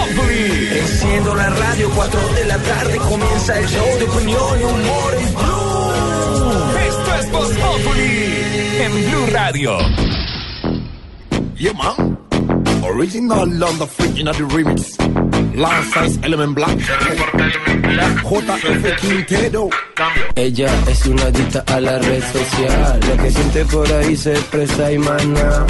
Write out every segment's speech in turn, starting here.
Enciendo la radio, 4 de la tarde comienza el show de opinión y humor en Blue. Esto es Voz Populi en Blue Radio. Yeah, man. Original on the freaking of the remix. Last size element black. JF Quintero. Ella es una adicta a la red social. Lo que siente por ahí se expresa y mana.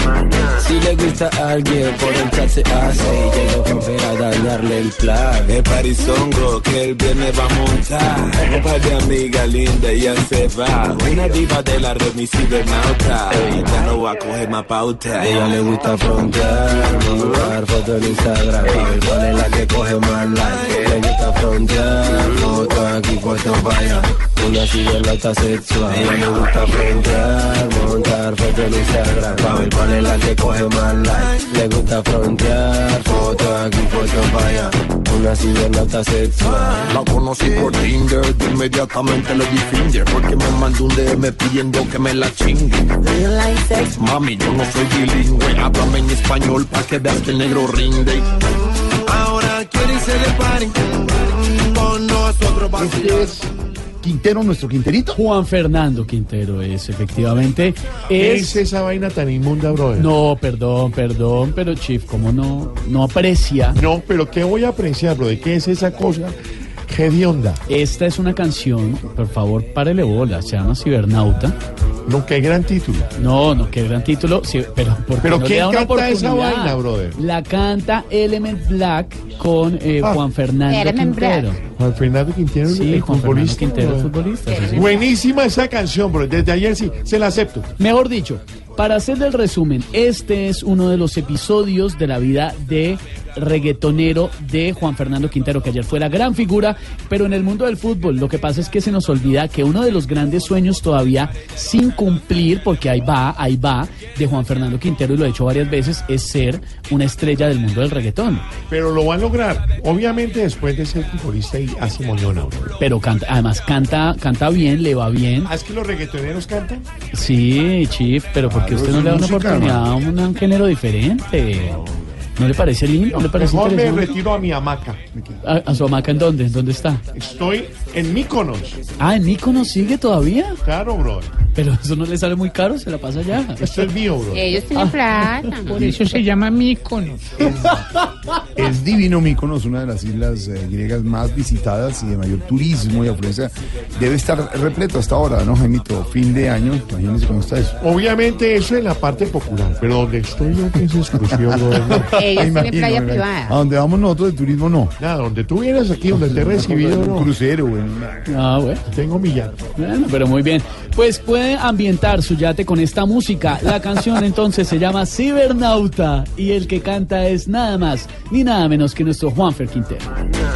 Si le gusta a alguien, por el chat se hace. Con fe a dañarle el plan. Es parizongo que el viernes va a montar. Un par de amiga linda y ya se va. Una diva de la red, mi cibernauta. Ya no va a coger más pauta. Ella le gusta frontear, montar fotos en Instagram. Cuál es la que coge más like. Le gusta frontear, foto aquí, foto para allá. Una sexual. A ella le gusta frontear, montar fotos en Instagram. A ver cuál es la que coge más like. Le gusta frontear, foto aquí, foto para allá. Una cibernauta sexual. La conocí por Tinder, de inmediatamente le di finger Porque me mandó un DM pidiendo que me la chingue Mami, yo no soy bilingüe, háblame en español pa' que veas que el negro rinde Ahora quiere y se le paren con nosotros Este es Quintero, nuestro Quinterito. Juan Fernando Quintero es, efectivamente. Es, esa vaina tan inmunda, brother? No, perdón, perdón, pero Chief, ¿cómo no, no aprecia? No, pero ¿qué voy a apreciar, brother? ¿Qué es esa cosa? ¿Qué de onda? Esta es una canción, por favor, párele bola, se llama Cibernauta. No, qué gran título. No, no, qué gran título, sí, pero ¿por qué ¿Pero no quién le da una canta esa oportunidad? vaina, brother? La canta Element Black con eh, Ah. Juan Fernando Element Quintero. Juan Fernando Quintero, Sí, el Juan Fernando futbolista. Quintero, brother. futbolista. sí, sí. Buenísima esa canción, bro. Desde ayer sí, se la acepto. Mejor dicho, para hacerle el resumen, este es uno de los episodios de la vida de reggaetonero de Juan Fernando Quintero, que ayer fue la gran figura, pero en el mundo del fútbol lo que pasa es que se nos olvida que uno de los grandes sueños todavía sin cumplir, porque ahí va, ahí va, de Juan Fernando Quintero, y lo ha hecho varias veces, es ser una estrella del mundo del reggaetón. Pero lo va a lograr. Obviamente después de ser futbolista y hace moñona. Pero canta, además canta, canta bien, le va bien. ¿Ah, es que los reggaetoneros cantan? Sí, Chief, pero porque Claro, usted no le da una oportunidad a un, a un género diferente? ¿No le parece lindo? ¿No le parece Mejor me retiro a mi hamaca. ¿A, a su hamaca en dónde? ¿En dónde está? Estoy en Míconos. Ah, ¿en Mícono sigue todavía? Claro, bro. Pero eso no le sale muy caro, se la pasa allá. Esto es mío, bro. Ellos tienen plata. Por eso se llama Míconos. Es divino Míconos, una de las islas eh, griegas más visitadas y de mayor turismo y afluencia. Debe estar repleto hasta ahora, ¿no, Jaimito? Fin de año, imagínense cómo está eso. Obviamente eso es la parte popular, pero donde estoy yo que es exclusión, bro. Ellos tienen playa privada. A donde vamos nosotros de turismo, no. Nada, donde tú vienes aquí, donde te he recibido, Un no. crucero, güey. Ah, bueno. Tengo mi yate. Bueno, pero muy bien. Pues puede ambientar su yate con esta música. La canción entonces se llama Cibernauta y el que canta es nada más ni nada menos que nuestro Juanfer Quintero.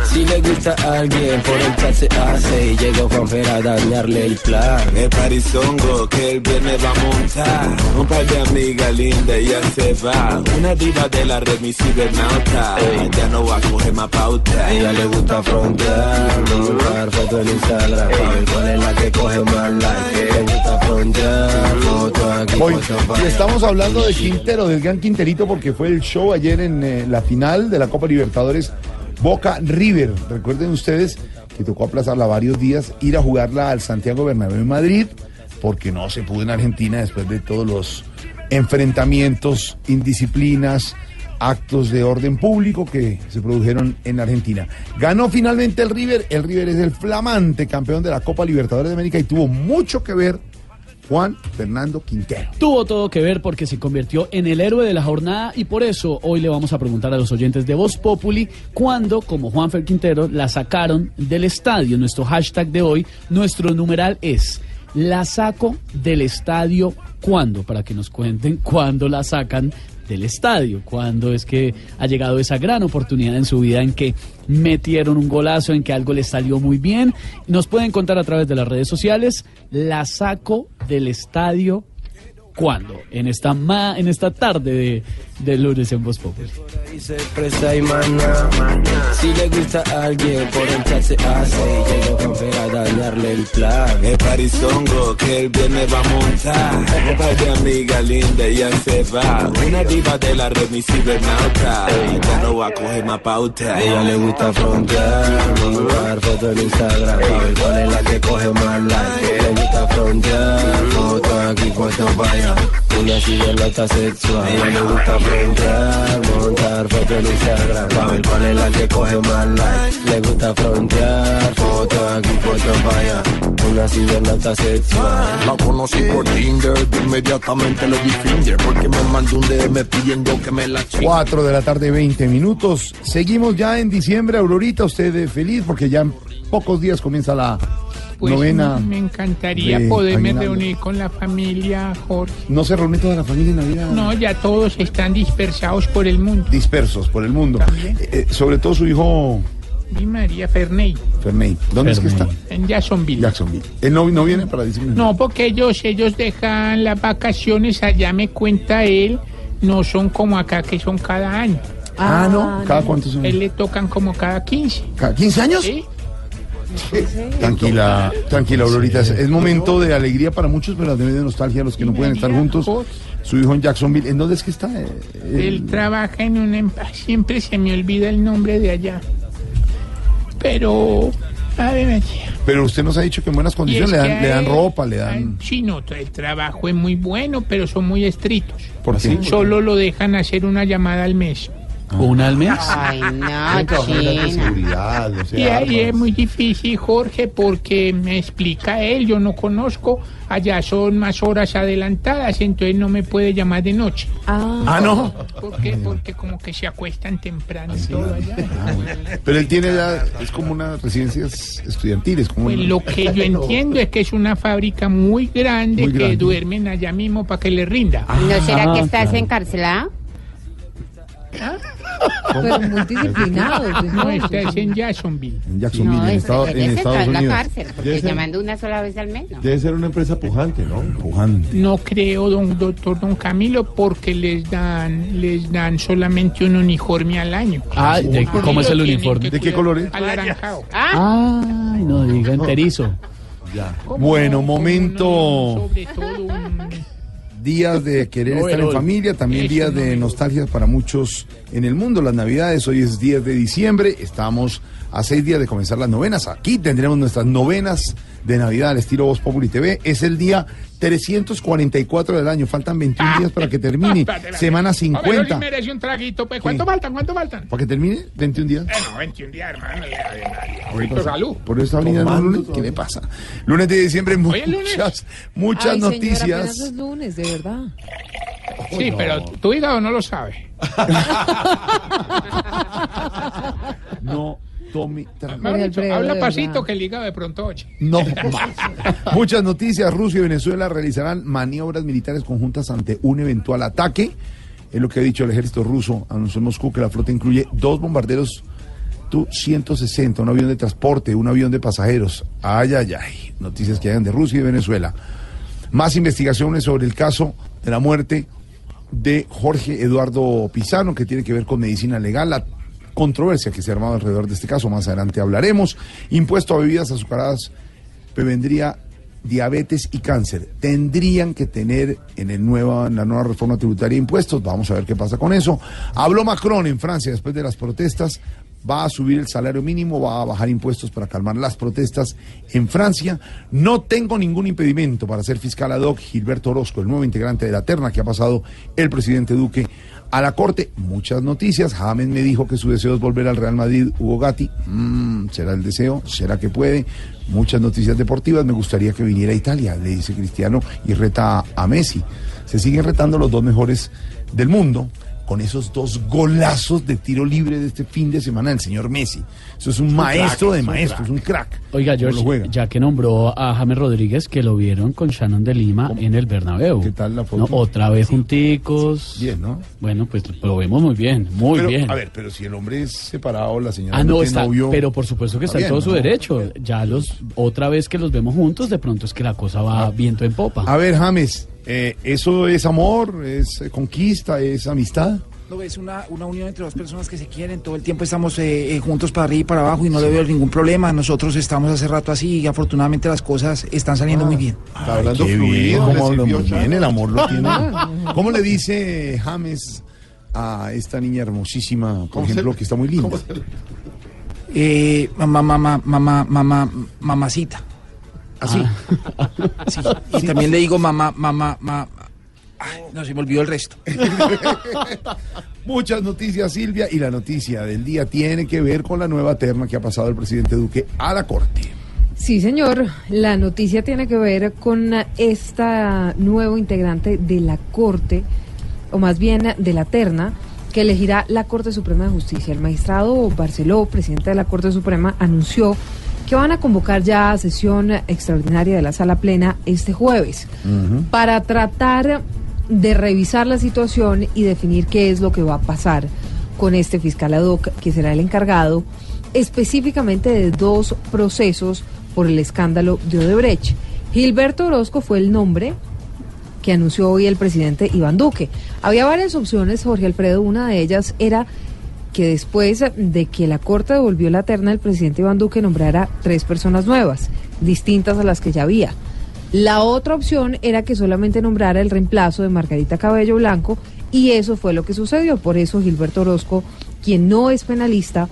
Si le gusta a alguien, por el chat se hace. Y llega Juanfer a dañarle el plan. Es parizongo que el viernes va a montar. Un par de amiga linda y ya se va. Una diva de la red, mi cibernauta. Ya no va a coger más pauta. A ella le gusta frontear, montar fotos en Instagram. A ver cuál es la que coge más like. Le gusta frontear, foto aquí, Hoy, foto para y estamos hablando de Quintero, del gran Quinterito, porque fue el show ayer en eh, la final de la Copa Libertadores Boca River. Recuerden ustedes que tocó aplazarla varios días, ir a jugarla al Santiago Bernabéu en Madrid, porque no se pudo en Argentina después de todos los enfrentamientos, indisciplinas, actos de orden público que se produjeron en Argentina. Ganó finalmente el River, el River es el flamante campeón de la Copa Libertadores de América y tuvo mucho que ver Juan Fernando Quintero. Tuvo todo que ver porque se convirtió en el héroe de la jornada y por eso hoy le vamos a preguntar a los oyentes de Voz Populi cuándo, como Juanfer Quintero, la sacaron del estadio. Nuestro hashtag de hoy, nuestro numeral es la saco del estadio cuándo, para que nos cuenten cuándo la sacan del estadio, cuándo es que ha llegado esa gran oportunidad en su vida en que metieron un golazo, en que algo les salió muy bien. Nos pueden contar a través de las redes sociales, la saco del estadio cuándo, en esta ma en esta tarde de, de lunes en Voz Populi. Y se expresa y mana. Si le gusta a alguien, por el chat se hace. Y llega con fe a dañarle el plan. Es parizongo que el viernes va a montar. Vaya amiga linda, ya se va. Una diva de la red, mi cibernauta. Ya no va a coger más pauta. A ella le gusta frontear, montar fotos en Instagram. Pa' ver cuál es la que coge más like. Le gusta frontear, fotos aquí, fotos para. Una cibernauta sexual. Ella le gusta frontear, montar fotos en Instagram. Pa' ver cuál es la que coge más like. Le gusta frontear, fotos aquí, fotos para allá. Una cibernauta sexual. La conocí por Tinder, de inmediatamente le di finger porque me mandó un DM pidiendo que me la chingue. 4 de la tarde, 20 minutos. Seguimos ya en diciembre. Aurorita, usted es feliz porque ya en pocos días comienza la Pues novena. me encantaría de poderme Aguinaldo. reunir con la familia, Jorge. ¿No se reúne toda la familia en Navidad? No, ya todos están dispersados por el mundo. Dispersos por el mundo. También. Eh, eh, sobre todo su hijo Mi María Ferney, Ferney. ¿Dónde es que está? en Jacksonville. Jacksonville. ¿Él no, no viene para diciembre? No, porque ellos, ellos dejan las vacaciones, allá me cuenta él, no son como acá que son cada año. Ah, no. ¿Cada cuántos son? Él le tocan como cada 15. ¿Cada 15 años? ¿sí? Tranquila, tranquila, Aurorita. Es, momento de alegría para muchos, pero también de nostalgia a los que no pueden estar juntos. Su hijo en Jacksonville. ¿En dónde es que está? Eh, Él trabaja en empresa, siempre se me olvida el nombre de allá. Pero, a ver, María. Pero usted nos ha dicho que en buenas condiciones es le dan, le dan ropa, le dan... Sí, no, el trabajo es muy bueno, pero son muy estrictos. ¿Por qué? Solo lo dejan hacer una llamada al mes. ¿Una al mes? Ay, no, China. seguridad, o sea, Y ahí es muy difícil, Jorge, porque me explica él, yo no conozco, allá son más horas adelantadas, entonces no me puede llamar de noche. Ah, no. ¿Por qué? Porque como que se acuestan temprano y todo allá. Pero él tiene ya, es como unas residencias estudiantiles. Como Pues una- lo que yo entiendo es que es una fábrica muy grande Muy que duermen allá mismo para que le rinda. ¿No será Ah, que estás claro. encarcelado? Pero multidisciplinado. pues, No, pues, es en Jacksonville. En Jacksonville, No, en, es, Estado- en ese está Estados en la Unidos. cárcel, porque Debe ser- llamando una sola vez al mes, ¿no? Debe ser una empresa pujante, ¿no? Pujante. No creo, don doctor Don Camilo, porque les dan, les dan solamente un uniforme al año. Ah, ¿de- ¿cómo es el uniforme? ¿De qué cuidar. color es? Anaranjado. Ah, Ay, no diga enterizo. ¿Cómo Bueno, momento. Sobre todo un... Días de querer No, estar en familia, también Eso días no de nostalgia para muchos en el mundo. Las navidades, hoy es 10 de diciembre, estamos a seis días de comenzar las novenas. Aquí tendremos nuestras novenas de Navidad al estilo Voz Populi TV. Es el día 344 del año, faltan 21 días para que termine. Semana Hombre, eso 50. sí merece un traguito, pues. ¿Cuánto faltan? ¿Cuánto faltan? ¿Para que termine? 21 días. Eh, no, 21 días, hermano. ya, ya, ya. Ahorita salud. Por eso está brindando un lunes. ¿Qué le pasa? Lunes de diciembre, es lunes. muchas, muchas Ay, noticias. es lunes, de verdad. Sí, pero tu hígado no lo sabe. No Alfredo, habla pasito que hígado de pronto oye. No más. Muchas noticias. Rusia y Venezuela realizarán maniobras militares conjuntas ante un eventual ataque. Es lo que ha dicho el ejército ruso. Anunció en Moscú que la flota incluye dos bombarderos Tu-160, un avión de transporte, un avión de pasajeros. Ay, ay, ay. Noticias que hayan de Rusia y Venezuela. Más investigaciones sobre el caso de la muerte de Jorge Eduardo Pizano, que tiene que ver con medicina legal, la controversia que se ha armado alrededor de este caso. Más adelante hablaremos. Impuesto a bebidas azucaradas prevendría diabetes y cáncer. Tendrían que tener en, el nueva, la nueva reforma tributaria impuestos. Vamos a ver qué pasa con eso. Habló Macron en Francia después de las protestas. Va a subir el salario mínimo, va a bajar impuestos para calmar las protestas en Francia. No tengo ningún impedimento para ser fiscal ad hoc. Gilberto Orozco, el nuevo integrante de la terna que ha pasado el presidente Duque a la corte. Muchas noticias. James me dijo que su deseo es volver al Real Madrid. Hugo Gatti, mm, ¿será el deseo? ¿Será que puede? Muchas noticias deportivas. Me gustaría que viniera a Italia, le dice Cristiano, y reta a, Messi. Se siguen retando los dos mejores del mundo. Con esos dos golazos de tiro libre de este fin de semana del señor Messi. Eso es un, un maestro crack, de maestros, un crack. Oiga, ¿Cómo George, ya que nombró a James Rodríguez, que lo vieron con Shannon de Lima en el Bernabéu. ¿Qué tal la foto? otra vez junticos. Bien, ¿no? Bueno, pues lo vemos muy bien, muy Pero, bien. A ver, pero si el hombre es separado, la señora Ah, no, está, novio, pero por supuesto que está, en todo su derecho. Ya los, otra vez que los vemos juntos, de pronto es que la cosa va viento en popa. A ver, James, eh, ¿eso es amor, es conquista, es amistad? No, es una, una unión entre dos personas que se quieren, todo el tiempo estamos eh, eh, juntos para arriba y para abajo y no le veo ningún problema. Nosotros estamos hace rato así y afortunadamente las cosas están saliendo muy bien. Está hablando qué fluido, bien, ¿cómo muy bien? El amor lo tiene. ¿Cómo le dice James a esta niña hermosísima, por ejemplo, que está muy linda? Eh, mamá, mamá, mamá, mamá, mamacita. Así. Sí. Y también le digo mamá, mamá, mamá. Ay, no, se me olvidó el resto. Muchas noticias, Silvia, y la noticia del día tiene que ver con la nueva terna que ha pasado el presidente Duque a la Corte. Sí, señor. La noticia tiene que ver con esta nuevo integrante de la Corte, o más bien de la terna, que elegirá la Corte Suprema de Justicia. El magistrado Barceló, presidente de la Corte Suprema, anunció que van a convocar ya a sesión extraordinaria de la Sala Plena este jueves para tratar de revisar la situación y definir qué es lo que va a pasar con este fiscal ad hoc, que será el encargado específicamente de dos procesos por el escándalo de Odebrecht. Gilberto Orozco fue el nombre que anunció hoy el presidente Iván Duque. Había varias opciones, Jorge Alfredo, una de ellas era que después de que la Corte devolvió la terna, el presidente Iván Duque nombrara tres personas nuevas, distintas a las que ya había. La otra opción era que solamente nombrara el reemplazo de Margarita Cabello Blanco y eso fue lo que sucedió. Por eso Gilberto Orozco, quien no es penalista,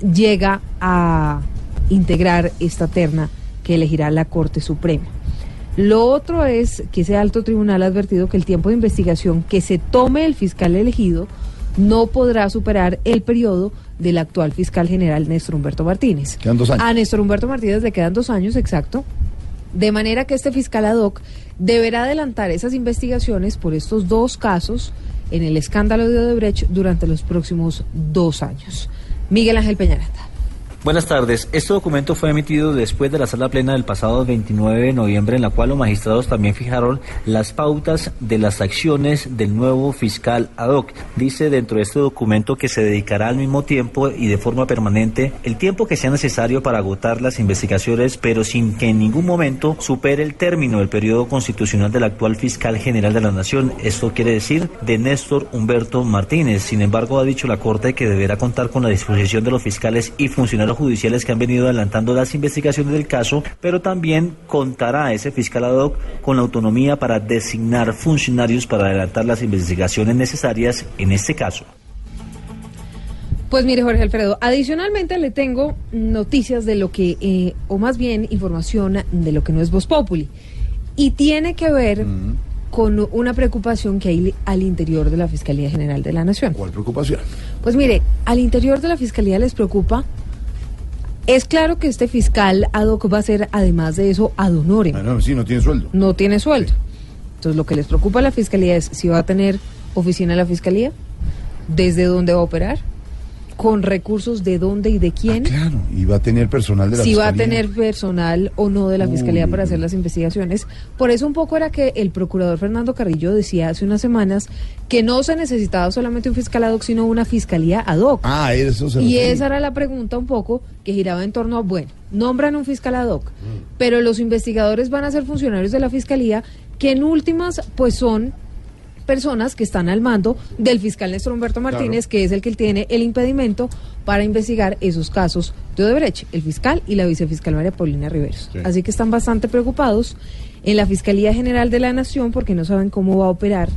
llega a integrar esta terna que elegirá la Corte Suprema. Lo otro es que ese alto tribunal ha advertido que el tiempo de investigación que se tome el fiscal elegido no podrá superar el periodo del actual fiscal general Néstor Humberto Martínez. Quedan dos años. A Néstor Humberto Martínez le quedan dos años, exacto. De manera que este fiscal ad hoc deberá adelantar esas investigaciones por estos dos casos en el escándalo de Odebrecht durante los próximos dos años. Miguel Ángel Peñarata. Buenas tardes. Este documento fue emitido después de la sala plena del pasado 29 de noviembre, en la cual los magistrados también fijaron las pautas de las acciones del nuevo fiscal ad hoc. Dice dentro de este documento que se dedicará al mismo tiempo y de forma permanente el tiempo que sea necesario para agotar las investigaciones, pero sin que en ningún momento supere el término del periodo constitucional del actual fiscal general de la Nación. Esto quiere decir de Néstor Humberto Martínez. Sin embargo, ha dicho la Corte que deberá contar con la disposición de los fiscales y funcionarios judiciales que han venido adelantando las investigaciones del caso, pero también contará ese fiscal ad hoc con la autonomía para designar funcionarios para adelantar las investigaciones necesarias en este caso. Pues mire, Jorge Alfredo, adicionalmente le tengo noticias de lo que, eh, o más bien información de lo que no es Voz Populi. Y tiene que ver con una preocupación que hay al interior de la Fiscalía General de la Nación. ¿Cuál preocupación? Pues mire, al interior de la Fiscalía les preocupa. Es claro que este fiscal ad hoc va a ser, además de eso, ad honorem. Bueno, sí, no tiene sueldo. No tiene sueldo. Entonces, lo que les preocupa a la Fiscalía es si va a tener oficina en la Fiscalía, desde dónde va a operar, con recursos de dónde y de quién. Claro, y va a tener personal de la si va a Fiscalía. tener personal o no de la Fiscalía para hacer las investigaciones. Por eso un poco era que el procurador Fernando Carrillo decía hace unas semanas que no se necesitaba solamente un fiscal ad hoc, sino una fiscalía ad hoc. Ah, eso se Y esa era la pregunta un poco que giraba en torno a, bueno, nombran un fiscal ad hoc, pero los investigadores van a ser funcionarios de la fiscalía que en últimas pues son personas que están al mando del fiscal Néstor Humberto Martínez, que es el que tiene el impedimento para investigar esos casos de Odebrecht, el fiscal y la vicefiscal María Paulina Riveros. Sí. Así que están bastante preocupados en la Fiscalía General de la Nación porque no saben cómo va a operar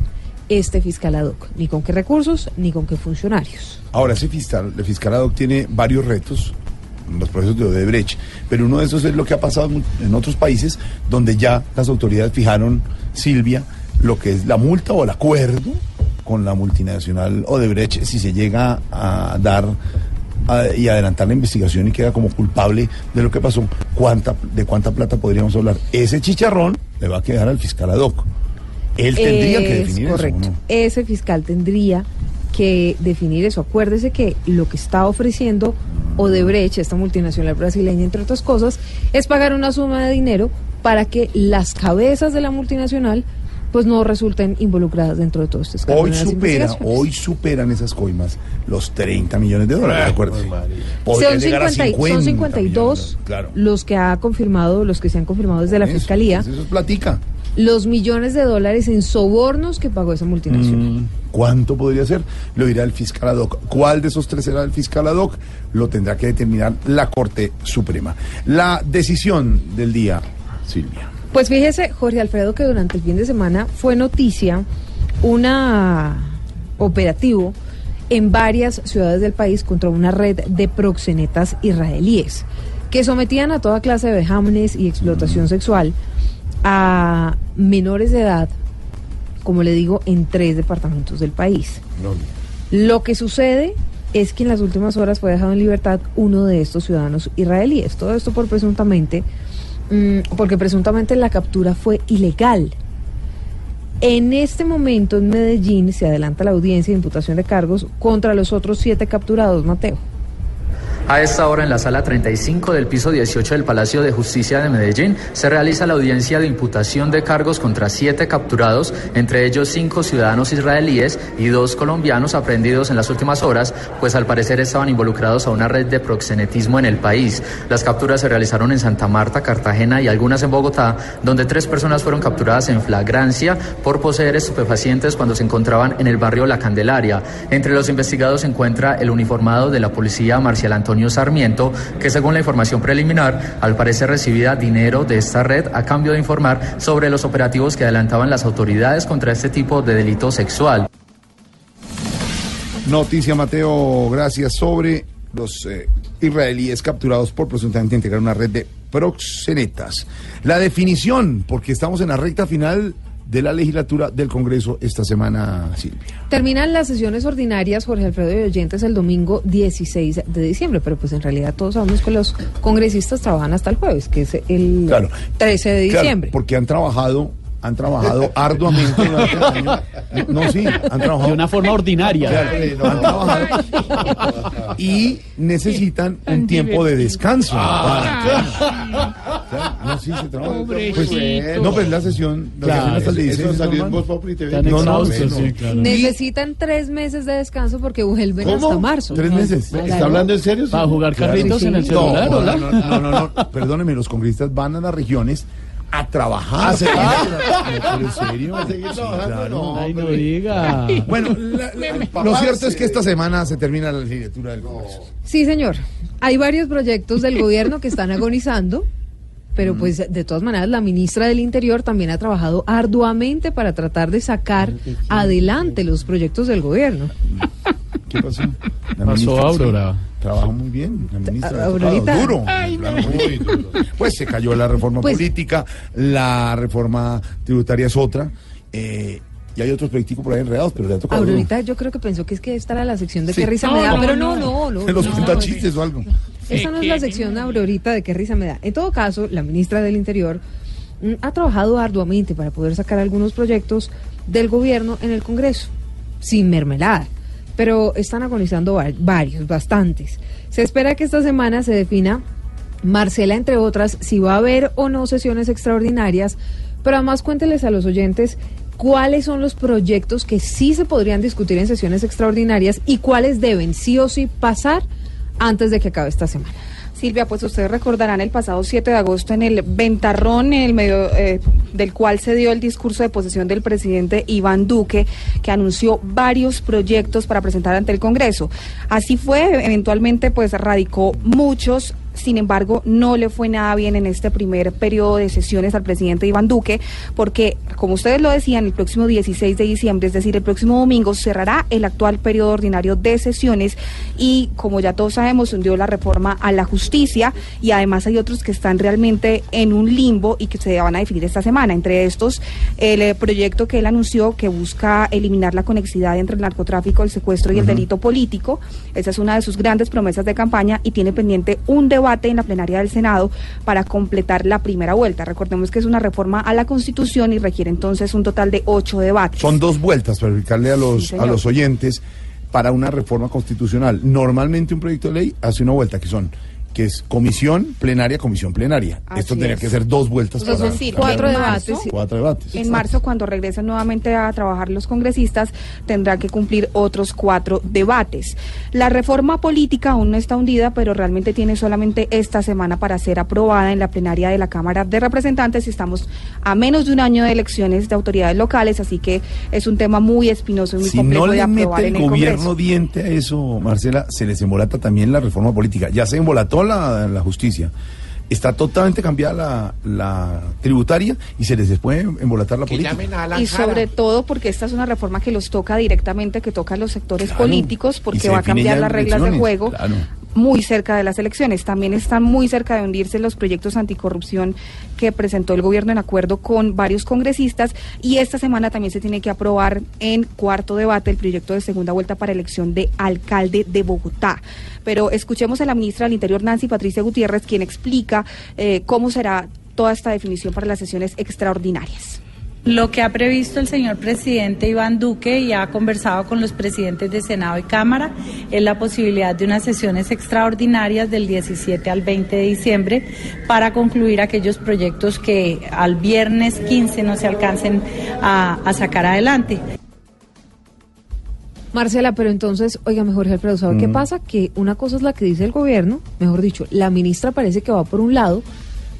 este fiscal ad hoc, ni con qué recursos, ni con qué funcionarios. Ahora, ese fiscal, el fiscal ad hoc tiene varios retos en los procesos de Odebrecht, pero uno de esos es lo que ha pasado en otros países donde ya las autoridades fijaron, Silvia, lo que es la multa o el acuerdo con la multinacional Odebrecht si se llega a dar a- y adelantar la investigación y queda como culpable de lo que pasó, ¿cuánta, ¿de cuánta plata podríamos hablar? Ese chicharrón le va a quedar al fiscal ad hoc. Él tendría que definir correcto. eso. ¿o no? Ese fiscal tendría que definir eso. Acuérdese que lo que está ofreciendo Odebrecht, esta multinacional brasileña, entre otras cosas, es pagar una suma de dinero para que las cabezas de la multinacional pues no resulten involucradas dentro de todo este escándalo. Hoy supera, hoy superan esas coimas los 30 millones de dólares, ¿de acuerdo? Son, llegar a 50 y- son 50 52 claro. los que ha confirmado, los que se han confirmado desde la Eso, fiscalía, Eso es platica. los millones de dólares en sobornos que pagó esa multinacional. Mm, ¿Cuánto podría ser? Lo dirá el fiscal ad hoc. ¿Cuál de esos tres será el fiscal ad hoc? Lo tendrá que determinar la Corte Suprema. La decisión del día, Silvia. Pues fíjese, Jorge Alfredo, que durante el fin de semana fue noticia una operativo en varias ciudades del país contra una red de proxenetas israelíes que sometían a toda clase de vejámenes y explotación sexual a menores de edad, como le digo, en tres departamentos del país. Lo que sucede es que en las últimas horas fue dejado en libertad uno de estos ciudadanos israelíes. Todo esto por presuntamente, mm, porque presuntamente la captura fue ilegal. En este momento en Medellín se adelanta la audiencia de imputación de cargos contra los otros siete capturados, Mateo. A esta hora en la sala 35 del piso 18 del Palacio de Justicia de Medellín se realiza la audiencia de imputación de cargos contra siete capturados, entre ellos cinco ciudadanos israelíes y dos colombianos aprehendidos en las últimas horas, pues al parecer estaban involucrados a una red de proxenetismo en el país. Las capturas se realizaron en Santa Marta, Cartagena y algunas en Bogotá, donde tres personas fueron capturadas en flagrancia por poseer estupefacientes cuando se encontraban en el barrio La Candelaria. Entre los investigados se encuentra el uniformado de la policía Marcial Antonio Sarmiento, que según la información preliminar, al parecer recibía dinero de esta red a cambio de informar sobre los operativos que adelantaban las autoridades contra este tipo de delito sexual. Noticia, Mateo, gracias, sobre los eh, israelíes capturados por presuntamente integrar una red de proxenetas. La definición, porque estamos en la recta final de la legislatura del Congreso esta semana, Silvia. Terminan las sesiones ordinarias, Jorge Alfredo y oyentes, el domingo 16 de diciembre, pero pues en realidad todos sabemos que los congresistas trabajan hasta el jueves, que es el Claro. 13 de Claro, diciembre. porque han trabajado, han trabajado arduamente durante el año. No, sí, han trabajado. De una forma ordinaria. Claro, han trabajado y necesitan un tiempo de descanso. No, sí, se trabaja. Pues, no, pues la sesión, la Claro, sesión hasta el eso 16 es salió en normal. Voz Populi TV. Están No, no, sí, claro. Necesitan tres meses de descanso porque vuelven ¿Cómo? hasta marzo. ¿Tres meses? ¿Está hablando en serio? Para jugar Claro. carritos Sí, en el celular, no, no, no, no, no, perdóneme, los congresistas van a las regiones a trabajar. ¿A seguir? ¿Pero en serio? ¿A seguir Sí, trabajando? claro. No. Ay, no diga. Bueno, la- la- lo cierto es que esta semana se termina la legislatura del Congreso. Sí, señor. Hay varios proyectos del gobierno que están agonizando, pero pues de todas maneras la ministra del Interior también ha trabajado arduamente para tratar de sacar adelante los proyectos del gobierno. ¿Qué pasó? La Pasó Aurora. Trabajó muy bien, la ministra. ha Aurorita. trabajado duro. Ay, muy duro. Pues se cayó la reforma Pues- política, la reforma tributaria es otra. eh, y hay otros proyectos por ahí enredados, pero le ha tocado. duro. Ahorita yo creo que pensó que es que esta era la sección de Sí. qué risa No, me da, no, pero no, no. no, no. Se los no, cuenta no, chistes o algo. Esta no es la sección Aurorita de qué risa me da. En todo caso, la ministra del Interior mm, ha trabajado arduamente para poder sacar algunos proyectos del gobierno en el Congreso, sin mermelada. Pero están agonizando va- varios, bastantes. Se espera que esta semana se defina, Marcela, entre otras, si va a haber o no sesiones extraordinarias, pero además cuénteles a los oyentes cuáles son los proyectos que sí se podrían discutir en sesiones extraordinarias y cuáles deben sí o sí pasar antes de que acabe esta semana. Silvia, pues ustedes recordarán el pasado 7 de agosto en el Ventarrón, en el medio eh, del cual se dio el discurso de posesión del presidente Iván Duque, que anunció varios proyectos para presentar ante el Congreso. Así fue, eventualmente pues radicó muchos. Sin embargo, no le fue nada bien en este primer periodo de sesiones al presidente Iván Duque, porque, como ustedes lo decían, el próximo 16 de diciembre, es decir, el próximo domingo, cerrará el actual periodo ordinario de sesiones y, como ya todos sabemos, hundió la reforma a la justicia y además hay otros que están realmente en un limbo y que se van a definir esta semana. Entre estos, el eh, proyecto que él anunció que busca eliminar la conexidad entre el narcotráfico, el secuestro y el delito político. Esa es una de sus grandes promesas de campaña y tiene pendiente un debate en la plenaria del Senado para completar la primera vuelta. Recordemos que es una reforma a la Constitución y requiere entonces un total de ocho debates. Son dos vueltas para explicarle a los, Sí, a los oyentes. para una reforma constitucional. Normalmente un proyecto de ley hace una vuelta que son que es comisión plenaria, comisión plenaria. Así Esto tenía es. que ser dos vueltas Es decir, cuatro en debates. marzo- Cuatro debates. En marzo, cuando regresen nuevamente a trabajar los congresistas, tendrán que cumplir otros cuatro debates. La reforma política aún no está hundida, pero realmente tiene solamente esta semana para ser aprobada en la plenaria de la Cámara de Representantes estamos a menos de un año de elecciones de autoridades locales, así que es un tema muy espinoso y muy Si complejo no de le mete aprobar el en el gobierno Congreso. diente a eso, Marcela, se les embolata también la reforma política. Ya se embolató la, la justicia. Está totalmente cambiada la, la tributaria y se les puede embolatar la política. Y sobre todo porque esta es una reforma que los toca directamente, que toca a los sectores Claro. políticos, porque se va a cambiar las reglas de juego claro. Muy cerca de las elecciones. También están muy cerca de hundirse los proyectos anticorrupción que presentó el gobierno en acuerdo con varios congresistas y esta semana también se tiene que aprobar en cuarto debate el proyecto de segunda vuelta para elección de alcalde de Bogotá. Pero escuchemos a la ministra del Interior, Nancy Patricia Gutiérrez, quien explica eh, cómo será toda esta definición para las sesiones extraordinarias. Lo que ha previsto el señor presidente Iván Duque y ha conversado con los presidentes de Senado y Cámara es la posibilidad de unas sesiones extraordinarias del 17 al 20 de diciembre para concluir aquellos proyectos que al viernes 15 no se alcancen a, a sacar adelante. Marcela, pero entonces, oiga, mejor Alfredo, ¿sabe qué Mm. pasa? Que una cosa es la que dice el gobierno, mejor dicho, la ministra parece que va por un lado,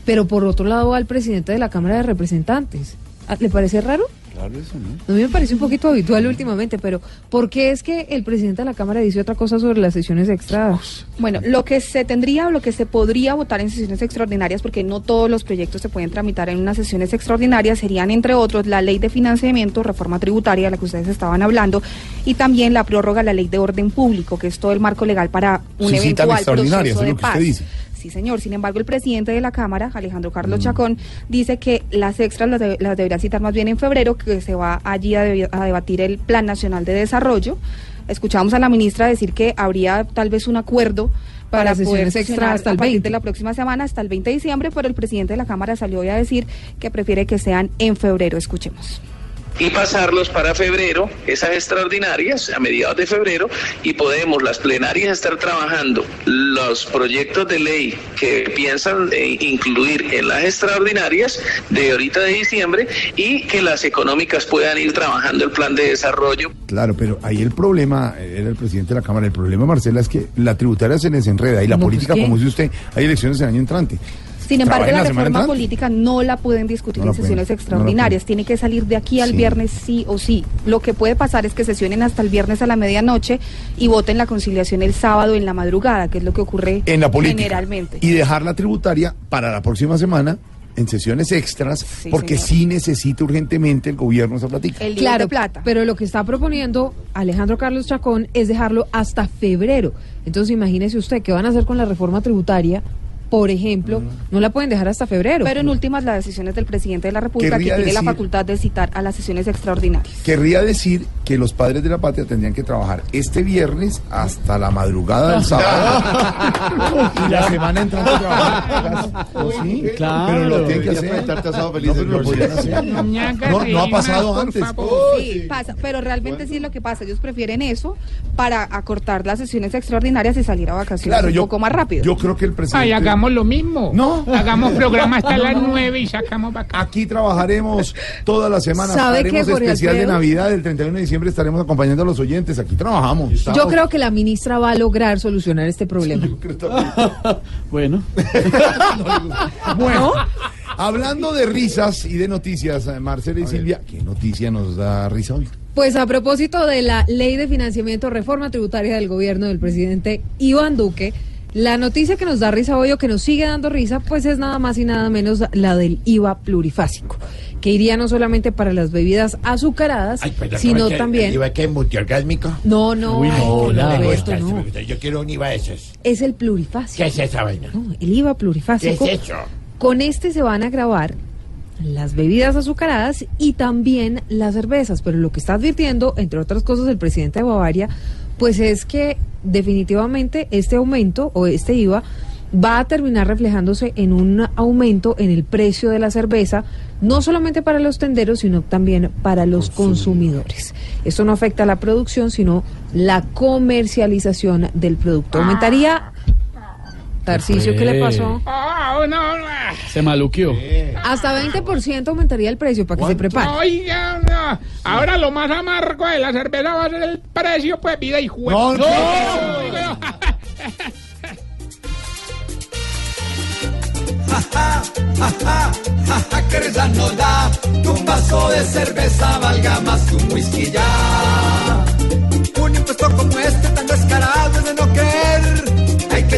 pero por otro lado va el presidente de la Cámara de Representantes. Ah, ¿Le parece raro? Claro, eso, ¿no? A mí me parece un poquito habitual últimamente, pero ¿por qué es que el presidente de la Cámara dice otra cosa sobre las sesiones extra? Bueno, lo que se tendría o lo que se podría votar en sesiones extraordinarias, porque no todos los proyectos se pueden tramitar en unas sesiones extraordinarias, serían entre otros la ley de financiamiento, reforma tributaria, de la que ustedes estaban hablando, y también la prórroga a la ley de orden público, que es todo el marco legal para un Sí, sí, eventual extraordinarias, proceso es de lo que paz. usted dice. Sí, señor. Sin embargo, el presidente de la Cámara, Alejandro Mm. Carlos Chacón, dice que las extras las, debe- las deberá citar más bien en febrero, que se va allí a, debatir el Plan Nacional de Desarrollo. Escuchamos a la ministra decir que habría tal vez un acuerdo Para para, poder extra sesionar hasta a el partir 20. de la próxima semana hasta el 20 de diciembre, pero el presidente de la Cámara salió hoy a decir que prefiere que sean en febrero. Escuchemos. Y pasarlos para febrero, esas extraordinarias, a mediados de febrero, y podemos las plenarias estar trabajando los proyectos de ley que piensan eh, incluir en las extraordinarias de ahorita de diciembre y que las económicas puedan ir trabajando el plan de desarrollo. Claro, pero ahí el problema, eh, era el presidente de la Cámara, el problema, Marcela, es que la tributaria se les enreda y la No, pues, política, como dice usted, hay elecciones el año entrante. Sin embargo, la reforma entrante. política no la pueden discutir No en sesiones pueden, no la extraordinarias. Tiene que salir de aquí al Sí. viernes sí o sí. Lo que puede pasar es que sesionen hasta el viernes a la medianoche y voten la conciliación el sábado en la madrugada, que es lo que ocurre En la política. generalmente. Y dejar la tributaria para la próxima semana en sesiones extras, porque señor. sí necesita urgentemente el gobierno esa platica. El Claro, de plata. pero lo que está proponiendo Alejandro Carlos Chacón es dejarlo hasta febrero. Entonces imagínese usted qué van a hacer con la reforma tributaria, por ejemplo, no la pueden dejar hasta febrero. Pero en últimas, las decisiones del presidente de la República que Querría tiene la facultad de citar a las sesiones extraordinarias. Querría decir que los padres de la patria tendrían que trabajar este viernes hasta la madrugada del sábado. y la semana entrante trabajar. ¿Oh, sí? Claro. Pero lo tienen que hacer. feliz No, de pero lo hacer. No No, ha pasado antes. favor. Sí, pasa, pero realmente sí es lo que pasa. Ellos prefieren eso para acortar las sesiones extraordinarias y salir a vacaciones Claro, un yo- poco más rápido. Yo creo que el presidente. Ay, hagamos lo mismo. No. Hagamos programa hasta No, las no. 9 y sacamos vacaciones. Aquí trabajaremos toda la semana. ¿Sabe qué, haremos Jorge especial de? Navidad. El 31 de diciembre estaremos acompañando a los oyentes. Aquí trabajamos. Yo creo que la ministra va a lograr solucionar este problema. Bueno. Bueno, hablando de risas y de noticias, eh, Marcela y Silvia, ¿qué noticia nos da risa hoy? Pues a propósito de la ley de financiamiento, reforma tributaria del gobierno del presidente Iván Duque, la noticia que nos da risa hoy o que nos sigue dando risa, pues es nada más y nada menos la del IVA plurifásico, que iría no solamente para las bebidas azucaradas, sino también... ¿Iba que multiorgásmico? No, no, Uy, no, esto no. me gusta. Yo quiero un IVA de esos. Es el plurifásico. ¿Qué es esa vaina? No, el IVA ¿Qué plurifásico. es eso? Con este se van a grabar las bebidas azucaradas y también las cervezas. Pero lo que está advirtiendo, entre otras cosas, el presidente de Bavaria, pues es que definitivamente este aumento o este IVA va a terminar reflejándose en un aumento en el precio de la cerveza, no solamente para los tenderos, sino también para los consumidores. Esto no afecta a la producción, sino la comercialización del producto. Aumentaría... Tarcicio, ¿qué le pasó? Ah, no, no. Se maluqueó. Hasta 20% aumentaría el precio para que se prepare. Oiga, no. ahora lo más amargo de la cerveza va a ser el precio, pues vida y juego. No, no. Que risa nos da que un vaso de cerveza valga más que un whisky ya. Un impuesto como este tan descarado es de no creer.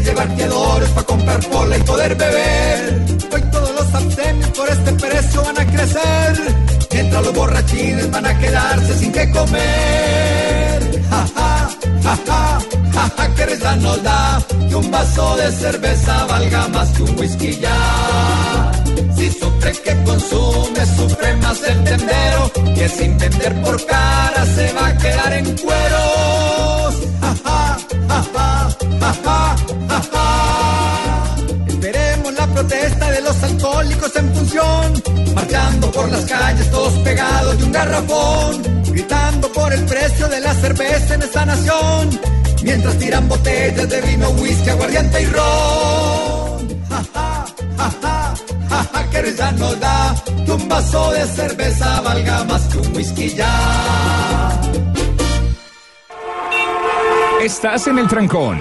Hay que llevar fiadores para comprar pola y poder beber. Hoy todos los abstemios por este precio van a crecer. Mientras los borrachines van a quedarse sin que comer. Jaja, jaja, jaja, que risa nos da que un vaso de cerveza valga más que un whisky ya. Si sufre que consume, sufre más el tendero, que sin vender por cara se va a quedar en cueros. Alcohólicos en función, marchando por las calles todos pegados de un garrafón, gritando por el precio de la cerveza en esta nación, mientras tiran botellas de vino, whisky, aguardiente y ron. Ja, ja, ja, ja, ja, que risa nos da que un vaso de cerveza valga más que un whisky ya. Estás en el trancón.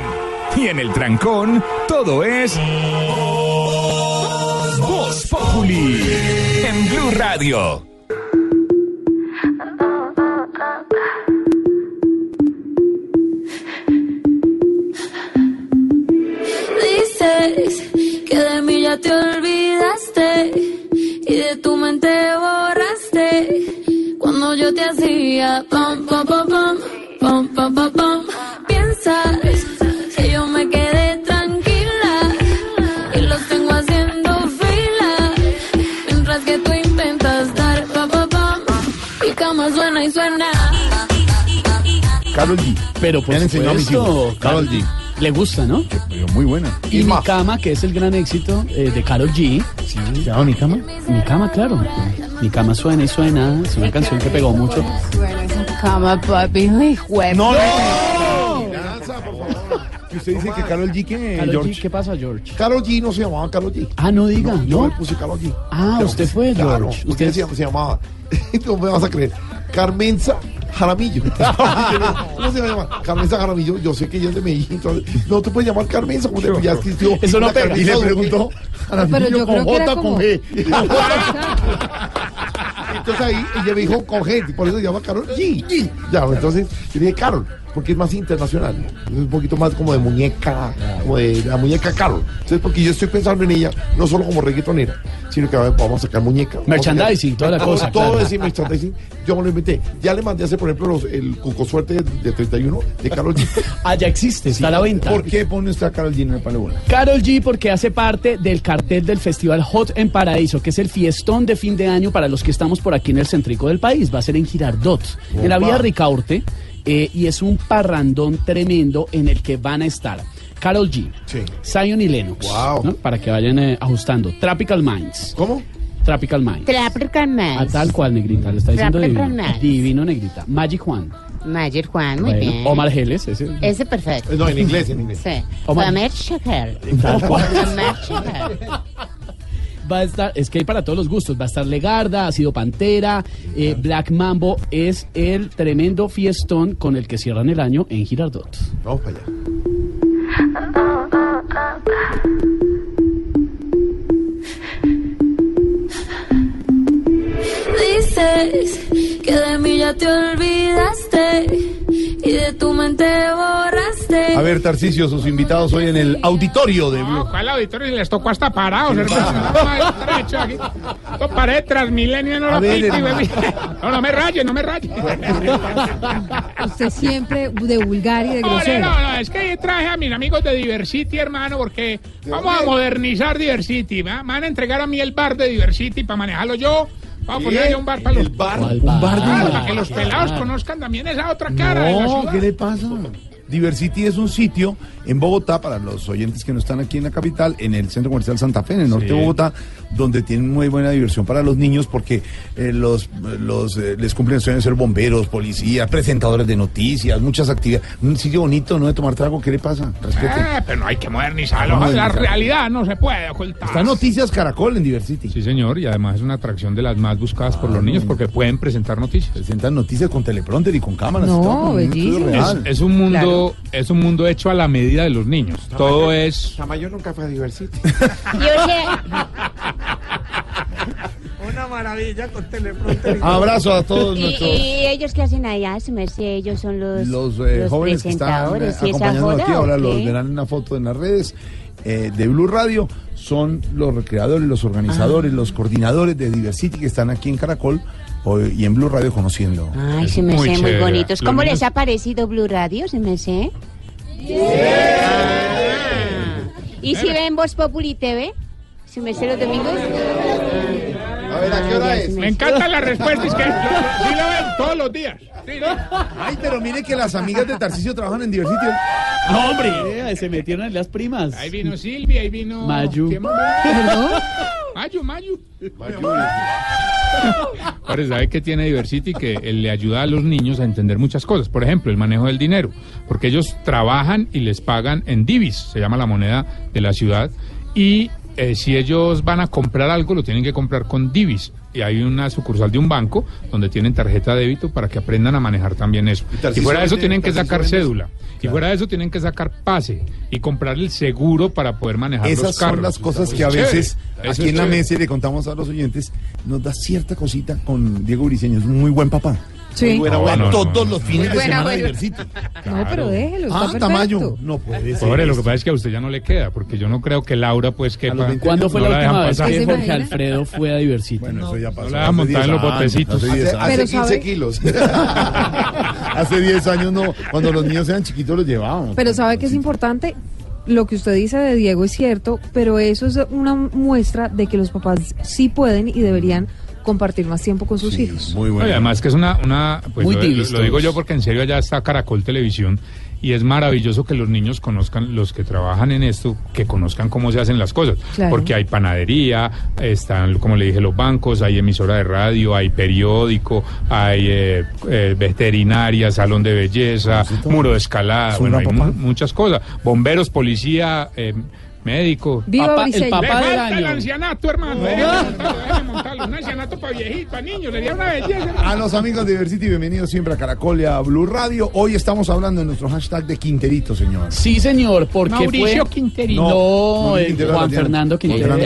Y en el trancón, todo es. Populi en Blue Radio. Dices que de mí ya te olvidaste y de tu mente borraste cuando yo te hacía pam pam pam pam pam pam pam. Piensas que yo me quedé Carol G. Pero por Me han enseñado a mis supuesto, hijos. Karol G. Le gusta, ¿no? Pero muy buena. Y, mi más. cama, que es el gran éxito eh, de Carol G. Sí, ¿se llama mi cama? Mi cama, claro. Mi cama suena y suena. Es una canción que pegó mucho. Cama, papi. No, no. Danza, por favor. Que usted dice que Carol G que Karol G, George. ¿qué pasa, George? Carol G no se llamaba Carol G. Ah, no diga, No, yo ¿no? le puse Carol G. Ah, Pero, usted fue, claro, George. Usted Usted- se, se llamaba. No me vas a creer. Carmenza Jaramillo. ¿Cómo se llama? Carmenza Jaramillo. Yo sé que ella es de Medellín. Entonces, no te puedes llamar Carmenza. Como te, ya existió. Eso no pega. Carmenza Y le preguntó, Jaramillo Pero yo con creo que era J como- con G. Entonces ahí ella me dijo con G, por eso se llama Carol G. G. Ya, entonces yo dije Carol, porque es más internacional. Es un poquito más como de muñeca, como de la muñeca Carol. Entonces, porque yo estoy pensando en ella, no solo como reggaetonera, sino que vamos a sacar muñeca. Merchandising, toda la todo- cosa, Todo claro. ese merchandising, yo me lo inventé. Ya le mandé a hacer, por ejemplo, los, el Cuco Suerte de, de 31 de Carol G. Ah, ya existe, está a la venta. ¿Por qué pone usted a Carol G en el palo? Carol G porque hace parte del cartel del Festival Hot en Paraíso, que es el fiestón de fin de año para los que estamos por aquí en el céntrico del país. Va a ser en Girardot, en la vía Ricaurte, eh, y es un parrandón tremendo en el que van a estar Carol G, Sí. Zion y Lennox, Wow. ¿no? para que vayan eh, ajustando. Tropical Minds. ¿Cómo? Tropical Minds. Tropical A Minds. tal cual, Negrita, le está diciendo Tropical divino. Minds. Divino, Negrita. Magic Juan. Mayer Juan, muy Bueno, bien. Omar Geles, ese. Ese perfecto. No, en inglés, en inglés. Sí. Omar- cual. Omar Shaker. Va a estar, es que hay para todos los gustos. Va a estar Legarda, ha sido Pantera, eh, Black Mambo. Es el tremendo fiestón con el que cierran el año en Girardot. Vamos para allá. Dices que de mí ya te olvidaste y de tu mente borraste. A ver, Tarcicio, sus invitados hoy en el auditorio de Blue. No, ¿cuál auditorio? Si les tocó hasta parados, hermano. No, Transmilenio, no lo. No, no me raye, no me raye. Usted siempre de vulgar y de No, grosero. no, no, es que traje a mis amigos de Diversity, hermano, porque vamos a modernizar Diversity. ¿va? Me van a entregar a mí el bar de Diversity para manejarlo yo. Vamos a poner ahí un bar para los bar, ¿Cuál un bar para que los pelados conozcan también esa otra cara de la No. ¿qué le pasa? Diversity es un sitio en Bogotá, para los oyentes que no están aquí en la capital, en el Centro Comercial Santa Fe, en el norte Sí. de Bogotá, donde tienen muy buena diversión para los niños porque eh, los, los eh, les cumplen el sueño de ser bomberos, policías, presentadores de noticias, muchas actividades. Un sitio bonito, ¿no? De tomar trago, ¿qué le pasa? Respete. Eh, pero no hay que modernizarlo. Vamos a La modernizar. realidad no se puede ocultar. Está Noticias Caracol en Diversity. Sí, señor, y además es una atracción de las más buscadas por los niños porque pueden presentar noticias. Presentan noticias con teleprompter y con cámaras. No, y todo, es un mundo, es un mundo hecho a la medida de los niños. Todo es Tamayo nunca fue a Diversity. Yo sé, Una maravilla con teleprompter. Abrazo a todos ¿Y, nuestros y ellos qué hacen allá? Su merced, ellos son los, los, eh, jóvenes que están eh, presentadores. ¿Y esa acompañándonos joda aquí. Ahora los verán en una foto en las redes eh, de Blue Radio. Son los recreadores, los Ah. organizadores, los coordinadores de Diversity que están aquí en Caracol hoy- y en Blue Radio conociendo. Ay, se me muy sé muy bonitos. Los ¿Cómo niños- les ha parecido Blue Radio? ¿Se me sé? ¿Y si ven Voz Populi TV? ¿Se me sé los domingos? A ver, ¿a qué hora es? Me encanta la respuesta, es que lo- lo- sí lo ven todos los días. Ay, pero mire que las amigas de Tarcisio trabajan en Diversity. No, hombre, se metieron en las primas. Ahí vino Silvia, ahí vino... Mayu. Mayu, Mayu. Ahora, ¿sabe qué tiene Diversity? Que le ayuda a los niños a entender muchas cosas. Por ejemplo, el manejo del dinero. Porque ellos trabajan y les pagan en divis, se llama la moneda de la ciudad. Y eh, si ellos van a comprar algo, lo tienen que comprar con divis. Y hay una sucursal de un banco donde tienen tarjeta de débito para que aprendan a manejar también eso. Y fuera de eso tienen que sacar cédula. Y fuera de eso tienen que sacar pase y comprar el seguro para poder manejar Esas los carros. son las cosas que a chévere. veces aquí en la mesa y le contamos a los oyentes, nos da cierta cosita con Diego Briceño. Es un muy buen papá. Sí. Muy buena No, abuela. no, no, Todos no. los fines de semana abuela. Diversity. No, pero déjelo, está Ah, perfecto. Tamayo. No puede ser. Pobre, lo que pasa es que a usted ya no le queda, porque yo no creo que Laura pues 20 ¿Cuándo fue No la última dejan vez pasar. que ¿Se Jorge? Alfredo fue a Diversity? Bueno, eso ya pasó. la montar 10 en los botecitos. Hace 10 Hace, años. hace Pero 15 ¿sabe? kilos. Hace 10 años no, cuando los niños eran chiquitos los llevábamos. Pero ¿sabe que es importante? Lo que usted dice de Diego es cierto, pero eso es una muestra de que los papás sí pueden y deberían compartir más tiempo con sus hijos. Muy bueno. además que es una, una pues Muy lo, lo- lo digo yo porque en serio allá está Caracol Televisión y es maravilloso que los niños conozcan, los que trabajan en esto, que conozcan cómo se hacen las cosas. Claro. Porque hay panadería, están, como le dije, los bancos, hay emisora de radio, hay periódico, hay eh, eh, veterinaria, salón de belleza, muro de escalada, bueno, hay mu- muchas cosas. Bomberos, policía, eh, médico. Viva Papá- el papá del falta el año. ancianato, hermano. Déjeme montarlo. Un ancianato para viejitos, para niños. Sería una belleza. A los amigos de Diversity, bienvenidos siempre a Caracol y a Blue Radio. Hoy estamos hablando de nuestro hashtag de Quinterito, señor. Sí, señor, porque Mauricio fue... Quinterito. No, No, Quintero Juan. Fernando. Fernando Quintero.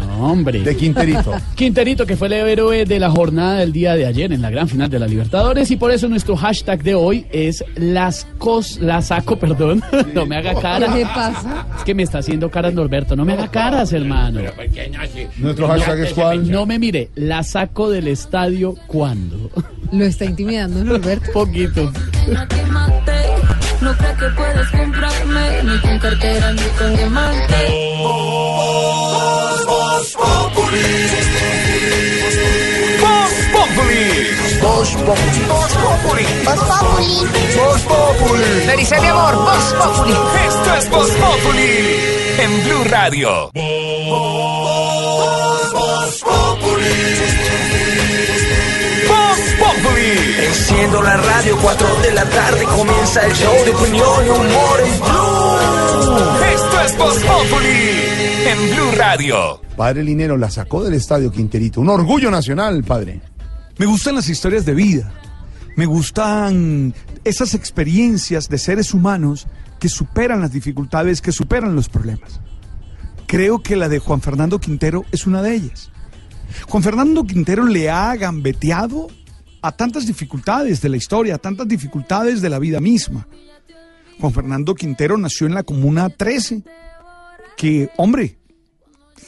No, hombre. De Quinterito. Quinterito, que fue el héroe de la jornada del día de ayer en la gran final de la Libertadores y por eso nuestro hashtag de hoy es las cos, la saco, perdón, no me haga ¿Qué caras. le pasa? Es que me está haciendo caras Norberto, no me haga caras, hermano. Nuestro hashtag es cuál. No me mire, la saco del estadio cuando. Lo está intimidando Norberto. Poquito. No crees que puedes comprarme ni con cartera ni con diamante. Me dice mi amor, Voz Populi. Esto es Voz Populi en Blue Radio. Voz Populi. Enciendo la radio, 4 de la tarde comienza el show de opinión y humor en Blue. Esto es Voz Populi en Blue Radio. Padre Linero la sacó del estadio Quinterito. Un orgullo nacional, padre. Me gustan las historias de vida. Me gustan esas experiencias de seres humanos que superan las dificultades, que superan los problemas. Creo que la de Juan Fernando Quintero es una de ellas. Juan Fernando Quintero le ha gambeteado a tantas dificultades de la historia, a tantas dificultades de la vida misma. Juan Fernando Quintero nació en la Comuna 13, que, hombre,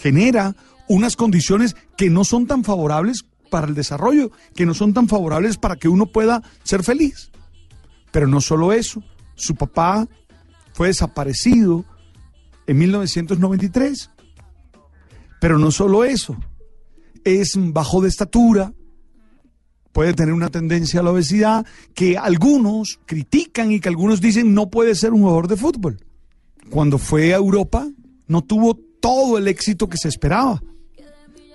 genera unas condiciones que no son tan favorables para el desarrollo, que no son tan favorables para que uno pueda ser feliz. Pero no solo eso, su papá fue desaparecido en 1993. Pero no solo eso, es bajo de estatura, puede tener una tendencia a la obesidad, que algunos critican y que algunos dicen no puede ser un jugador de fútbol. Cuando fue a Europa no tuvo todo el éxito que se esperaba.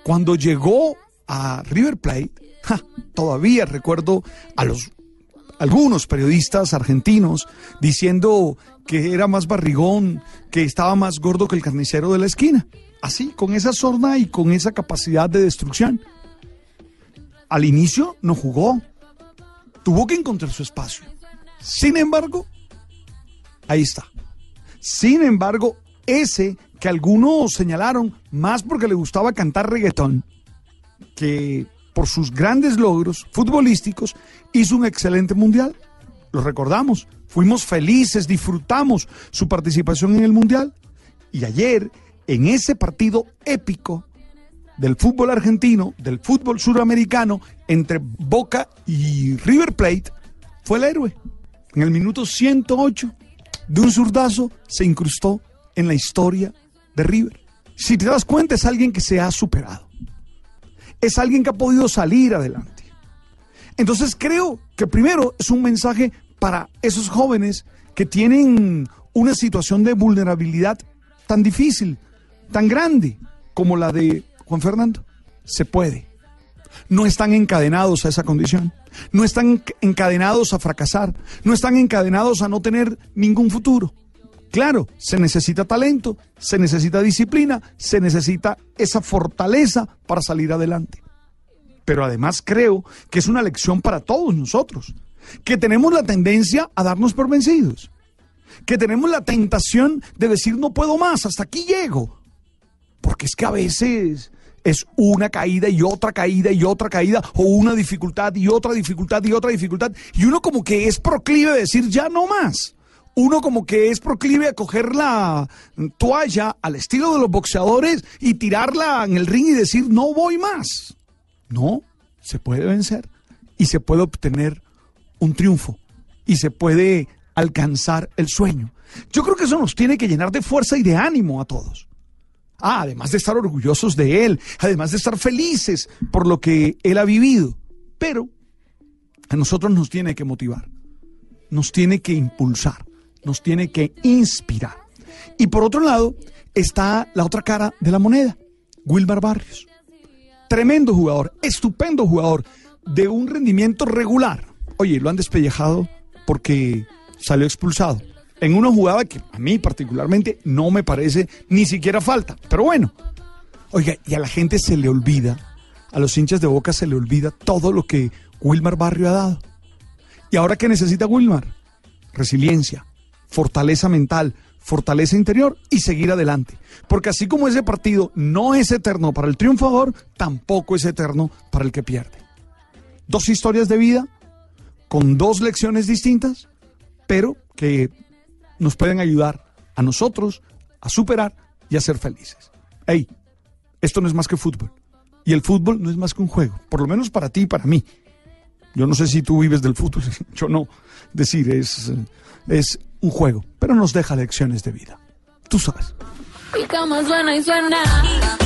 Cuando llegó a River Plate, todavía recuerdo a los algunos periodistas argentinos diciendo que era más barrigón, que estaba más gordo que el carnicero de la esquina. Así, con esa sorna y con esa capacidad de destrucción. Al inicio no jugó. Tuvo que encontrar su espacio. Sin embargo, ahí está. Sin embargo, ese que algunos señalaron más porque le gustaba cantar reggaetón, que por sus grandes logros futbolísticos hizo un excelente mundial. Lo recordamos, fuimos felices, disfrutamos su participación en el mundial. Y ayer, en ese partido épico del fútbol argentino, del fútbol suramericano, entre Boca y River Plate, fue el héroe. En el minuto 108, de un zurdazo, se incrustó en la historia de River. Si te das cuenta, es alguien que se ha superado. Es alguien que ha podido salir adelante. Entonces creo que primero es un mensaje para esos jóvenes que tienen una situación de vulnerabilidad tan difícil, tan grande como la de Juan Fernando. Se puede. No están encadenados a esa condición. No están encadenados a fracasar. No están encadenados a no tener ningún futuro. Claro, se necesita talento, se necesita disciplina, se necesita esa fortaleza para salir adelante. Pero además creo que es una lección para todos nosotros, que tenemos la tendencia a darnos por vencidos, que tenemos la tentación de decir no puedo más, hasta aquí llego. Porque es que a veces es una caída y otra caída y otra caída, o una dificultad y otra dificultad y otra dificultad, y uno como que es proclive a decir ya no más uno como que es proclive a coger la toalla al estilo de los boxeadores y tirarla en el ring y decir no voy más. No, se puede vencer y se puede obtener un triunfo y se puede alcanzar el sueño. Yo creo que eso nos tiene que llenar de fuerza y de ánimo a todos. Ah, además de estar orgullosos de él, además de estar felices por lo que él ha vivido. Pero a nosotros nos tiene que motivar, nos tiene que impulsar nos tiene que inspirar. Y por otro lado está la otra cara de la moneda, Wilmar Barrios. Tremendo jugador, estupendo jugador, de un rendimiento regular. Oye, lo han despellejado porque salió expulsado. En una jugada que a mí particularmente no me parece ni siquiera falta. Pero bueno, oiga, y a la gente se le olvida, a los hinchas de boca se le olvida todo lo que Wilmar Barrio ha dado. ¿Y ahora qué necesita Wilmar? Resiliencia, fortaleza mental, fortaleza interior y seguir adelante. Porque así como ese partido no es eterno para el triunfador, tampoco es eterno para el que pierde. Dos historias de vida con dos lecciones distintas, pero que nos pueden ayudar a nosotros a superar y a ser felices. Hey, esto no es más que fútbol. Y el fútbol no es más que un juego, por lo menos para ti y para mí. Yo no sé si tú vives del fútbol, yo no. Decir, es, es un juego, pero nos deja lecciones de vida. Tú sabes. Suena y suena. Suena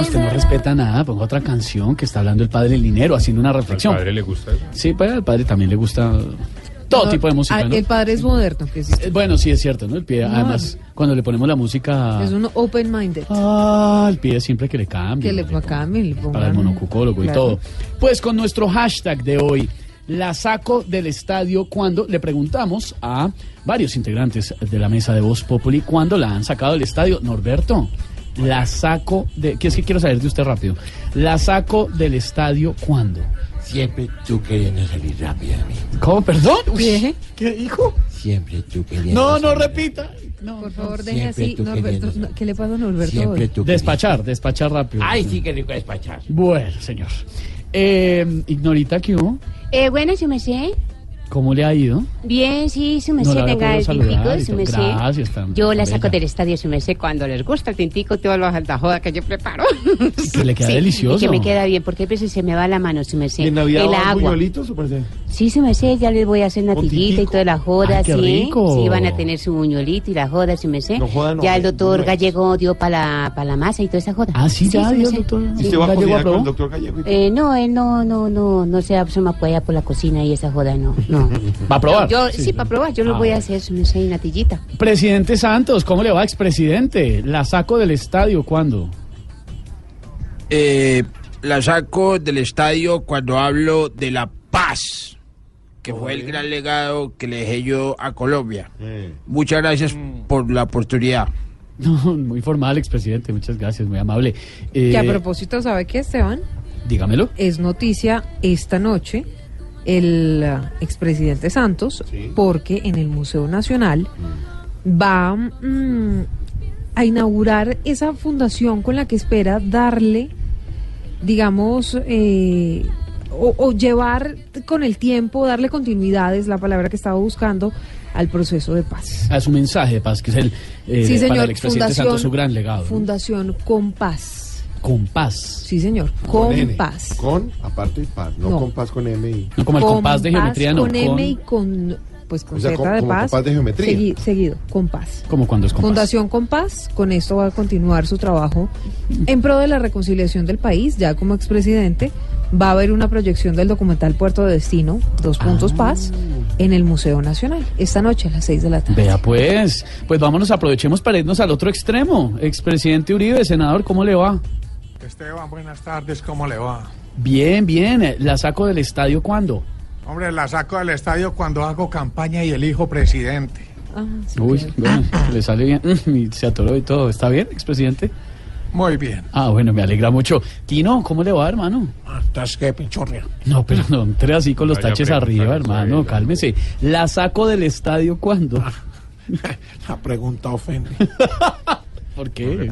usted no respeta nada, ponga otra canción que está hablando el padre Linero, haciendo una reflexión. ¿Al padre le gusta eso? Sí, pues al padre también le gusta todo No, tipo de música, ah, ¿no? El padre es moderno, que es, Eh, Bueno, sí, es cierto, ¿no? El pie, No, además, cuando le ponemos la música... es uno open-minded. Ah, el pie siempre que le cambie. que le pongan... para el monocucólogo y todo. Pues con nuestro hashtag de hoy, la saco del estadio cuando le preguntamos a varios integrantes de la mesa de Voz Populi cuándo la han sacado del estadio. Norberto, la saco de... ¿Qué es que quiero saber de usted rápido? La saco del estadio cuándo. Siempre tú queriendo salir rápido a mí. ¿Cómo? ¿Perdón? ¿Qué? ¿Qué dijo? Siempre tú queriendo No, no salir repita. Por favor, deje Siempre así, Norberto. no, ¿Qué le pasa a Norberto Siempre hoy? tú Despachar, despachar rápido. Ay, sí, qué rico despachar. Bueno, señor. Eh, Ignorita, ¿qué hubo? Eh, bueno, si me sé. ¿Cómo le ha ido? Bien, sí, su No merced había tenga el tintico, y su merced. Gracias, tan- Yo la saco bella. del estadio, su merced, cuando les gusta el tintico, todos los altajodas que yo preparo. Que le queda Sí, delicioso. Y que me queda bien, porque a veces se me va la mano, su merced. ¿Y en Navidad el agua. o parece? Sí, su merced, ya les voy a hacer natillita y toda la joda, Ay, qué sí. rico. Sí, van a tener su buñuelito y la joda, su merced. No joda, no, ya el no, doctor no. Gallego dio para la, pa' la masa y toda esa joda. Ah, sí, ya su dio el merced. doctor Sí. ¿Y usted va a cocinar con el doctor Gallego? y? Eh, no, él no, no, no, no se se me apoya por la cocina y esa joda, no, no. ¿Va a probar? Yo, sí, para probar, yo lo Ah, voy a hacer, merced, y natillita. Presidente Santos, ¿cómo le va, expresidente? ¿La saco del estadio cuándo? Eh, la saco del estadio cuando hablo de la paz, que fue el gran legado que le dejé yo a Colombia. Muchas gracias por la oportunidad. No, muy formal, expresidente, muchas gracias, muy amable. Eh, Que a propósito, ¿sabe qué, Esteban? dígamelo. Es noticia esta noche el expresidente Santos, porque en el Museo Nacional va mm, a inaugurar esa fundación con la que espera darle, digamos, eh, o, o llevar con el tiempo, darle continuidad, es la palabra que estaba buscando, al proceso de paz. A su mensaje de paz, que es el, eh, sí, para señor. el expresidente Santos su gran legado. ¿no? Fundación Con Paz. Con paz. Sí, señor. Con, N. paz. Con, aparte, paz. No, No. con paz con M y... No como el Con compás de geometría, no. Con M con- y con, pues, con O sea, Z de paz. compás de geometría. segui- seguido, con paz. Como cuando es compás. Fundación Compás, con esto va a continuar su trabajo en pro de la reconciliación del país, ya como expresidente. Va a haber una proyección del documental Puerto de Destino, Dos Puntos Paz, en el Museo Nacional, esta noche a las seis de la tarde. Vea pues, pues vámonos, aprovechemos para irnos al otro extremo. Expresidente Uribe, senador, ¿cómo le va? Esteban, buenas tardes, ¿cómo le va? Bien, bien. ¿La saco del estadio cuándo? Hombre, la saco del estadio cuando hago campaña y elijo presidente. Ah, Uy, bueno, le sale bien. Y se atoró y todo. ¿Está bien, expresidente? Muy bien. Ah, bueno, me alegra mucho. Tino, ¿cómo le va, hermano? ¿Estás qué, pinchorria? No, pero no entre así con los Vaya taches pregunta, arriba, no hermano. Cálmese. ¿La saco del estadio cuándo? La pregunta ofende. ¿Por qué?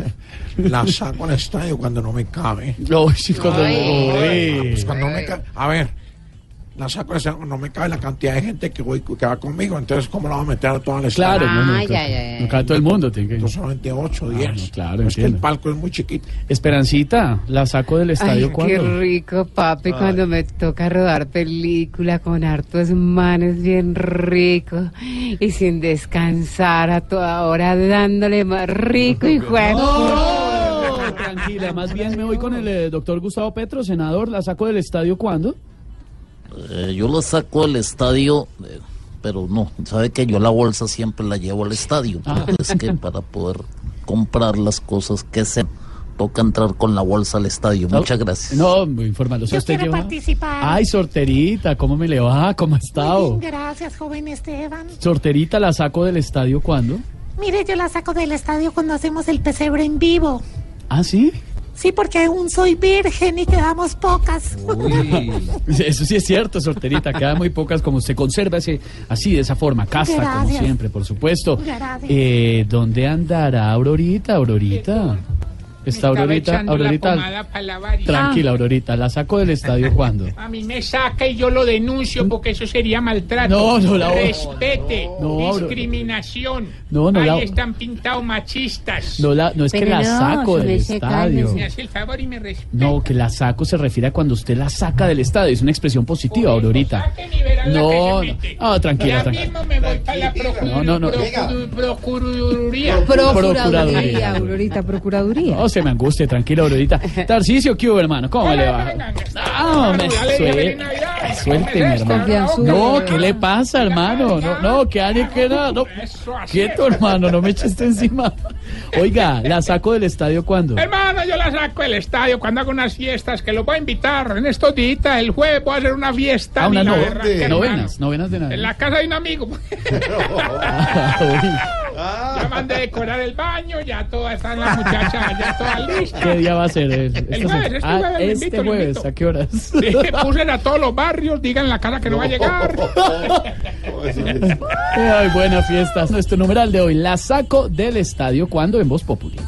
La saco del estadio cuando no me cabe. No, sí, cuando Ay. Uy. Pues cuando no me cabe. A ver, la saco cuando no me cabe la cantidad de gente que, voy, que va conmigo. Entonces, ¿cómo la va a meter a toda la estadio? Claro, no, no, Ah, no, ya, ya, ya. no cabe todo el mundo. Tiene que... No solamente 8 o 10. Ah, no, claro, es que el palco es muy chiquito. Esperancita, ¿la saco del estadio Ay, cuándo? qué rico, papi, cuando me toca rodar película con hartos manes bien rico y sin descansar a toda hora dándole más rico y juego. No, tranquila, más bien me voy con el eh, doctor Gustavo Petro, senador. ¿La saco del estadio cuándo? Eh, yo la saco del estadio, eh, pero no, sabe que yo la bolsa siempre la llevo al estadio. Ah. Es que para poder comprar las cosas que se toca entrar con la bolsa al estadio. Muchas gracias. No, muy informal. Yo quiero participar. Ay, sorterita, ¿cómo me le va? ¿Cómo ha estado? Bien, gracias, joven Esteban. Sorterita, ¿la saco del estadio cuándo? Mire, yo la saco del estadio cuando hacemos el pesebre en vivo. ¿Ah, sí? Sí, porque aún soy virgen y quedamos pocas. Eso sí es cierto, sorterita. Queda muy pocas como se conserva ese, así, de esa forma, casta, como siempre, por supuesto. Gracias. Eh, ¿Dónde andará Aurorita, Aurorita? ¿Está Estaba Aurorita? la. Tranquila, Aurorita. ¿La saco del estadio cuándo? A mí me saca y yo lo denuncio porque eso sería maltrato. No, no, la- Respete, No, discriminación. No, no, Ahí la- están pintados machistas. No, la, no es que la no, saco del estadio. Me hace el favor y me respeta. No, que la saco se refiere a cuando usted la saca del estadio. Es una expresión positiva, Aurorita. No, no, ah, tranquila, tranquila. mismo me voy para la procuraduría. No, no, no. Procuraduría. Procuraduría, Aurorita, Procuraduría. No me angustie, tranquila, Aurorita. Tarcicio, ¿qué hubo, hermano? ¿Cómo le va? Ah, me suel- Suélteme, hermano. No, ¿qué le pasa, hermano? No, no, que año que nada. No. Quieto, hermano, no me eches encima. Oiga, ¿la saco del estadio cuándo? Hermano, yo la saco del estadio cuando hago unas fiestas que lo voy a invitar en estos días. El jueves voy a hacer una fiesta. Ah, una ni la no- novenas, novenas de En nada. la casa de un amigo. ya mandé decorar el baño, ya todas están las muchachas, ya todas listas. ¿Qué día va a ser? El, El jueves, este ah, jueves, este invito, jueves, invito. ¿a qué horas? Sí, puse a todos los barrios, digan la casa que no, va a llegar. Ay, buena fiesta. Nuestro numeral de hoy, la saco del estadio cuando en Voz Populi.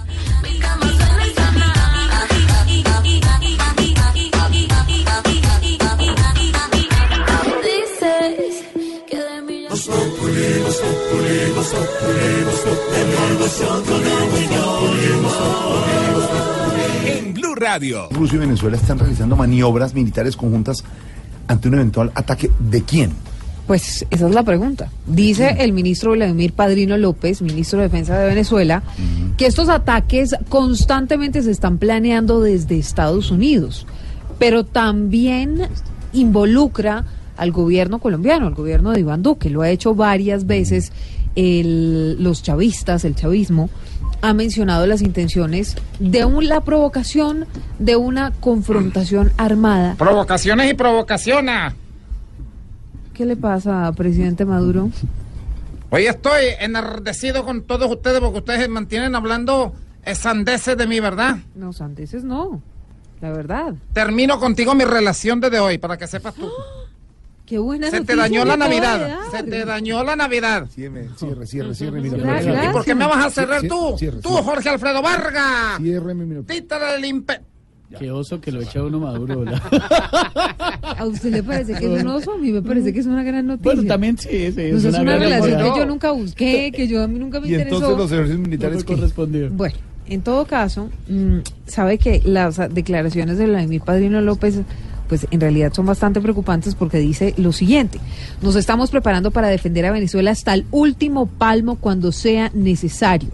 En Blue Radio. Rusia y Venezuela están realizando maniobras militares conjuntas ante un eventual ataque de quién? Pues esa es la pregunta. Dice el ministro Vladimir Padrino López, ministro de Defensa de Venezuela, que estos ataques constantemente se están planeando desde Estados Unidos, pero también involucra al gobierno colombiano, al gobierno de Iván Duque. Lo ha hecho varias veces el- los chavistas, el chavismo, ha mencionado las intenciones de un- la provocación de una confrontación armada. Provocaciones y provocaciones. ¿Qué le pasa, presidente Maduro? Hoy estoy enardecido con todos ustedes porque ustedes mantienen hablando sandeces de mí, ¿verdad? No, sandeces no. La verdad. Termino contigo mi relación desde hoy, para que sepas tú. Qué buena Se te dañó la Navidad. Se te dañó la Navidad. Cierre, cierre, cierre, cierre mi. ¿Y por qué me vas a cerrar tú? cierre, Tú. Jorge Alfredo Vargas. Cierre mi micrófono. Títara del impe... Qué oso que lo echa uno maduro. ¿verdad? ¿A usted le parece que es un oso? A mí me parece que es una gran noticia. Bueno, también sí, sí, es Pues es una relación que yo nunca busqué, que yo a mí nunca me Y interesó. entonces los ejercicios militares correspondido. Bueno, en todo caso, mm, sabe que las declaraciones de Vladimir Padrino López, pues en realidad son bastante preocupantes porque dice lo siguiente: nos estamos preparando para defender a Venezuela hasta el último palmo cuando sea necesario.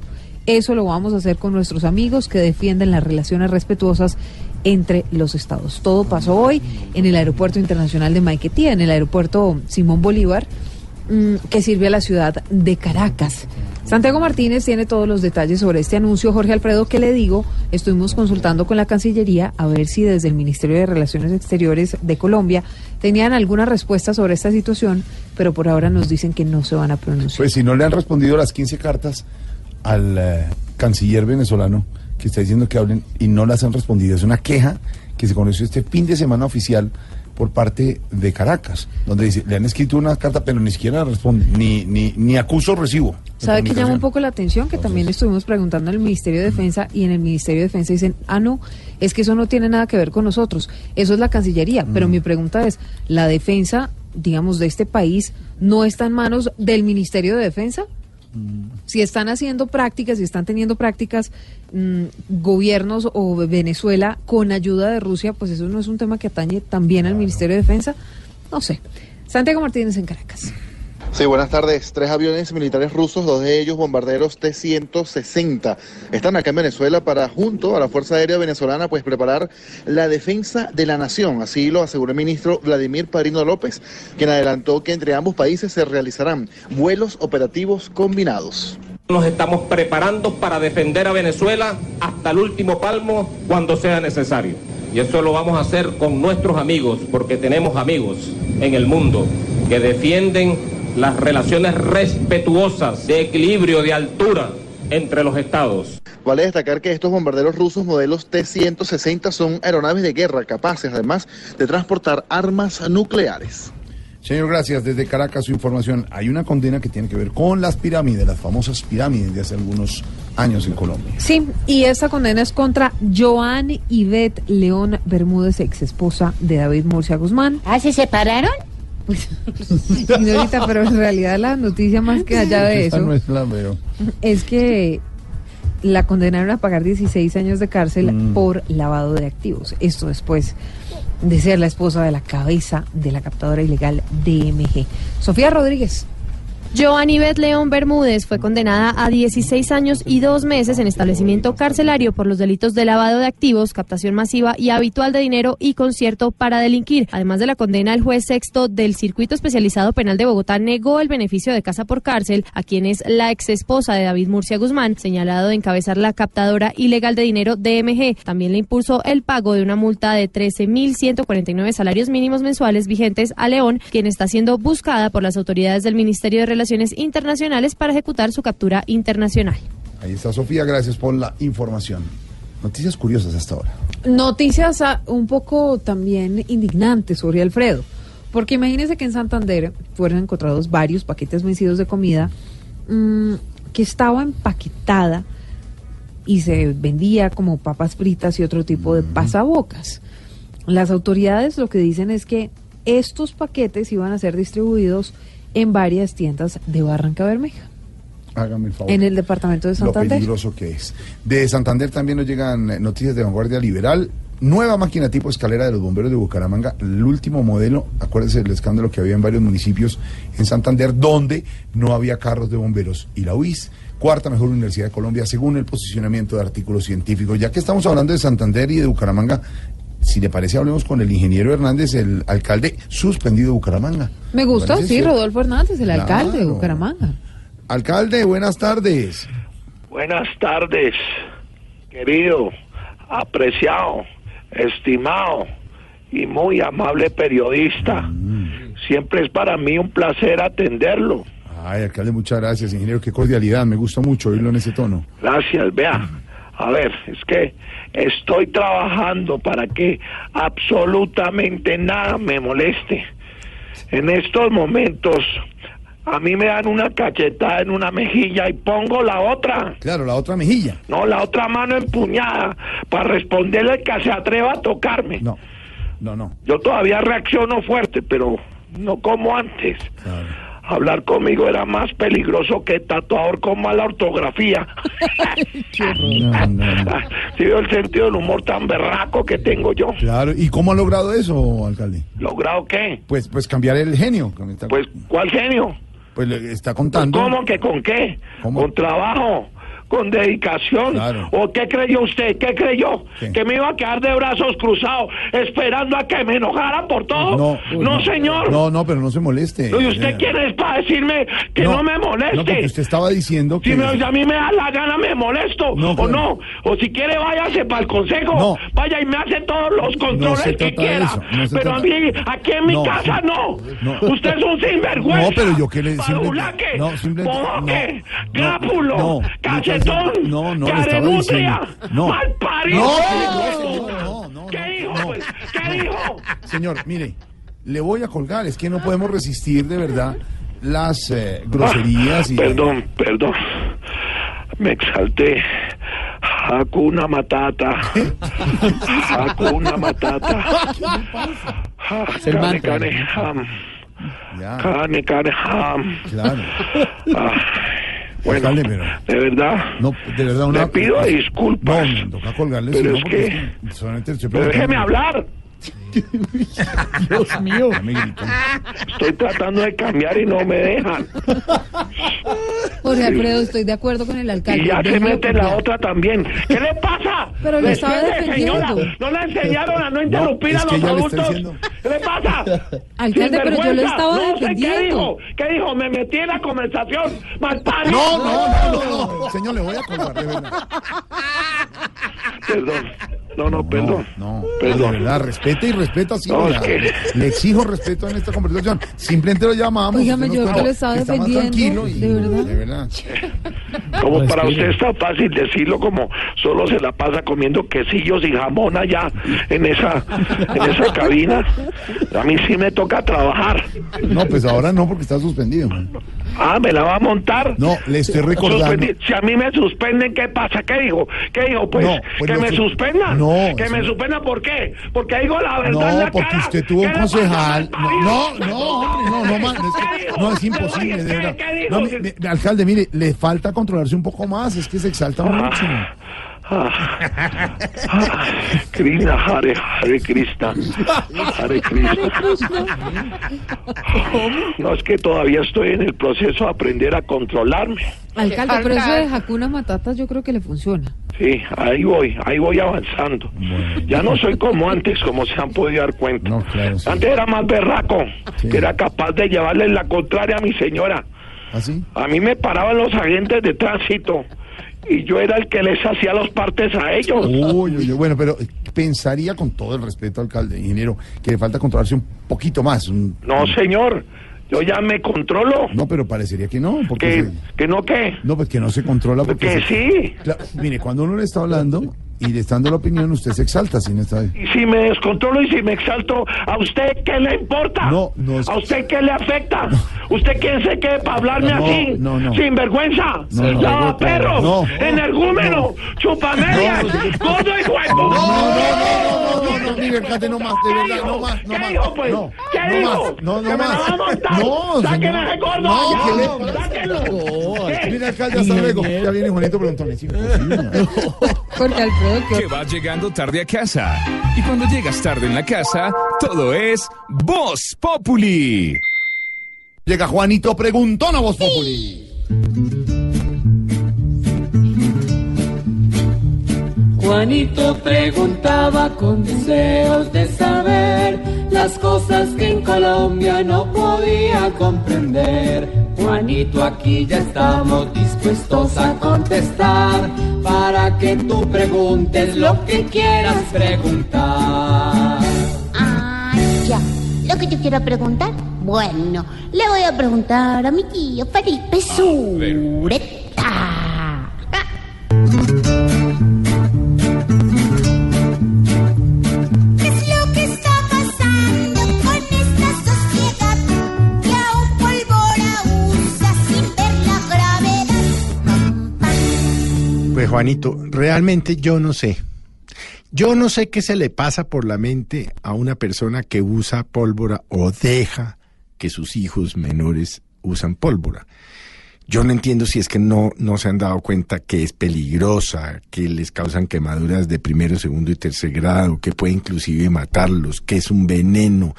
Eso lo vamos a hacer con nuestros amigos que defienden las relaciones respetuosas entre los estados. Todo pasó hoy en el Aeropuerto Internacional de Maiquetía, en el Aeropuerto Simón Bolívar, mm, que sirve a la ciudad de Caracas. Santiago Martínez tiene todos los detalles sobre este anuncio. Jorge Alfredo, ¿qué le digo? Estuvimos consultando con la Cancillería a ver si desde el Ministerio de Relaciones Exteriores de Colombia tenían alguna respuesta sobre esta situación, pero por ahora nos dicen que no se van a pronunciar. Pues si no le han respondido las 15 cartas al eh, canciller venezolano que está diciendo que hablen y no las han respondido. Es una queja que se conoció este fin de semana oficial por parte de Caracas, donde dice, le han escrito una carta, pero ni siquiera responde, ni, ni, ni acuso recibo. ¿Sabe que llama un poco la atención? Que también estuvimos preguntando el Ministerio de Defensa y en el Ministerio de Defensa dicen, ah, no, es que eso no tiene nada que ver con nosotros, eso es la Cancillería. Pero mi pregunta es, ¿la defensa, digamos, de este país no está en manos del Ministerio de Defensa? Si están haciendo prácticas, si están teniendo prácticas mm, gobiernos o Venezuela con ayuda de Rusia, pues eso no es un tema que atañe también al Ministerio de Defensa. No sé. Santiago Martínez en Caracas. Sí, buenas tardes. Tres aviones militares rusos, dos de ellos bombarderos T-160, están acá en Venezuela para, junto a la Fuerza Aérea Venezolana, pues preparar la defensa de la nación. Así lo aseguró el ministro Vladimir Padrino López, quien adelantó que entre ambos países se realizarán vuelos operativos combinados. Nos estamos preparando para defender a Venezuela hasta el último palmo cuando sea necesario. Y eso lo vamos a hacer con nuestros amigos, porque tenemos amigos en el mundo que defienden las relaciones respetuosas, de equilibrio, de altura entre los estados. Vale destacar que estos bombarderos rusos modelos T-160 son aeronaves de guerra capaces además de transportar armas nucleares. Señor, gracias. Desde Caracas su información. Hay una condena que tiene que ver con las pirámides, las famosas pirámides de hace algunos años en Colombia. Sí, y esta condena es contra Joan Ivette León Bermúdez, ex esposa de David Murcia Guzmán. ¿Ah, se separaron? Señorita, pero en realidad la noticia más que allá de eso no es la veo. es que la condenaron a pagar 16 años de cárcel Mm. por lavado de activos. Esto después de ser la esposa de la cabeza de la captadora ilegal DMG. Sofía Rodríguez. Joanibet León Bermúdez fue condenada a 16 años y dos meses en establecimiento carcelario por los delitos de lavado de activos, captación masiva y habitual de dinero y concierto para delinquir. Además de la condena, el juez sexto del Circuito Especializado Penal de Bogotá negó el beneficio de casa por cárcel a quien es la ex esposa de David Murcia Guzmán, señalado de encabezar la captadora ilegal de dinero DMG. También le impulsó el pago de una multa de 13.149 salarios mínimos mensuales vigentes a León, quien está siendo buscada por las autoridades del Ministerio de Relaciones Internacionales para ejecutar su captura internacional. Ahí está Sofía, gracias por la información. Noticias curiosas hasta ahora. Noticias ah, un poco también indignantes sobre Alfredo, porque imagínense que en Santander fueron encontrados varios paquetes vencidos de comida mm, que estaba empaquetada y se vendía como papas fritas y otro tipo de pasabocas. Las autoridades lo que dicen es que estos paquetes iban a ser distribuidos en varias tiendas de Barranca Bermeja, Hágame el favor. en el departamento de Lo Santander. peligroso que es. De Santander también nos llegan noticias de vanguardia liberal. Nueva máquina tipo escalera de los bomberos de Bucaramanga, el último modelo, acuérdense del escándalo que había en varios municipios en Santander donde no había carros de bomberos. Y la UIS, cuarta mejor universidad de Colombia según el posicionamiento de artículos científicos. Ya que estamos hablando de Santander y de Bucaramanga, si le parece hablemos con el ingeniero Hernández, el alcalde suspendido de Bucaramanga. Me gusta, parece sí, cierto? Rodolfo Hernández, el alcalde de. Bucaramanga. Alcalde, buenas tardes. Buenas tardes, querido, apreciado, estimado y muy amable periodista. Siempre es para mí un placer atenderlo. Ay, alcalde, muchas gracias, ingeniero. Qué cordialidad. Me gusta mucho oírlo en ese tono. Gracias, vea. A ver, es que estoy trabajando para que absolutamente nada me moleste. En estos momentos, a mí me dan una cachetada en una mejilla y pongo la otra. Claro, la otra mejilla. No, la otra mano empuñada para responderle al que se atreva a tocarme. No, no, no. Yo todavía reacciono fuerte, pero no como antes. Hablar conmigo era más peligroso que tatuador con mala ortografía. No, no, no. Si veo el sentido del humor tan berraco que tengo yo. Claro, ¿y cómo ha logrado eso, alcalde? ¿Logrado qué? Pues, pues cambiar el genio. Pues, ¿cuál genio? Pues le está contando. ¿Cómo que con qué? Con trabajo, con dedicación. Claro. ¿O qué creyó usted? ¿Qué creyó? ¿Qué? ¿Que me iba a quedar de brazos cruzados esperando a que me enojara por todo? No, señor. No, no, pero no se moleste. ¿Y usted quién es para decirme que no, me moleste? No, porque usted estaba diciendo que... Si, me- a mí me da la gana, me molesto. No, o no. O si quiere, váyase para el consejo. No. Vaya y me hace todos los controles que quiera. no pero a mí, aquí en mi No, casa, no. No. Usted es un sinvergüenza. No, pero yo que le... No, simplemente... bodoque, no, crápulo, no, cachetón, No, no, le estaba carenutria, diciendo... No, malparido. no, no, ¿Qué dijo, pues? ¿Qué dijo? Señor, mire, le voy a colgar. Es que no podemos resistir de verdad las eh, groserías y... Perdón, perdón. Me exalté. Hakuna Matata. Hakuna Matata. Ah, Cane, cane, ham. Ya. Cane, cane, ham. Claro. Bueno, Alcalde, pero- de verdad. No, de verdad, una... Le pido disculpas. No, me toca colgarle. Pero es que- Pero déjeme hablar. Dios mío. Estoy tratando de cambiar y no me dejan. Jorge Alfredo, estoy de acuerdo con el alcalde. Y ya se mete la otra también. ¿Qué le pasa? Pero le estaba Respete, señora. defendiendo. No le enseñaron a no interrumpir es a los adultos. ¿Qué le pasa? Alcalde, pero yo lo estaba no sé ¿Qué defendiendo. dijo? ¿Qué dijo? Me metí en la conversación. Malparido. No, no, no, no, no. Señor, le voy a colgar, de verdad. Perdón. No, no, perdón. No, Perdón. de verdad, respete y respeta así. No, es que- le, le exijo respeto en esta conversación. Simplemente lo llamamos. Usted yo que lo estaba está defendiendo, tranquilo y- de verdad. De verdad. Como para usted es tan fácil decirlo como solo se la pasa comiendo quesillos y jamón allá en esa, en esa cabina. A mí sí me toca trabajar. No, pues ahora no, porque está suspendido. man. Ah, ¿me la va a montar? No, le estoy recordando. Suspendi- Si a mí me suspenden, ¿qué pasa? ¿Qué digo? ¿Qué digo? Pues, No, pues que lo me su- suspendan. No, Que me suspendan, ¿por qué? Porque digo la verdad en No, la porque cara. usted tuvo ¿Qué un concejal. No, no, no, hombre, no, no, man, es no, es imposible, de verdad. No, mi- mi- alcalde, mire, le falta controlarse un poco más, es que se exalta mucho. Ah, Krishna, Hare, Hare Krishna. Hare Krishna. No, es que todavía estoy en el proceso de aprender a controlarme. Alcalde, pero eso de Hakuna Matata yo creo que le funciona. Sí, ahí voy, ahí voy avanzando. Ya no soy como antes, como se han podido dar cuenta. Antes era más berraco, que era capaz de llevarle la contraria a mi señora. ¿Así? A mí me paraban los agentes de tránsito y yo era el que les hacía los partes a ellos. Uy, uy, uy, bueno, pero pensaría con todo el respeto, alcalde, ingeniero, que le falta controlarse un poquito más. un- No, señor, yo ya me controlo. No, pero parecería que no, porque... ¿Que, se- que no qué? No, pues que no se controla porque... Que se- sí. Claro, mire, cuando uno le está hablando y dando la opinión, usted se exalta, si no está... Y si me descontrolo y si me exalto, ¿a usted qué le importa? No, no es- ¿A usted qué le afecta? ¿Usted quién se quede para hablarme No, así? no, no. ¿Sin vergüenza? No, no. ¡Lava perros! No. ¡Energúmeno! ¡Chupamedias! ¡Gordo y hueco! No, no, no, no, no, no, no, no más, de verdad, no más, no ¿Qué más. dijo, pues? No, ¿Qué le digo? No, no ¡Que me la más. No, ¡Saquen señor. a ese gordo No! ¿qué? ¡Sáquenlo! ¿Qué? Mira, alcalde, hasta luego. Ya viene Juanito Preguntones. Imposible. Porque Alfredo, Que vas llegando tarde a casa. Y cuando llegas tarde en la casa, todo es Voz Populi. Llega Juanito Preguntón a Voz Populi. Juanito preguntaba con deseos de saber las cosas que en Colombia no podía comprender. Juanito, aquí ya estamos dispuestos a contestar para que tú preguntes lo que quieras preguntar. Ah, ya. Lo que yo quiero preguntar, bueno, le voy a preguntar a mi tío Felipe Sureta. Juanito, realmente yo no sé. Yo no sé qué se le pasa por la mente a una persona que usa pólvora o deja que sus hijos menores usan pólvora. Yo no entiendo si es que no, no se han dado cuenta que es peligrosa, que les causan quemaduras de primero, segundo y tercer grado, que puede inclusive matarlos, que es un veneno,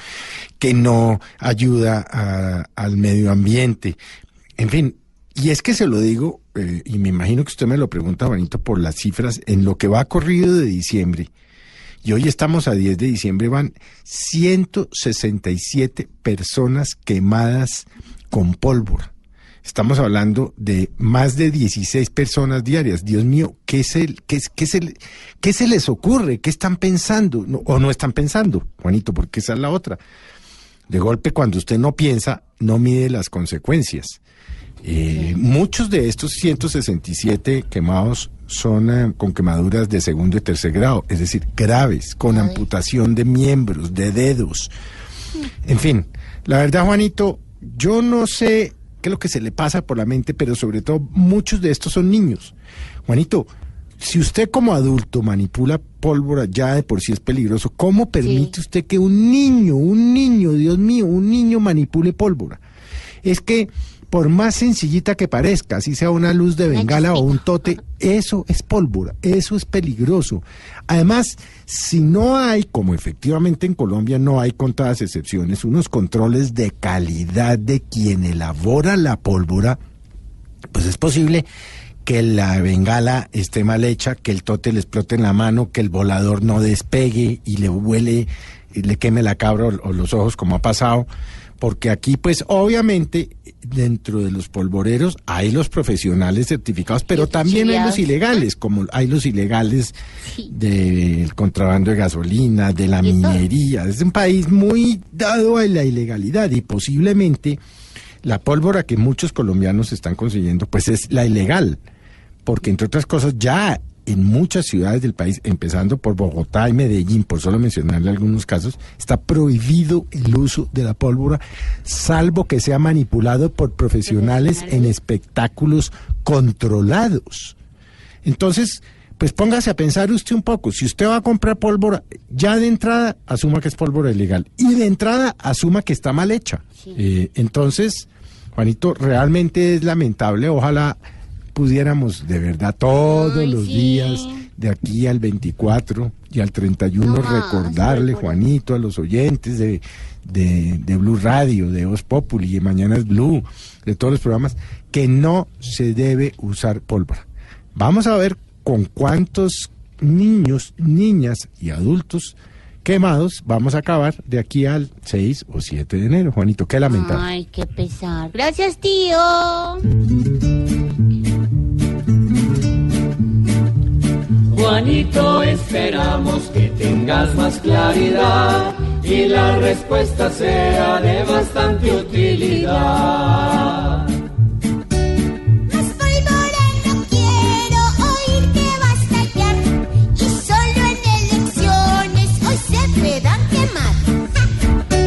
que no ayuda al medio ambiente. En fin, y es que se lo digo, eh, y me imagino que usted me lo pregunta, Juanito, por las cifras, en lo que va corrido de diciembre, y hoy estamos a 10 de diciembre, van 167 personas quemadas con pólvora. Estamos hablando de más de 16 personas diarias. Dios mío, ¿qué, es el, qué, es- qué, se, le- qué se les ocurre? ¿Qué están pensando? ¿O no están pensando, Juanito? Porque esa es la otra. De golpe, cuando usted no piensa, no mide las consecuencias. Eh, muchos de estos 167 quemados son eh, con quemaduras de segundo y tercer grado, es decir, graves, con amputación de miembros, de dedos. En fin, la verdad, Juanito, yo no sé qué es lo que se le pasa por la mente, pero sobre todo muchos de estos son niños. Juanito, si usted como adulto manipula pólvora ya de por sí es peligroso, ¿cómo permite usted que un niño, un niño, Dios mío, un niño manipule pólvora? Es que por más sencillita que parezca, así sea una luz de bengala o un tote, eso es pólvora, eso es peligroso. Además, si no hay, como efectivamente en Colombia no hay contadas excepciones, unos controles de calidad de quien elabora la pólvora, pues es posible que la bengala esté mal hecha, que el tote le explote en la mano, que el volador no despegue y le huele, y le queme la cabra o, o los ojos como ha pasado, porque aquí pues obviamente dentro de los polvoreros hay los profesionales certificados, pero también hay los ilegales, como hay los ilegales del contrabando de gasolina, de la minería. Es un país muy dado a la ilegalidad y posiblemente la pólvora que muchos colombianos están consiguiendo, pues es la ilegal, porque entre otras cosas ya en muchas ciudades del país, empezando por Bogotá y Medellín, por solo mencionarle algunos casos, está prohibido el uso de la pólvora, salvo que sea manipulado por profesionales en espectáculos controlados. Entonces, pues póngase a pensar usted un poco, si usted va a comprar pólvora, ya de entrada asuma que es pólvora ilegal y de entrada asuma que está mal hecha. Eh, entonces, Juanito, realmente es lamentable, ojalá pudiéramos de verdad todos los días de aquí al 24 y al 31 recordarle, Juanito, a los oyentes de, de, de Blue Radio, de Voz Populi, y Mañana es Blue, de todos los programas, que no se debe usar pólvora. Vamos a ver con cuántos niños, niñas y adultos quemados vamos a acabar de aquí al 6 o 7 de enero. Juanito, qué lamentable. Ay, qué pesar. Gracias, tío. Juanito, esperamos que tengas más claridad y la respuesta sea de bastante utilidad. Y solo en elecciones hoy se puedan quemar.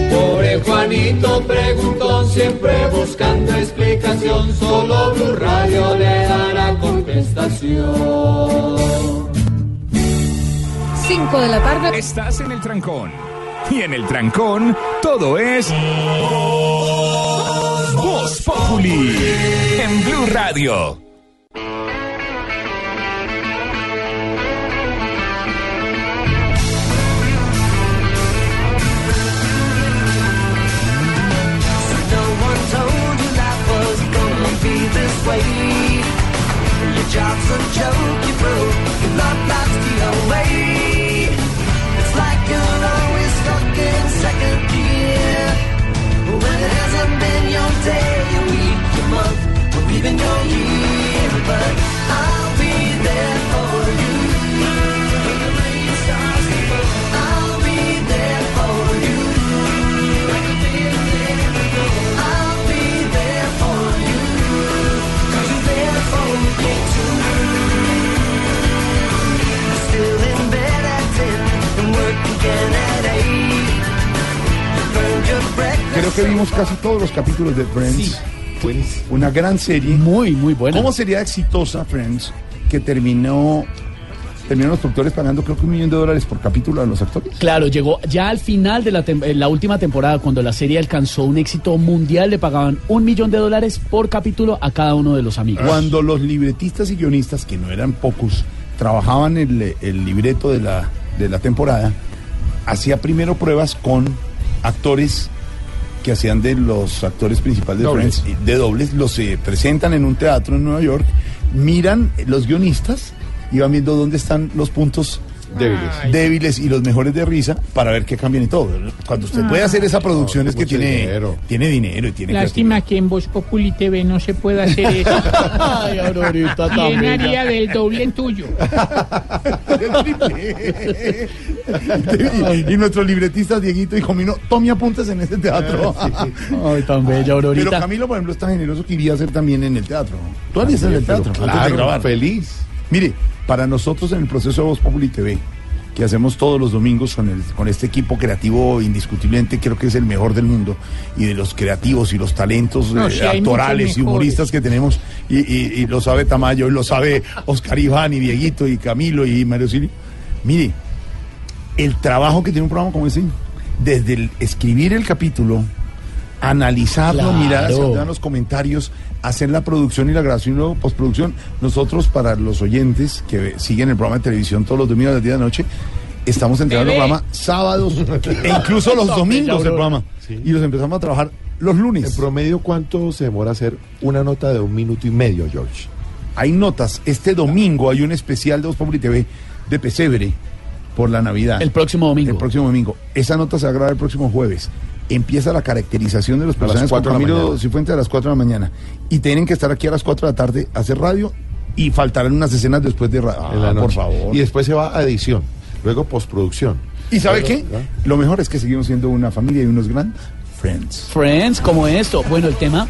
Pobre Juanito preguntó siempre buscando explicación, solo Blue Radio le dará contestación. 5 de la tarde. Estás en el trancón. Y en el trancón, todo es. Voz Populi. En Blue Radio. Way. Your job's a joke, you broke, your love life's the away. It's Creo que vimos casi todos los capítulos de Friends. Una gran serie. Muy, muy buena. ¿Cómo sería exitosa Friends que terminó terminaron los productores pagando creo que un millón de dólares por capítulo a los actores? Claro, llegó ya al final de la, eh, la última temporada, cuando la serie alcanzó un éxito mundial, le pagaban un millón de dólares por capítulo a cada uno de los amigos. Cuando los libretistas y guionistas, que no eran pocos, trabajaban el, el libreto de la, de la temporada, hacía primero pruebas con actores que hacían de los actores principales de Dobles. Friends, de dobles, los se presentan en un teatro en Nueva York, miran los guionistas y van viendo dónde están los puntos débiles, débiles y los mejores de risa para ver qué cambian y todo. Cuando usted puede hacer esa producción es que tiene dinero. tiene dinero y tiene Lástima que en Voz Populi TV no se pueda hacer eso. Ay, Aurorita, tan ¿Quién bella. haría del doble en tuyo? y nuestros libretistas, Dieguito y Comino, tome apuntes en ese teatro. Ay, tan bella, Aurorita. Pero Camilo, por ejemplo, es tan generoso que iría a hacer también en el teatro. Tú harías en el teatro, antes claro, de grabar. feliz. Mire, para nosotros en el proceso de Voz Populi TV, que hacemos todos los domingos con, el, con este equipo creativo indiscutiblemente, creo que es el mejor del mundo, y de los creativos y los talentos No, eh, actorales y humoristas que tenemos, y, y- y lo sabe Tamayo, y lo sabe Oscar Iván, y Dieguito, y Camilo, y Mario Silvio. Mire, el trabajo que tiene un programa como ese, desde el escribir el capítulo, analizarlo, Claro. mirar hacia los comentarios, hacer la producción y la grabación y luego postproducción. Nosotros, para los oyentes que siguen el programa de televisión todos los domingos a las 10 de la noche, estamos entregando el programa sábados e incluso los domingos el programa. Y los empezamos a trabajar los lunes. En promedio, ¿cuánto se demora hacer una nota de un minuto y medio, George? Hay notas. Este domingo hay un especial de Voz Populi TV de Pesebre por la Navidad. El próximo domingo. El próximo domingo. Esa nota se va a grabar el próximo jueves. Empieza la caracterización de los A las personajes con cuatro de la Camilo mañana. Cifuentes a las 4 de la mañana. Y tienen que estar aquí a las 4 de la tarde a hacer radio y faltarán unas escenas después de radio. Ah, por favor. Y después se va a edición, luego postproducción. ¿Y sabe Luego, qué? Lo mejor es que seguimos siendo una familia y unos gran friends. Friends, como esto. Bueno, el tema,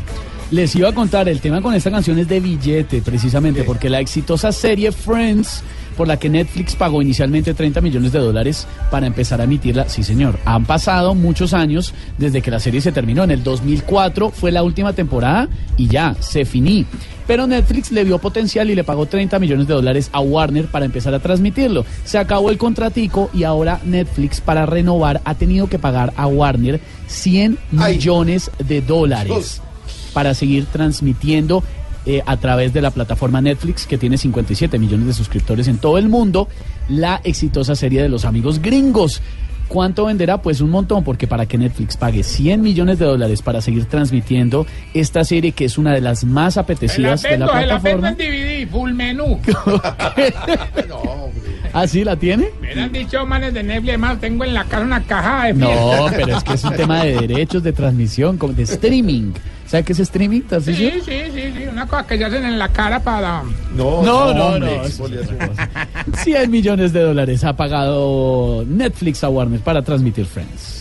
les iba a contar, el tema con esta canción es de billete, precisamente, porque la exitosa serie Friends, por la que Netflix pagó inicialmente 30 millones de dólares para empezar a emitirla, sí señor, han pasado muchos años desde que la serie se terminó. En el 2004 fue la última temporada y ya, se finí. Pero Netflix le vio potencial y le pagó 30 millones de dólares a Warner para empezar a transmitirlo. Se acabó el contratico y ahora Netflix para renovar ha tenido que pagar a Warner 100 millones de dólares para seguir transmitiendo eh, a través de la plataforma Netflix, que tiene 57 millones de suscriptores en todo el mundo, la exitosa serie de los amigos gringos. ¿Cuánto venderá? Pues un montón, porque para que Netflix pague 100 millones de dólares para seguir transmitiendo esta serie, que es una de las más la apetecidas de la vendo, se la vendo plataforma. en DVD, full menú. ¿Ah, sí? ¿La tiene? Me han dicho manes de Netflix, además tengo en la casa una caja de No, fiesta. pero es que es un tema de derechos de transmisión, como de streaming. ¿Sabe qué es streaming? Sí, sí, sí, sí, una cosa que se hacen en la cara para... No, No, no, hombre, no. exfoliación. 100 millones de dólares ha pagado Netflix a Warner para transmitir Friends.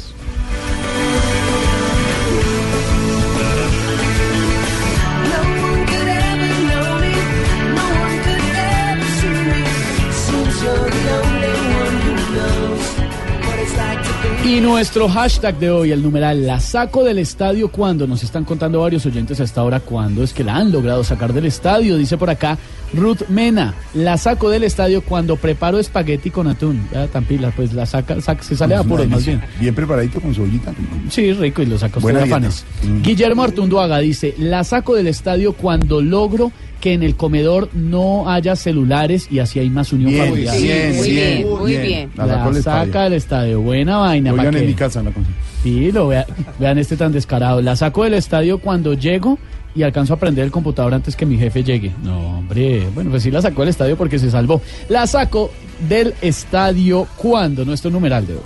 Y nuestro hashtag de hoy, el numeral La saco del estadio cuando nos están contando varios oyentes hasta ahora cuándo es que la han logrado sacar del estadio. Dice por acá Ruth Mena, la saco del estadio cuando preparo espagueti con atún. Ya, tan pila, pues la saca, saca- se sale a apuros más bien. Bien preparadito con cebollita. Sí, rico y lo saca usted de afanes. Mm. Guillermo Artunduaga dice, la saco del estadio cuando logro que en el comedor no haya celulares y así hay más unión Bien, familiar. sí, bien, muy bien, muy bien. La La, saca estadio. del estadio. Buena vaina. Oigan, ¿pa' qué? en mi casa la consigo. Sí, lo vea- vean este tan descarado. La saco del estadio cuando llego y alcanzo a prender el computador antes que mi jefe llegue. No, hombre. Bueno, pues sí la sacó del estadio porque se salvó. La saco del estadio cuando nuestro numeral de hoy.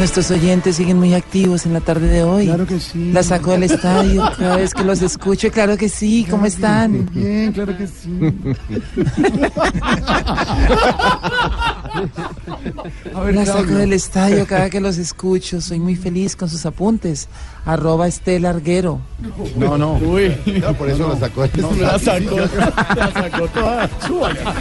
Nuestros oyentes siguen muy activos en la tarde de hoy. Claro que sí. La saco del estadio cada vez que los escucho. Claro que sí. ¿Cómo están? Bien, claro que sí. la saco del estadio cada que los escucho. Soy muy feliz con sus apuntes. Arroba Estela Arguero. No, no. Uy. No, por eso la sacó. No, la sacó, la sacó toda. Súbala.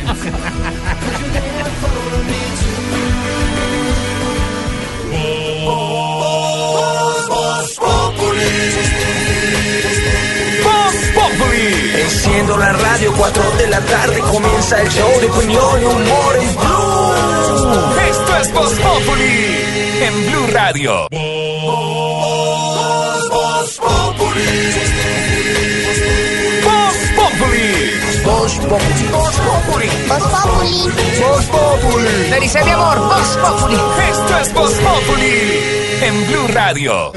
Voz Populi. Enciendo la radio, 4 de la tarde comienza el show de opinión y humor en Blue. Esto es Voz Populi en Blue Radio. Voz Populi. Voz Populi. Voz Populi. Voz Populi. Voz Populi. Le dice mi amor, Voz Populi. Esto es Voz Populi en Blue Radio.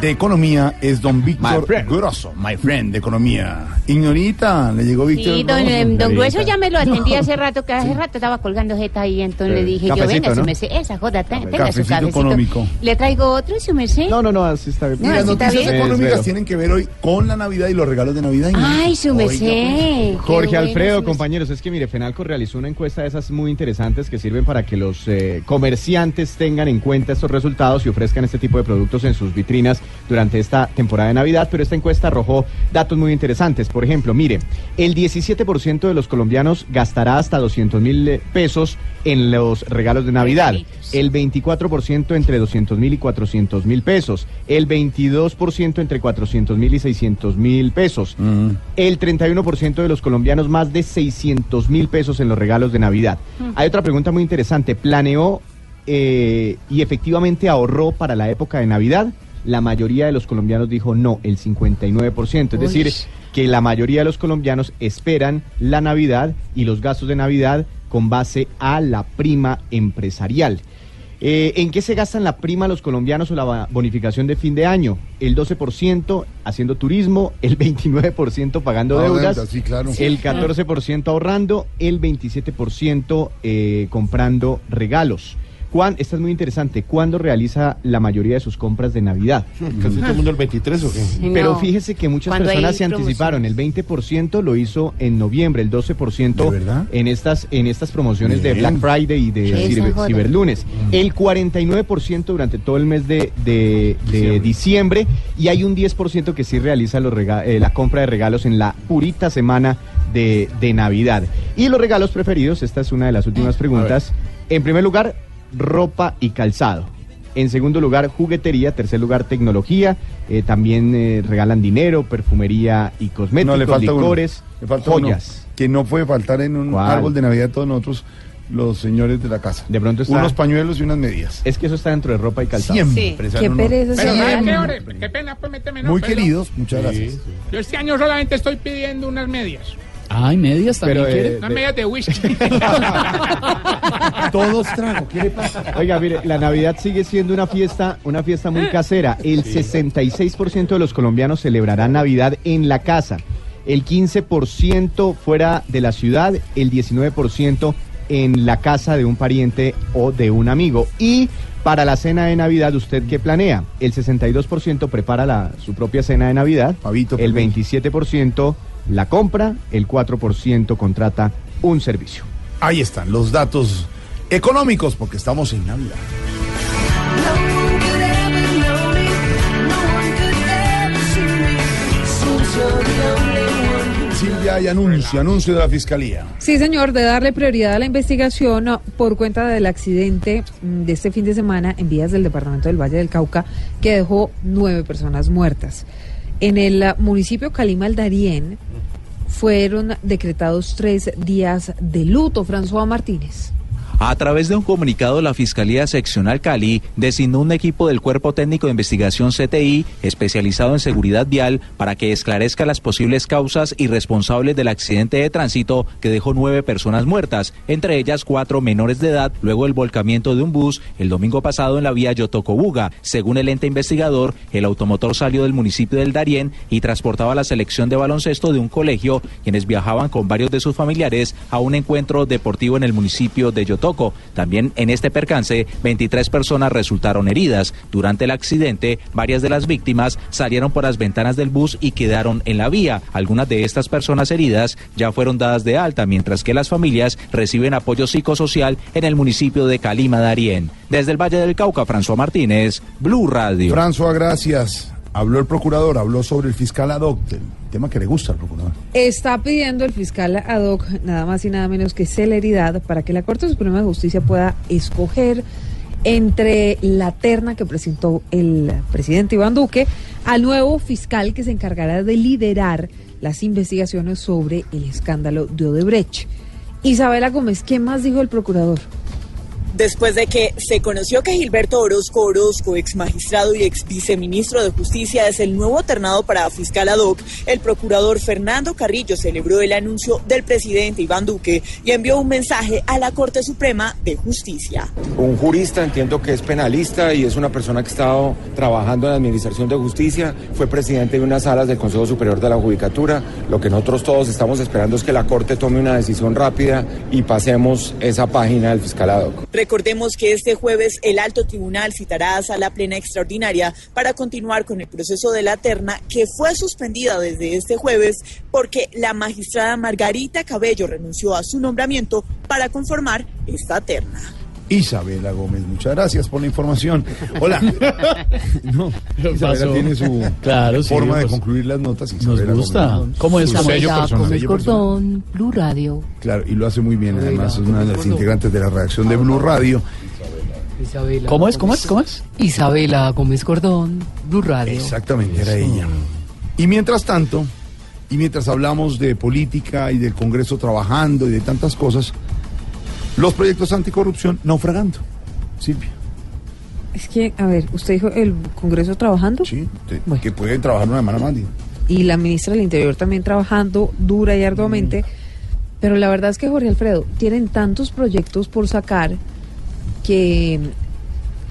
De economía es don Víctor Grosso, my friend de economía. Ignorita, le llegó Víctor Sí, don, eh, don Grueso ya me lo atendí hace rato, que hace rato estaba colgando jeta ahí, entonces le dije yo, venga, su merced, esa joda, te- tenga su Cafecito económico. ¿Le traigo otro, su merced? No, no, no, así está bien. No, las noticias bien. económicas tienen que ver hoy con la Navidad y los regalos de Navidad. Ay, su merced. Jorge Qué bueno, Alfredo, compañeros, es que mire, Fenalco realizó una encuesta de esas muy interesantes que sirven para que los eh, comerciantes tengan en cuenta estos resultados y ofrezcan este tipo de productos en sus vitrinas durante esta temporada de Navidad, pero esta encuesta arrojó datos muy interesantes. Por ejemplo, mire, el 17% de los colombianos gastará hasta 200 mil pesos en los regalos de Navidad, el 24% entre 200 mil y 400 mil pesos, el 22% entre 400 mil y 600 mil pesos, el 31% de los colombianos más de 600 mil pesos en los regalos de Navidad. Mm. Hay otra pregunta muy interesante. ¿Planeó eh, y efectivamente ahorró para la época de Navidad? La mayoría de los colombianos dijo no, el 59%. Es Uy. decir, que la mayoría de los colombianos esperan la Navidad y los gastos de Navidad con base a la prima empresarial. Eh, ¿En qué se gastan la prima los colombianos o la bonificación de fin de año? El 12% haciendo turismo, el 29% pagando Ah, deudas, deudas, sí, claro. el 14% ahorrando, el 27% eh, comprando regalos. ¿Cuán- esta es muy interesante. ¿Cuándo realiza la mayoría de sus compras de Navidad? Casi todo el mundo el 23 o qué? Pero No. fíjese que muchas personas se anticiparon. El 20% lo hizo en noviembre, el 12% en estas en estas promociones de. Black Friday y de. Ciber-. Ciberlunes. El 49% durante todo el mes de, de- de diciembre y hay un 10% que sí realiza los rega- eh, la compra de regalos en la purita semana de, de Navidad. Y los regalos preferidos, esta es una de las últimas preguntas. En primer lugar, ropa y calzado. En segundo lugar, juguetería. Tercer lugar, tecnología. Eh, también eh, regalan dinero, perfumería y cosméticos, No, le falta uno. licores, Le falta uno, joyas. que no puede faltar en un ¿Cuál? árbol de Navidad de todos nosotros, los señores de la casa. De pronto está- Unos pañuelos y unas medias. Es que eso está dentro de ropa y calzado. Siempre. Qué pereza, Pero señor. ¿sabe qué, hombre? Qué pena, pues méteme no, Muy perdón. queridos, muchas gracias. Yo este año solamente estoy pidiendo unas medias. Ay, medias también Pero, eh. Unas medias de whisky. Todos trago, ¿qué le pasa? Oiga, mire, la Navidad sigue siendo una fiesta, una fiesta muy casera. El 66% de los colombianos celebrarán Navidad en la casa. El 15% fuera de la ciudad, el 19% en la casa de un pariente o de un amigo. Y para la cena de Navidad, ¿usted qué planea? El 62% prepara la- su propia cena de Navidad, el 27% la compra, el 4% contrata un servicio. Ahí están los datos económicos, porque estamos en Navidad. Silvia hay anuncio, anuncio de la fiscalía. Sí, señor, de darle prioridad a la investigación por cuenta del accidente de este fin de semana en vías del departamento del Valle del Cauca que dejó nueve personas muertas. En el uh, municipio Calima al Darién fueron decretados tres días de luto. François Martínez. A través de un comunicado, la Fiscalía Seccional Cali designó un equipo del Cuerpo Técnico de Investigación CTI especializado en seguridad vial para que esclarezca las posibles causas y responsables del accidente de tránsito que dejó nueve personas muertas, entre ellas cuatro menores de edad, luego del volcamiento de un bus el domingo pasado en la vía Yotocobuga. Según el ente investigador, el automotor salió del municipio del Darién y transportaba la selección de baloncesto de un colegio, quienes viajaban con varios de sus familiares a un encuentro deportivo en el municipio de También en este percance, 23 personas resultaron heridas. Durante el accidente, varias de las víctimas salieron por las ventanas del bus y quedaron en la vía. Algunas de estas personas heridas ya fueron dadas de alta, mientras que las familias reciben apoyo psicosocial en el municipio de Calima Darién. Desde el Valle del Cauca, François Martínez, Blue Radio. François, gracias. Habló el procurador, habló sobre el fiscal ad hoc, tema que le gusta al procurador. Está pidiendo el fiscal ad hoc nada más y nada menos que celeridad para que la Corte Suprema de Justicia pueda escoger entre la terna que presentó el presidente Iván Duque al nuevo fiscal que se encargará de liderar las investigaciones sobre el escándalo de Odebrecht. Isabela Gómez, ¿qué más dijo el procurador? Después de que se conoció que Gilberto Orozco Orozco, ex magistrado y ex viceministro de Justicia, es el nuevo ternado para fiscal ad hoc, el procurador Fernando Carrillo celebró el anuncio del presidente Iván Duque y envió un mensaje a la Corte Suprema de Justicia. Un jurista, entiendo que es penalista y es una persona que ha estado trabajando en la Administración de Justicia, fue presidente de unas salas del Consejo Superior de la Judicatura. Lo que nosotros todos estamos esperando es que la Corte tome una decisión rápida y pasemos esa página del fiscal ad hoc. Recordemos que este jueves el alto tribunal citará a sala plena extraordinaria para continuar con el proceso de la terna que fue suspendida desde este jueves porque la magistrada Margarita Cabello renunció a su nombramiento para conformar esta terna. Isabela Gómez, muchas gracias por la información. Hola. no, Isabela tiene su Claro, sí, forma de pues, concluir las notas. Nos Isabela gusta. Gómez. ¿Cómo es? Su ¿Cómo sello es? personal. Gómez. Cordón, Blue Radio. Claro, y lo hace muy bien. Además, es una de las integrantes de la redacción de Blue Radio. Isabela ¿Cómo es? ¿Cómo es? ¿Cómo es? Isabela Gómez Cordón, Blue Radio. Exactamente, era ella. Y mientras tanto, y mientras hablamos de política y del Congreso trabajando y de tantas cosas, los proyectos anticorrupción naufragando. Silvia. Es que, a ver, usted dijo el Congreso trabajando. Sí, que pueden trabajar una semana más. digo. y la ministra del Interior también trabajando dura y arduamente. Pero la verdad es que Jorge Alfredo, tienen tantos proyectos por sacar que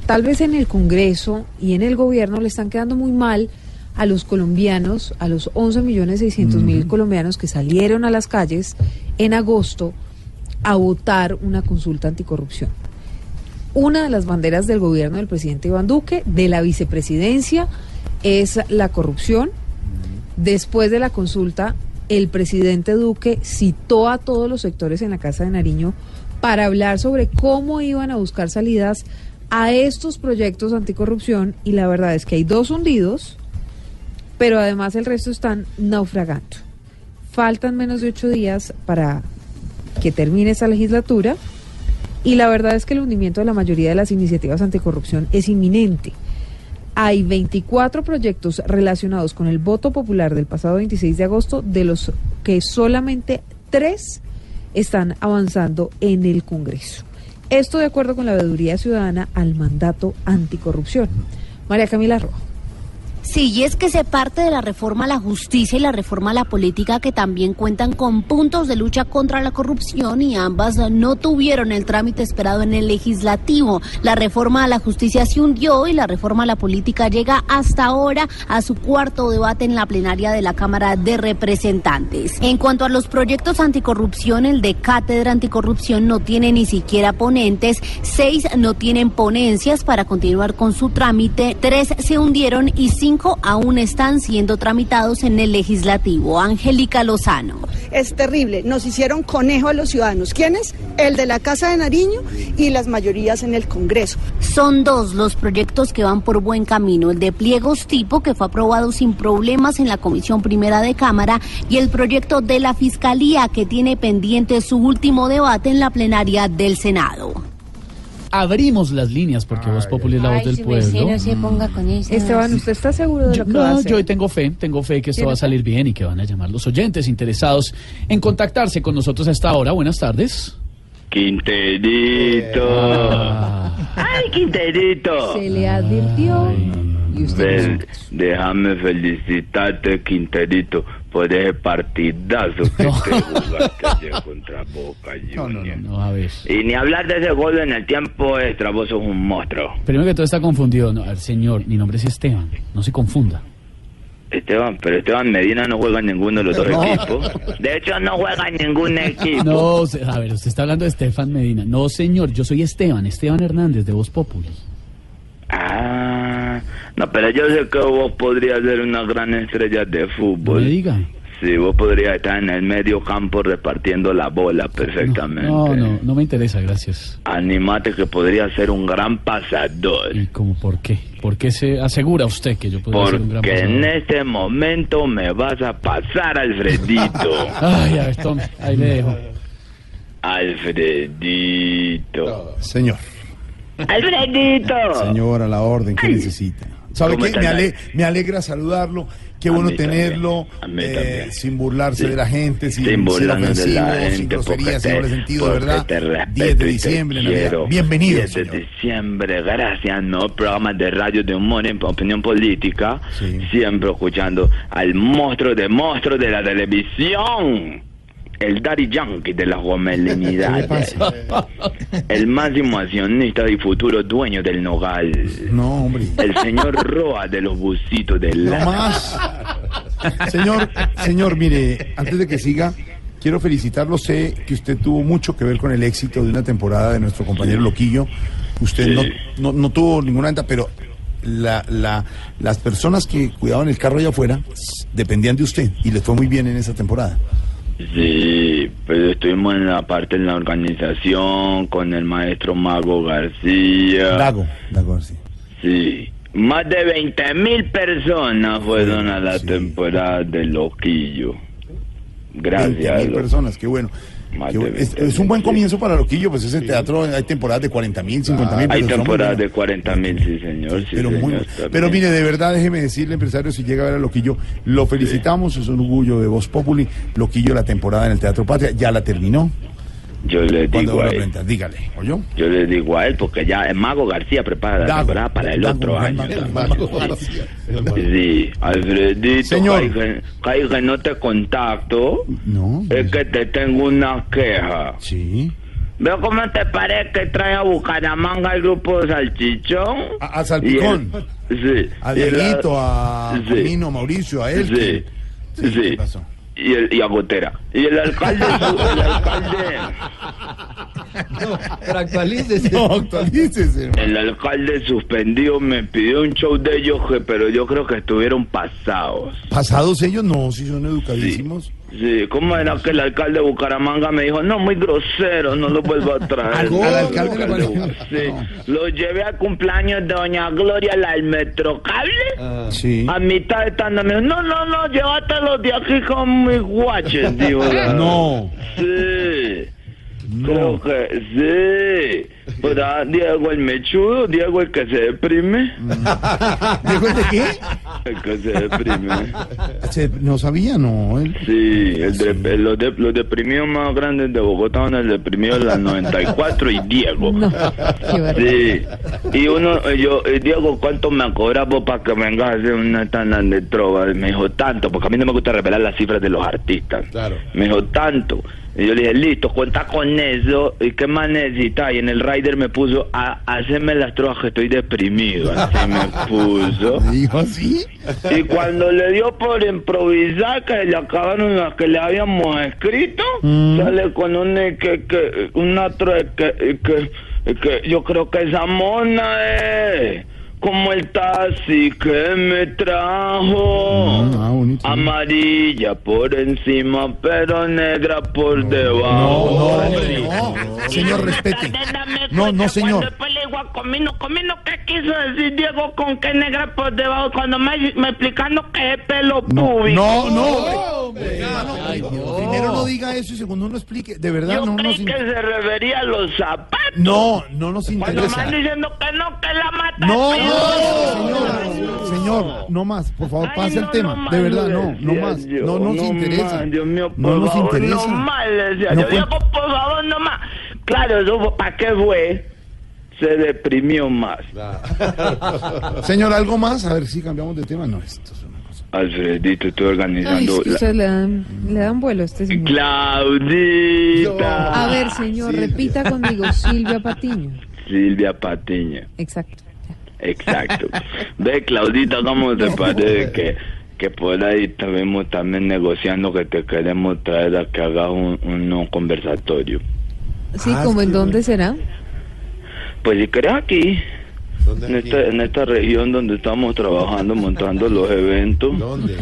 tal vez en el Congreso y en el gobierno le están quedando muy mal a los colombianos, a los 11 millones 600 mil colombianos que salieron a las calles en agosto a votar una consulta anticorrupción. Una de las banderas del gobierno del presidente Iván Duque, de la vicepresidencia, es la corrupción. Después de la consulta, el presidente Duque citó a todos los sectores en la Casa de Nariño para hablar sobre cómo iban a buscar salidas a estos proyectos anticorrupción y la verdad es que hay dos hundidos, pero además el resto están naufragando. Faltan menos de ocho días para que termine esta legislatura y la verdad es que el hundimiento de la mayoría de las iniciativas anticorrupción es inminente. Hay 24 proyectos relacionados con el voto popular del pasado 26 de agosto, de los que solamente tres están avanzando en el Congreso. Esto de acuerdo con la veeduría ciudadana al mandato anticorrupción. María Camila Roa. Sí, y es que se parte de la reforma a la justicia y la reforma a la política que también cuentan con puntos de lucha contra la corrupción y ambas no tuvieron el trámite esperado en el legislativo. La reforma a la justicia se hundió y la reforma a la política llega hasta ahora a su cuarto debate en la plenaria de la Cámara de Representantes. En cuanto a los proyectos anticorrupción, el de Cátedra Anticorrupción no tiene ni siquiera ponentes, seis no tienen ponencias para continuar con su trámite, tres se hundieron y cinco 5 aún están siendo tramitados en el legislativo. Angélica Lozano. Es terrible. Nos hicieron conejo a los ciudadanos. ¿Quiénes? El de la Casa de Nariño y las mayorías en el Congreso. Son dos los proyectos que van por buen camino. El de pliegos tipo, que fue aprobado sin problemas en la Comisión Primera de Cámara, y el proyecto de la Fiscalía, que tiene pendiente su último debate en la plenaria del Senado. Abrimos las líneas porque Voz Populi es la voz del pueblo. no se ponga con eso. Esteban, ¿usted está seguro de Yo, lo que va a no, hacer? yo hoy tengo fe, tengo fe que esto ¿Tiene va a salir bien y que van a llamar los oyentes interesados en contactarse con nosotros a esta hora. Buenas tardes. Quinterito. ¡Ay, Quinterito! Se le advirtió. Y usted Ven, déjame felicitarte, Quinterito, por ese partidazo que te jugaste ayer contra Boca Juniors. No, a ver. Y ni hablar de ese gol en el tiempo extra, vos sos un monstruo. Primero que todo está confundido. No, a ver, señor, mi nombre es Esteban. No se confunda. Esteban, pero Esteban Medina no juega en ninguno de los dos No. equipos. De hecho, no juega en ningún equipo. No, a ver, usted está hablando de Estefan Medina. No, señor, yo soy Esteban, Esteban Hernández de Voz Populi. Ah, no, pero yo sé que vos podrías ser una gran estrella de fútbol. Me diga. Sí, vos podrías estar en el medio campo repartiendo la bola perfectamente. No, no, no me interesa, gracias. Animate que podría ser un gran pasador. ¿Y cómo por qué? ¿Por qué se asegura usted que yo podría ser un gran Porque en pasador? este momento me vas a pasar, Alfredito. Ay, a ver, tome, ahí le dejo. Alfredito. Señor. Alfredito. Señor, a la orden, ¿qué necesita? ¿Sabe ¿Cómo qué? Me, ale- me alegra saludarlo. Qué A bueno tenerlo. eh, sin burlarse Sí. de la gente, sin, Sin ser ofensivo, la sin gente, grosería, porque sin doble sentido, verdad. te respeto 10 de diciembre, Navidad. Bienvenido, 10 de señor. diciembre, gracias, ¿no? Programas de radio de humor en opinión política. Siempre escuchando al monstruo de monstruos de la televisión. El Daddy Yankee de las gomelinidades. El máximo accionista y futuro dueño del Nogal. No, hombre. El señor Roa de los busitos del No más. Señor, señor, mire, antes de que siga, quiero felicitarlo. Sé que usted tuvo mucho que ver con el éxito de una temporada de nuestro compañero Loquillo. Usted no, no, no tuvo ninguna venta, pero la, la, las personas que cuidaban el carro allá afuera dependían de usted y les fue muy bien en esa temporada. Sí, pero estuvimos en la parte en la organización con el maestro Mago García. Dago, Dago, sí. Sí. Más de 20 mil personas fueron a la temporada de Loquillo. Gracias. mil Lo- personas, qué bueno. Es, 20.000, es un buen comienzo para Loquillo, pues ese teatro hay temporadas de 40 mil, 50 mil. Hay temporadas de 40 mil, sí, señor. Sí, Pero, señor, pero mire, de verdad, déjeme decirle, empresario, si llega a ver a Loquillo, lo felicitamos, es un orgullo de Voz Populi. Loquillo, la temporada en el Teatro Patria, ya la terminó. Yo le ¿Cuándo digo a él. Dígale, ¿oyó? Yo le digo a él porque ya el Mago García prepara la temporada para el otro Dago, año. También. Dago García. Sí, Alfredito, Señor. caiga- caiga, no te contacto. No. Es que te tengo una queja. Sí. Veo cómo te parece que trae a Bucaramanga el grupo de Salchichón. A, a Salpicón, el- sí. a el- Dieguito, a Sí. A Mauricio, a él. Sí. Sí. ¿qué pasó? Y, el, y a Gotera. Y el alcalde, el alcalde, Pero actualícese. No, actualícese. el alcalde suspendido me pidió un show de ellos, pero yo creo que estuvieron pasados. Pasados ellos, no, si son educadísimos. Sí, ¿cómo era que el alcalde de Bucaramanga me dijo, no, muy grosero, no lo vuelvo a traer? Al- al alcalde Sí, lo llevé al cumpleaños de doña Gloria, la del Metrocable. Sí. A mitad de tanda me dijo, no, no, no, llévatelos de aquí con mis guaches, dijo. la- No. Sí. Creo que sí. Pues ah, Diego el mechudo, Diego el que se deprime. ¿Diego el de qué? Se deprime. Se- no sabía, no. él- Sí, el de- el- los, de- los deprimidos más grandes de Bogotá son el deprimido de las 94 y Diego. Sí, y uno, eh, yo, eh, Diego, ¿cuánto me cobras vos para que vengas a hacer una tanda de trova? Me dijo tanto, porque a mí no me gusta revelar las cifras de los artistas. Claro. Me dijo tanto. Y yo le dije, listo, cuenta con eso. ¿Y qué más necesitas? Y en el rider me puso, a, hacerme las trovas que estoy deprimido. Así me puso. Dijo así. Y cuando le dio por improvisar, que le acabaron las que le habíamos escrito, sale con un, eh, que, que, una que, que, que yo creo que esa mona es como el taxi que me trajo. Mm, ah, Amarilla por encima, pero negra por debajo. Señor, respete. No, no, señor. Después le digo a Comino, Comino, ¿qué quiso decir Diego con qué negra por debajo? Cuando me, me explicando que es pelo público. No, no. Primero no diga eso y segundo no explique. De verdad, Yo no creí que se refería a los zapatos. No, no nos Cuando me interesa. van diciendo que no, que la mata. No, no. Señor, señor, no más, por favor, Ay, pase el tema. no de verdad, no, no más. No nos no interesa. más, Dios mío, No nos interesa. No más, decía yo. por favor, no más. Claro, eso ¿para qué fue? Se deprimió más. Señor, ¿algo más? A ver si cambiamos de tema. No, esto es una cosa. Alfredito, estoy Ay, organizando. es que la- ustedes le dan, le dan vuelo a este señor. Claudita. A ver, señor, repita conmigo, Silvia Patiño. Silvia Patiño. Exacto. Exacto. Ve, Claudita, ¿cómo te parece que, que por ahí estamos también negociando que te queremos traer a que hagas un, un nuevo conversatorio? Sí, Ah, como en dónde será? Pues si querés aquí, en esta, en esta región donde estamos trabajando, montando los eventos. ¿Dónde?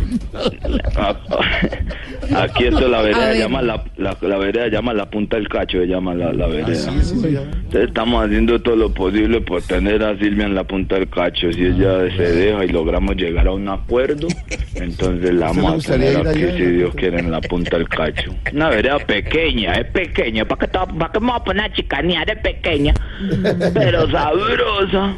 Aquí esto la vereda ver. llama la, la, la vereda llama la punta del cacho, se llama la, la vereda. Sí, sí, sí. Entonces estamos haciendo todo lo posible por tener a Silvia en la punta del cacho. Si ella se deja y logramos llegar a un acuerdo, entonces la ¿Usted le vamos a tener aquí, allá? si Dios quiere, en la punta del cacho. Una vereda pequeña, es pequeña. ¿Para qué, te- para me voy a poner a chicanear? Es pequeña, pero sabrosa.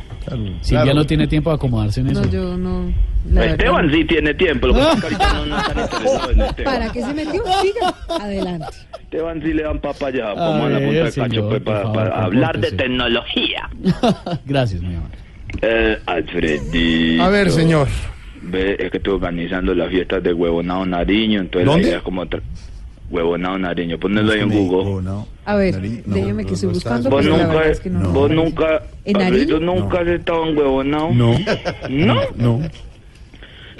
Silvia no tiene tiempo de acomodarse en eso. No, yo no. la verdad Esteban sí tiene tiempo, lo que pasa es que ahorita no, no están interesados en Esteban. ¿Para qué se metió? Siga. Adelante. Esteban sí le dan papa allá, A como en la punta del cacho, pues, para, favor, para hablar de tecnología. Gracias, mi amor. Eh, Alfredito. A ver, señor. Ve, es que estoy organizando las fiestas de Huevonao Nariño, entonces ¿Dónde? la idea es como... Huevonao Nariño, ponelo ahí en Google. A ver, Nariz, no, déjeme que estoy buscando. Vos nunca, es que no. vos nunca, ¿En Nariño? nunca has estado en Huevonao. No. ¿No? No.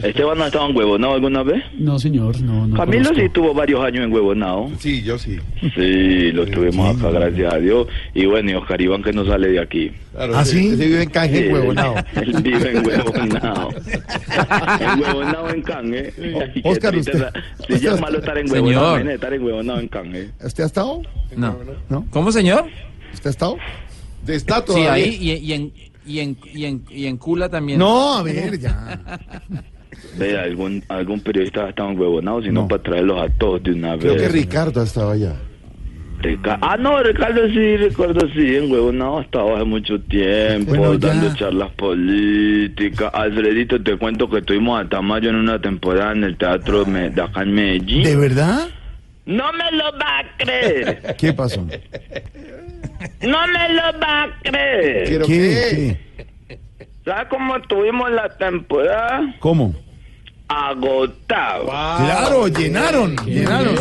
¿Esteban no ha estado en Huevonao alguna vez? No, señor, no, no. Camilo conozco. sí tuvo varios años en Huevonao. Sí, yo sí. Sí, lo tuvimos acá, gracias a Dios. Y bueno, y Oscar Iván que no sale de aquí. ¿Ah, sí? Ese vive en Canje, Sí, huevonao. Él vive en Huevonao. en Huevonao, en Canje. Oscar, usted- Si ya es malo estar en Señor. Huevonao, nene, estar en Huevonao, en Canje. ¿Usted ha estado? No. ¿No? ¿Cómo, señor? ¿Usted ha estado? De está Sí, ahí y, y en, y, en, y, en, y en Cula también. No, a ver, ya. Ve, algún, algún periodista ha estado en Huevonao, sino para traerlos a todos de una Creo vez. que Ricardo estaba allá. Rica- Ah, no, Ricardo sí, recuerdo sí, en Huevonao estaba hace mucho tiempo, Bueno, dando charlas políticas. Alfredito, te cuento que estuvimos hasta mayo en una temporada en el teatro Me- de acá en Medellín. ¿De verdad? No me lo va a creer. ¿Qué pasó? No me lo va a creer. ¿Qué? ¿Sabes cómo tuvimos la temporada? ¿Cómo? Agotado. Claro, llenaron, llenaron.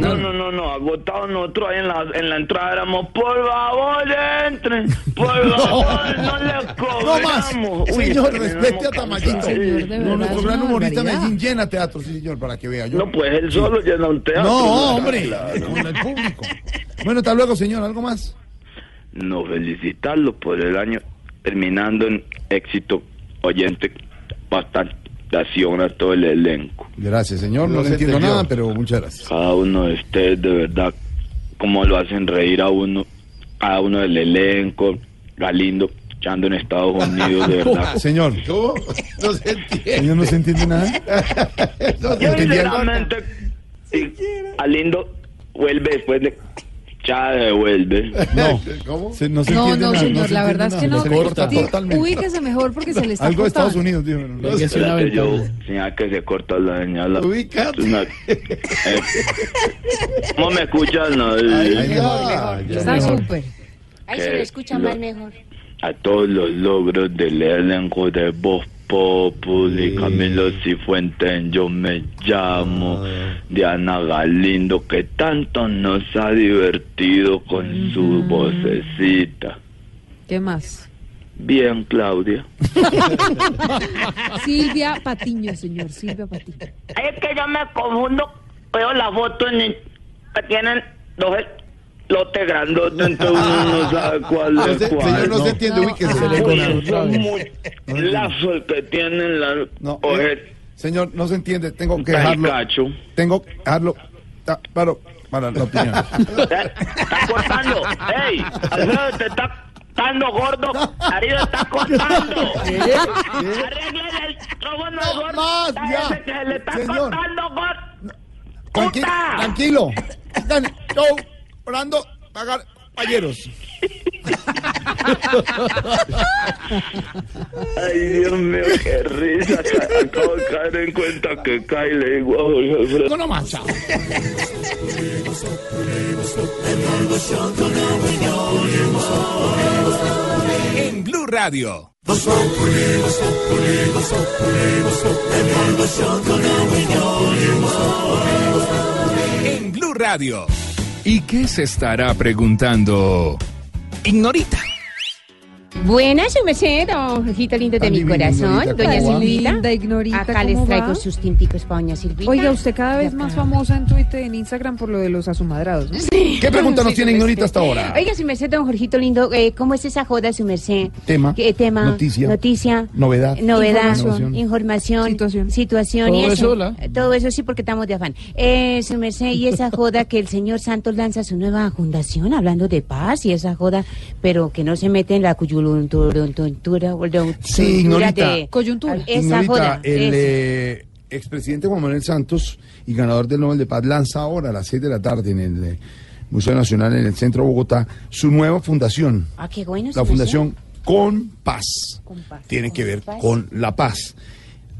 No, no, no, no, agotado nosotros ahí en la, en la entrada éramos, por favor, entren, por favor, no les No más. cobramos. Uy, Señor, respete a Tamayito. No, nuestro gran humorista Medellín llena teatro, sí, señor, para que vea. Yo. No, pues él solo llena un teatro. No, hombre, Claro. con el público. Bueno, hasta luego, señor. ¿Algo más? No, felicitarlo por el año terminando en éxito oyente, bastante a todo el elenco. Gracias, señor. No, No le se entiendo entendió. nada, pero muchas gracias. Cada uno de ustedes, de verdad, como lo hacen reír a uno, cada uno del elenco, Galindo, echando en Estados Unidos, de verdad. Señor. ¿Cómo? No se entiende. Señor, no se entiende nada. ¿Entendí algo? sinceramente, Galindo vuelve después de... Ya devuelve. No. ¿Cómo? Se- no se No, entiende no, nada, señor, se la verdad es que no. Se corta totalmente. Ubíquese mejor porque se le está Algo de Estados. Unidos, digo. no. Hay que hacer una Espérate, yo, ventana. señal que se corta la señal. Ubícate. una- eh, ¿Cómo me escuchan? No, Ay, Eh, ya, ya. Está súper. Ahí se escucha lo- más mejor. a todos los logros del elenco de Voz Populi, Camilo Cifuentes, yo me llamo, Diana Galindo, que tanto nos ha divertido con su vocecita. ¿Qué más? Bien, Claudia. Silvia Patiño, señor. Silvia Patiño. Es que yo me confundo, veo la foto en el- que tienen dos lote grandote, entonces uno no sabe cuál No es se- cuál. señor, no se entiende. Uy, Se le lazo el que tienen la No, eh, señor, no se entiende. Tengo que dejarlo. cacho. Tengo que dejarlo. Ah, Para, para la opinión. Está cortando. ¡Ey! Alfredo te está dando gordo. Darío está cortando. ¿Qué? Arréglale el micrófono al gordo. más, ya. que se le está Señor. cortando gordo. Tranqui- ¡Puta! tranquilo. Dani, Show, orando, pagar, payeros. Ay, Dios mío, qué risa. Ca- Acabo de caer en cuenta que cae le digo a Jorge Alfredo. No más, chao. En Blue Radio. En Blue Radio. ¿Y qué se estará preguntando? Ignorita. Buenas, su merced, don Jorgito lindo de mi corazón, doña. Silvita. Linda, Ignorita, Acá les ¿cómo traigo va? sus tinticos para doña Silvita. Oiga, usted cada vez Y más famosa en Twitter, en Instagram por lo de los asumadrados, ¿no? ¿Qué pregunta nos Sí, tiene Ignorita hasta ahora? Oiga, su merced, don Jorgito lindo, eh, ¿cómo es esa joda, su merced? Tema, ¿Qué tema? noticia, Noticia. novedad, Novedad. información. Información. Situación. Situación. y Todo eso, ¿la? Todo eso sí, porque estamos de afán. Eh, su merced, y esa joda que el señor Santos lanza su nueva fundación hablando de paz y esa joda, pero que no se mete en la coyuntura. Sí, Ignorita. Coyuntura. Esa joda. el eh, expresidente Juan Manuel Santos y ganador del Nobel de Paz lanza ahora a las 6 de la tarde en el eh, Museo Nacional en el centro de Bogotá su nueva fundación, Ah, qué bueno. la. Fundación Con Paz. Con paz, Tiene con que ver paz. con la paz.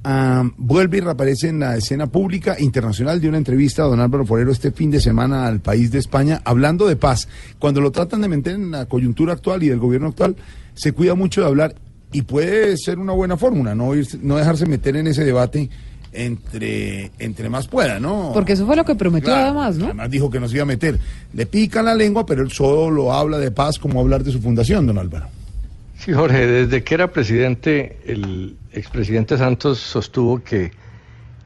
Ah, vuelve y reaparece en la escena pública internacional de una entrevista a don Álvaro Forero este fin de semana al país de España hablando de paz. Cuando lo tratan de meter en la coyuntura actual y del gobierno actual, se cuida mucho de hablar y puede ser una buena fórmula, no, irse- no dejarse meter en ese debate entre, entre más pueda, ¿no? Porque eso fue lo que prometió Claro, además, ¿no? Además dijo que nos iba a meter. Le pican la lengua, pero él solo habla de paz como hablar de su fundación, don Álvaro. Sí, Jorge, desde que era presidente, el expresidente Santos sostuvo que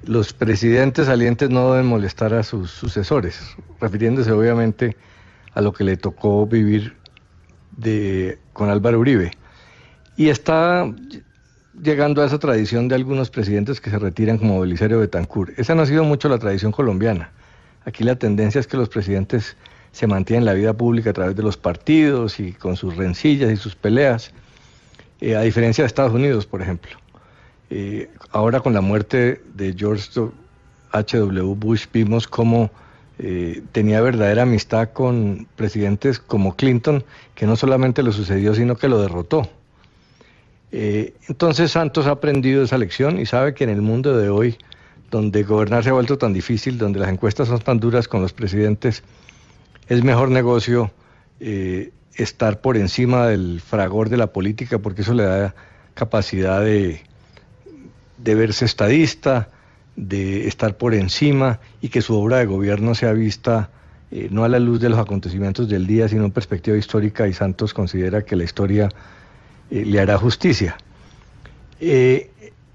los presidentes salientes no deben molestar a sus sucesores, refiriéndose obviamente a lo que le tocó vivir de, con Álvaro Uribe. Y está llegando a esa tradición de algunos presidentes que se retiran como Belisario Betancourt. Esa no ha sido mucho la tradición colombiana. Aquí la tendencia es que los presidentes se mantienen en la vida pública a través de los partidos y con sus rencillas y sus peleas, eh, a diferencia de Estados Unidos, por ejemplo. Eh, ahora con la muerte de George H.W. Bush vimos cómo eh, tenía verdadera amistad con presidentes como Clinton, que no solamente lo sucedió, sino que lo derrotó. Entonces Santos ha aprendido esa lección y sabe que en el mundo de hoy, donde gobernar se ha vuelto tan difícil, donde las encuestas son tan duras con los presidentes, es mejor negocio estar por encima del fragor de la política, porque eso le da capacidad de, de verse estadista, de estar por encima y que su obra de gobierno sea vista eh, no a la luz de los acontecimientos del día, sino en perspectiva histórica, y Santos considera que la historia eh, le hará justicia. Eh,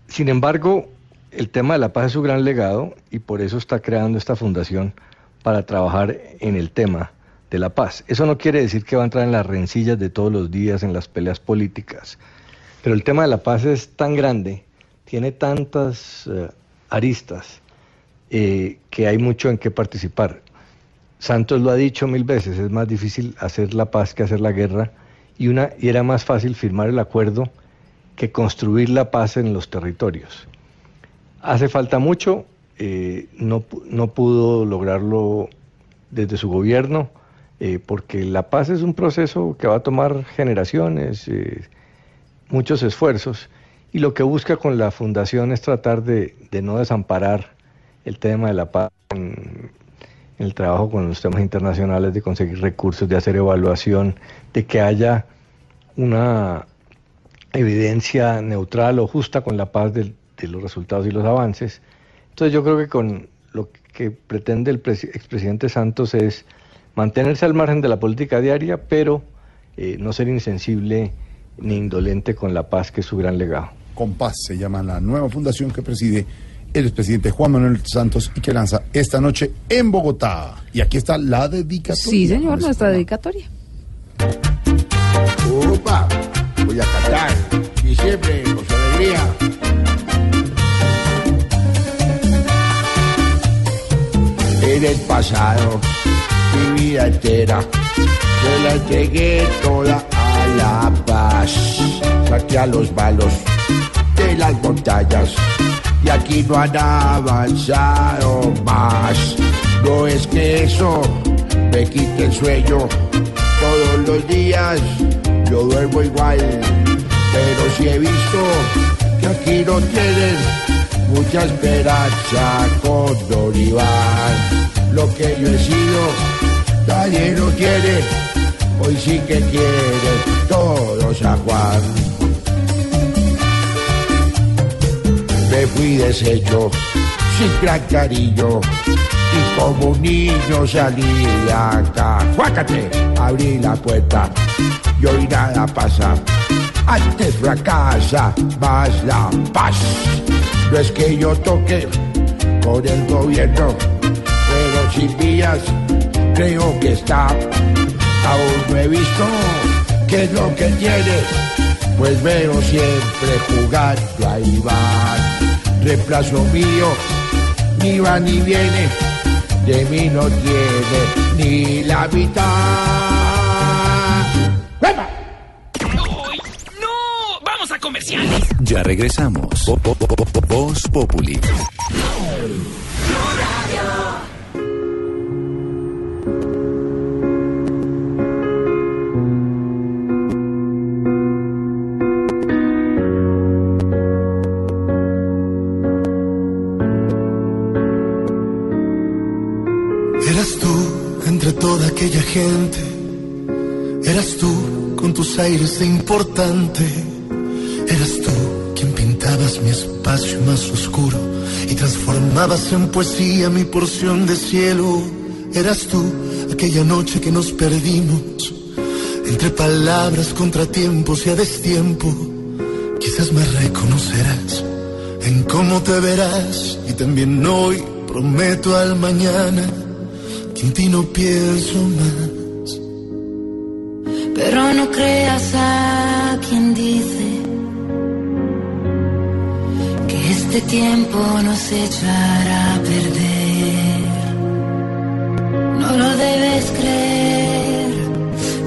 sin embargo, el tema de la paz es su gran legado y por eso está creando esta fundación para trabajar en el tema de la paz. Eso no quiere decir que va a entrar en las rencillas de todos los días, en las peleas políticas, pero el tema de la paz es tan grande, tiene tantas eh, aristas, eh, que hay mucho en qué participar. Santos lo ha dicho mil veces, es más difícil hacer la paz que hacer la guerra y, una, y era más fácil firmar el acuerdo que construir la paz en los territorios. Hace falta mucho, eh, no, no pudo lograrlo desde su gobierno, eh, porque la paz es un proceso que va a tomar generaciones, eh, muchos esfuerzos, y lo que busca con la fundación es tratar de, de no desamparar el tema de la paz en, el trabajo con los temas internacionales, de conseguir recursos, de hacer evaluación, de que haya una evidencia neutral o justa con la paz del- de los resultados y los avances. Entonces yo creo que con lo que pretende el presi- expresidente Santos es mantenerse al margen de la política diaria, pero eh, no ser insensible ni indolente con la paz, que es su gran legado. Con Paz se llama la nueva fundación que preside el expresidente Juan Manuel Santos y que lanza esta noche en Bogotá. Y aquí está la dedicatoria. Sí, señor, nuestra dedicatoria. Opa, voy a cantar. Y siempre con su alegría. En el pasado, mi vida entera, se la entregué toda a la paz. Saqué a los malos de las montañas y aquí no han avanzado más. No es que eso me quite el sueño, todos los días yo duermo igual, pero si he visto que aquí no tienen mucha esperanza con Don Iván. Lo que yo he sido, nadie lo tiene, hoy sí que quiere todos a Juan. Me fui deshecho, sin gran y como un niño salí acá. ¡Juácate! Abrí la puerta y hoy nada pasa. Antes fracasa más la paz. No es que yo toque con el gobierno, pero sin vías creo que está. Aún no he visto qué es lo que tiene, pues veo siempre jugando a Iván. Reemplazo mío, ni va ni viene, de mí no tiene ni la mitad. ¡No! ¡Vamos a comerciales! Ya regresamos. Vo- vo- vo- vo- Voz Populi. Gente. Eras tú con tus aires de importante. Eras tú quien pintabas mi espacio más oscuro y transformabas en poesía mi porción de cielo. Eras tú aquella noche que nos perdimos entre palabras, contratiempos y a destiempo. Quizás me reconocerás en cómo te verás y también hoy prometo al mañana en ti no pienso más. Pero no creas a quien dice que este tiempo nos echará a perder. No lo debes creer.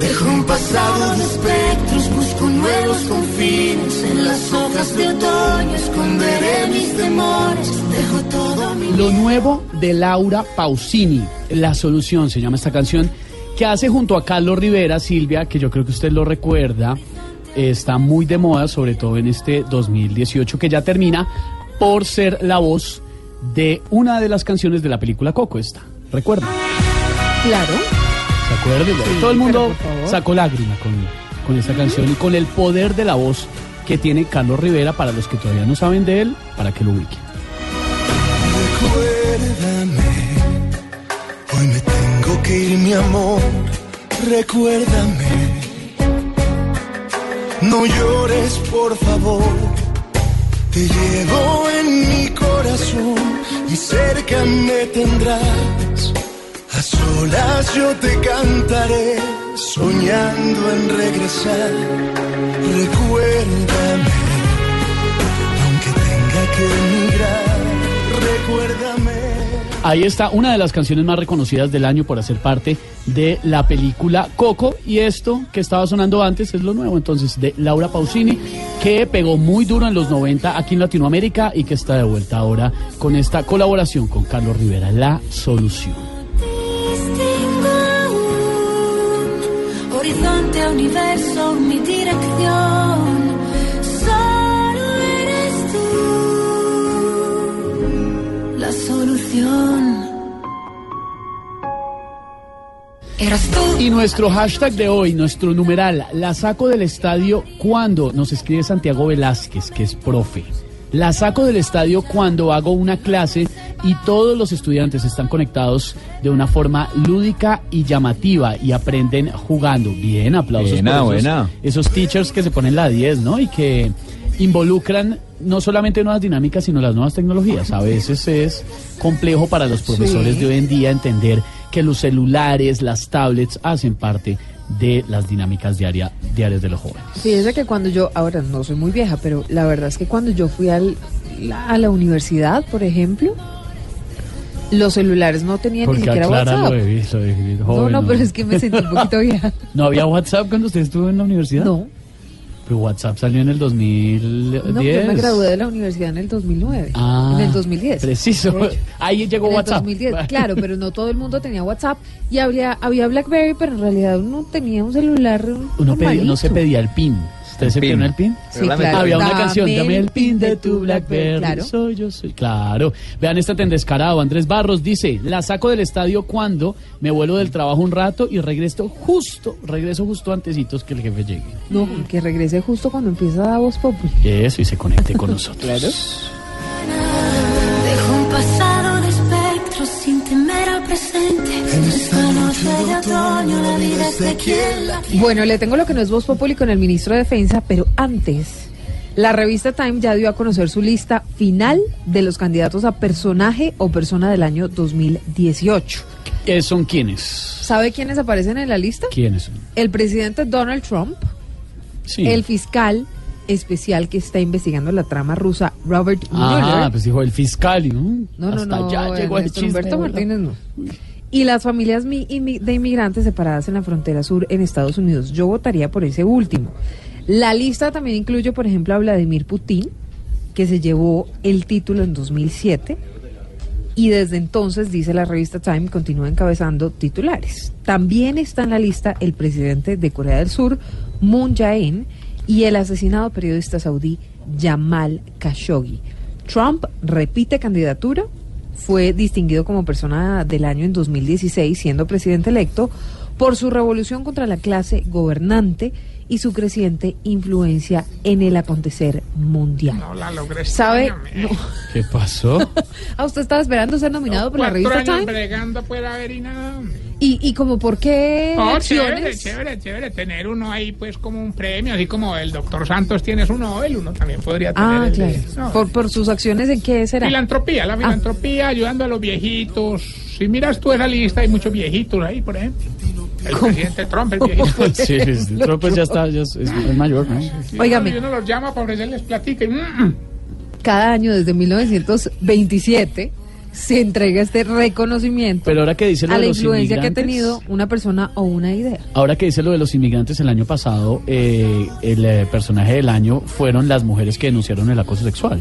Dejo un pasado de espectros, busco nuevos confines. En las hojas de otoño esconderé mis temores. Dejo todo mi Lo nuevo de Laura Pausini, La Solución se llama esta canción, que hace junto a Carlos Rivera, Silvia, que yo creo que usted lo recuerda, está muy de moda, sobre todo en este 2018 que ya termina, por ser la voz de una de las canciones de la película Coco, esta. ¿Recuerda? Claro. ¿Se acuerdan? Sí, Todo el mundo sacó lágrima con, con esta canción y con el poder de la voz que tiene Carlos Rivera, para los que todavía no saben de él, para que lo ubiquen. Recuérdame, hoy me tengo que ir, mi amor. Recuérdame, no llores, por favor. Te llevo en mi corazón y cerca me tendrás. A solas yo te cantaré, soñando en regresar. Recuérdame, aunque tenga que emigrar. Recuérdame. Ahí está una de las canciones más reconocidas del año por hacer parte de la película Coco. Y esto que estaba sonando antes es lo nuevo entonces de Laura Pausini, que pegó muy duro en los 90 aquí en Latinoamérica y que está de vuelta ahora con esta colaboración con Carlos Rivera, La Solución. Horizonte, universo, mi dirección. Solo eres tú la solución. Y nuestro hashtag de hoy, nuestro numeral, la saco del estadio cuando nos escribe Santiago Velázquez, que es profe. La saco del estadio cuando hago una clase y todos los estudiantes están conectados de una forma lúdica y llamativa y aprenden jugando. Bien, aplausos Buena, por esos, buena. esos teachers que se ponen la 10, ¿no? Y que involucran no solamente nuevas dinámicas, sino las nuevas tecnologías. A veces es complejo para los profesores Sí. de hoy en día entender que los celulares, las tablets hacen parte de las dinámicas diaria, diarias de los jóvenes. Fíjese que cuando yo, ahora no soy muy vieja, pero la verdad es que cuando yo fui al, la- a la universidad, por ejemplo, los celulares no tenían ni Porque siquiera aclara WhatsApp. lo de, lo de No, joven, no, pero es que me sentí un poquito vieja. ¿No había WhatsApp cuando usted estuvo en la universidad? No. Pero WhatsApp salió en el 2010. No, yo me gradué de la universidad en el 2009. Ah, en el 2010. Preciso. Ahí llegó En el WhatsApp. 2010, claro, pero no todo el mundo tenía WhatsApp. Y habría, había BlackBerry, pero en realidad uno tenía un celular. Uno pedía- no se pedía el PIN. ¿Ustedes se pin. el PIN? Sí, claro. Había una canción, dame el PIN de tu BlackBerry. Claro. Soy yo, soy. Claro. Vean este tan descarado. Andrés Barros dice, la saco del estadio cuando me vuelo del trabajo un rato y regreso justo, regreso justo antecitos que el jefe llegue. No, que regrese justo cuando empieza a Voz Populi. Eso, y se conecte con nosotros. Claro. Presente. En esta noche de otoño la vida es de quien la Bueno, le tengo lo que no es Voz Populi con el ministro de Defensa, pero antes, la revista Time ya dio a conocer su lista final de los candidatos a personaje o persona del año 2018. Eh, ¿Son quiénes? ¿Sabe quiénes aparecen en la lista? ¿Quiénes son? El presidente Donald Trump, Sí. el fiscal especial que está investigando la trama rusa, Robert Ah, Mueller. pues dijo el fiscal. No, no, hasta no, ya llegó el chisme. Humberto. Martínez no. Y las familias de inmigrantes separadas en la frontera sur en Estados Unidos. Yo votaría por ese último. La lista también incluye, por ejemplo, a Vladimir Putin, que se llevó el título en 2007 y desde entonces, dice la revista Time, continúa encabezando titulares. También está en la lista el presidente de Corea del Sur, Moon Jae-in, y el asesinado periodista saudí Jamal Khashoggi. Trump repite candidatura, fue distinguido como persona del año en 2016, siendo presidente electo, por su revolución contra la clase gobernante y su creciente influencia en el acontecer mundial. No la logré. ¿Sabe? extrañame. No. ¿Qué pasó? Ah, usted estaba esperando ser nominado por la Cuatro revista años Time. bregando a ver y nada. ¿Y, y como por qué No, chévere, chévere, chévere. Tener uno ahí, pues, como un premio, así como el doctor Santos tiene su Nobel, uno también podría tener Ah, el claro. de- no, Por, por sus acciones, ¿en qué será? Filantropía, la Ah. filantropía, ayudando a los viejitos. Si miras tú esa lista, hay muchos viejitos ahí, por ejemplo. El presidente Trump, el viejito. sí, sí, Trump pues ya está, ya es, es- mayor, ¿no? Y uno los llama para ofrecerles platica y... Cada año desde 1927 se entrega este reconocimiento Pero ahora que dice lo a de la los influencia que ha inmigrantes- tenido una persona o una idea. Ahora que dice lo de los inmigrantes el año pasado, eh, el eh, personaje del año fueron las mujeres que denunciaron el acoso sexual.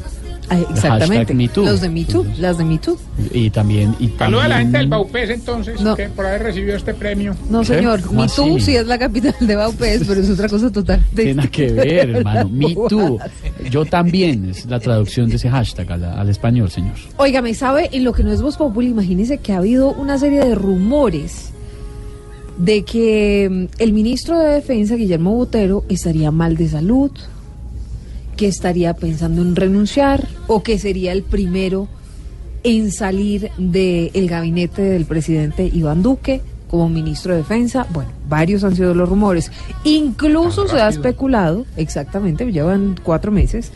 Ah, Exactamente. hashtag Me Too. Los de Me Too, las de Me Too. Y también... Y Saluda a la gente del también- Baupés, entonces, No. que por haber recibido este premio. No, señor, ¿Cómo Me Too así? sí es la capital de Baupés, pero es otra cosa total. Tiene que ver, hermano. Me too. Yo también, es la traducción de ese hashtag al, al español, señor. Óigame, ¿sabe? En lo que no es Voz Populi, imagínese que ha habido una serie de rumores de que mm, el ministro de Defensa, Guillermo Botero, estaría mal de salud, que estaría pensando en renunciar o que sería el primero en salir del gabinete del presidente Iván Duque como ministro de Defensa. Bueno, varios han sido los rumores. Incluso se ha especulado, exactamente, llevan cuatro meses,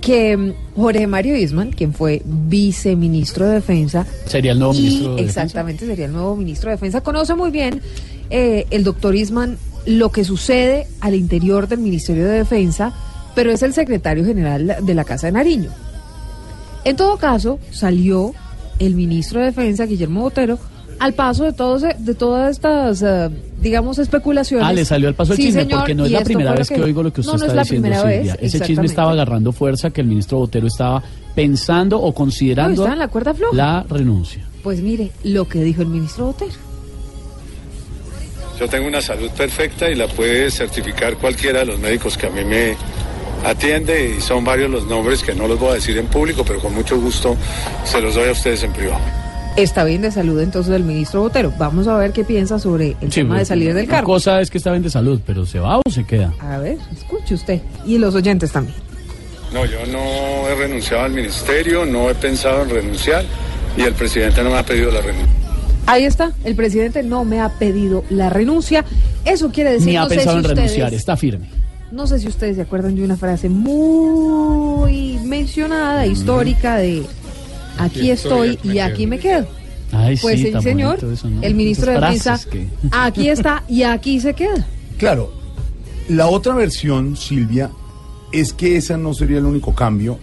que mm, Jorge Mario Isman, quien fue viceministro de Defensa, Sería el nuevo y ministro de Defensa. exactamente sería el nuevo ministro de Defensa, conoce muy bien eh, el doctor Isman lo que sucede al interior del Ministerio de Defensa, pero es el secretario general de la Casa de Nariño. En todo caso, salió el ministro de Defensa, Guillermo Botero, al paso de todos de todas estas, eh, digamos, especulaciones. Ah, le salió al paso el Sí, chisme, señor, porque no es la primera vez que, oigo lo que usted no, no está es la diciendo, primera Silvia. vez, Ese chisme estaba agarrando fuerza que el ministro Botero estaba pensando o No, considerando está en la cuerda floja. la renuncia. Pues mire, lo que dijo el ministro Botero. Yo tengo una salud perfecta y la puede certificar cualquiera de los médicos que a mí me atiende y son varios los nombres que no los voy a decir en público, pero con mucho gusto se los doy a ustedes en privado. Está bien de salud entonces el ministro Botero. Vamos a ver qué piensa sobre el Sí, tema de pues, salir del cargo. cosa es que está bien de salud, pero ¿se va o se queda? A ver, escuche usted. Y los oyentes también. No, yo no he renunciado al ministerio, no he pensado en renunciar y el presidente no me ha pedido la renuncia. Ahí está, el presidente no me ha pedido la renuncia. Eso quiere decir, Ni ha no pensado si en renunciar, está firme. No sé si ustedes se acuerdan de una frase muy mencionada, histórica, de aquí estoy y aquí me quedo. Ay, Pues sí, el señor, bonito eso, ¿no? el ministro de Defensa, que- aquí está y aquí se queda. Claro, la otra versión, Silvia, es que esa no sería el único cambio.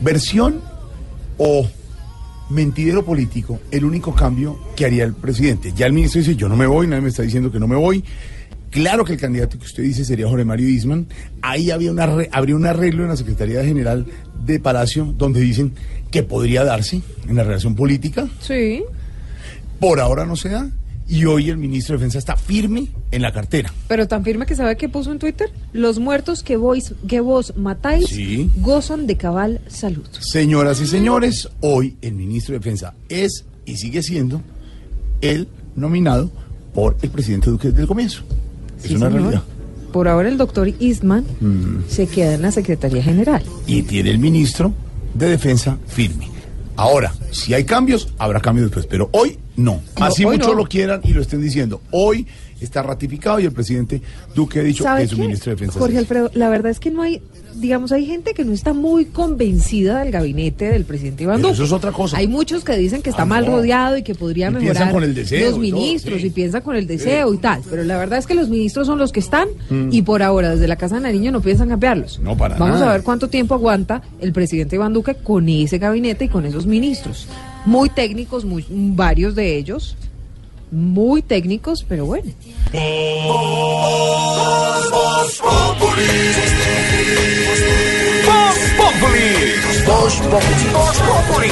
Versión o mentidero político, el único cambio que haría el presidente. Ya el ministro dice, yo no me voy, nadie me está diciendo que no me voy. Claro que el candidato que usted dice sería Jorge Mario Isman. Ahí había una habría un arreglo en la Secretaría General de Palacio donde dicen que podría darse en la relación política. Sí. Por ahora no se da. Y hoy el ministro de Defensa está firme en la cartera. Pero tan firme que sabe que puso en Twitter, los muertos que vos, que vos matáis Sí. gozan de cabal salud. Señoras y señores, hoy el ministro de Defensa es y sigue siendo el nominado por el presidente Duque desde el comienzo. Es Sí, una señor. realidad. Por ahora el doctor Eastman Mm. se queda en la Secretaría General. Y tiene el ministro de Defensa firme. Ahora, si hay cambios, habrá cambios después, pero hoy no. Así hoy mucho no. lo quieran y lo estén diciendo. Hoy está ratificado y el presidente Duque ha dicho ¿Sabe que su qué? ministro de Defensa Jorge es Alfredo, la verdad es que no hay, digamos, hay gente que no está muy convencida del gabinete del presidente Iván Pero Duque. eso es otra cosa. Hay muchos que dicen que está Ah, mal no. rodeado y que podría Y piensan mejorar con el deseo los ministros sí. y piensa con el deseo y tal. Pero la verdad es que los ministros son los que están Mm. y por ahora desde la Casa de Nariño no piensan cambiarlos. No, para Vamos nada. a ver cuánto tiempo aguanta el presidente Iván Duque con ese gabinete y con esos ministros. Muy técnicos, muy, varios de ellos. Muy técnicos, pero bueno. Voz Populi. Voz Populi. Voz Populi. Voz Populi.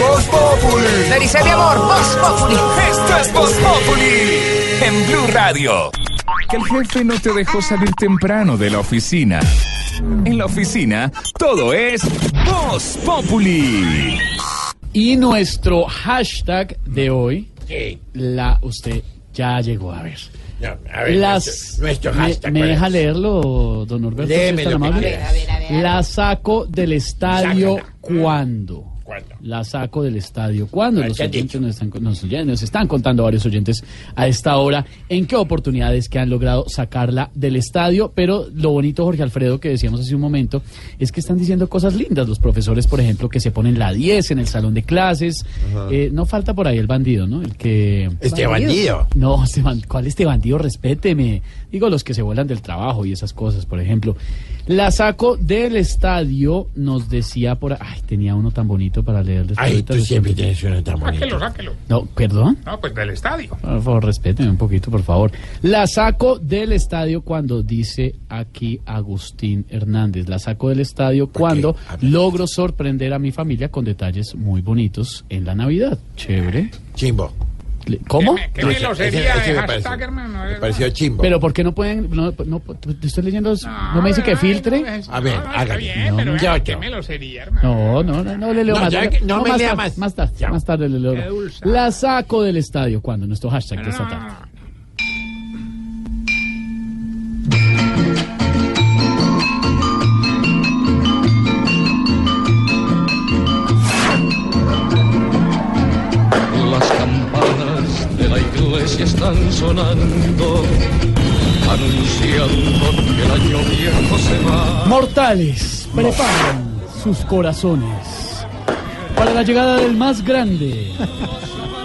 Voz Populi. Dice mi amor, Voz Populi. Esto es Voz Populi. En Blue Radio. Que el jefe no te dejó salir temprano de la oficina. En la oficina, todo es Voz Populi. Y nuestro hashtag de hoy, la usted ya llegó a ver. a ver, Las, nuestro- nuestro me- hashtag, ¿Me, ¿cuál es? deja leerlo, don Norberto? si es Léeme tan lo que amable? quieras. A ver, a ver, La saco del estadio Sácala. cuando. La saco del estadio cuando. Los ¿qué has oyentes nos están, nos, ya nos están contando varios oyentes a esta hora en qué oportunidades que han logrado sacarla del estadio. Pero lo bonito, Jorge Alfredo, que decíamos hace un momento, es que están diciendo cosas lindas. Los profesores, por ejemplo, que se ponen la 10 en el salón de clases. Eh, no falta por ahí el bandido, ¿no? El que. Este bandido. No, este ¿cuál este bandido? Respéteme. Digo, los que se vuelan del trabajo y esas cosas, por ejemplo. La saco del estadio, nos decía por. Ay, tenía uno tan bonito para leer. Ay, tú siempre tienes uno tan bonito. Sáquelo, sáquelo. No, perdón. No, pues del estadio. Por favor, respéteme un poquito, por favor. La saco del estadio cuando dice aquí Agustín Hernández. La saco del estadio cuando logro sorprender a mi familia con detalles muy bonitos en la Navidad. Chévere. Chimbo. ¿Cómo? ¿Qué de hashtag, hermano? verdad. chimbo. Pero ¿por qué no pueden? No, no, te estoy leyendo. No, me dice que filtre. A ver, hágale. bien, No, pero ya qué melosería, hermano. No, no, no, no le leo No, más. no me lea más. Más tarde, más tarde le leo. La saco del estadio cuando nuestro hashtag de esta tarde. Iglesia están sonando, anunciando que el año viejo se va. Mortales, preparen sus corazones para la llegada del más grande,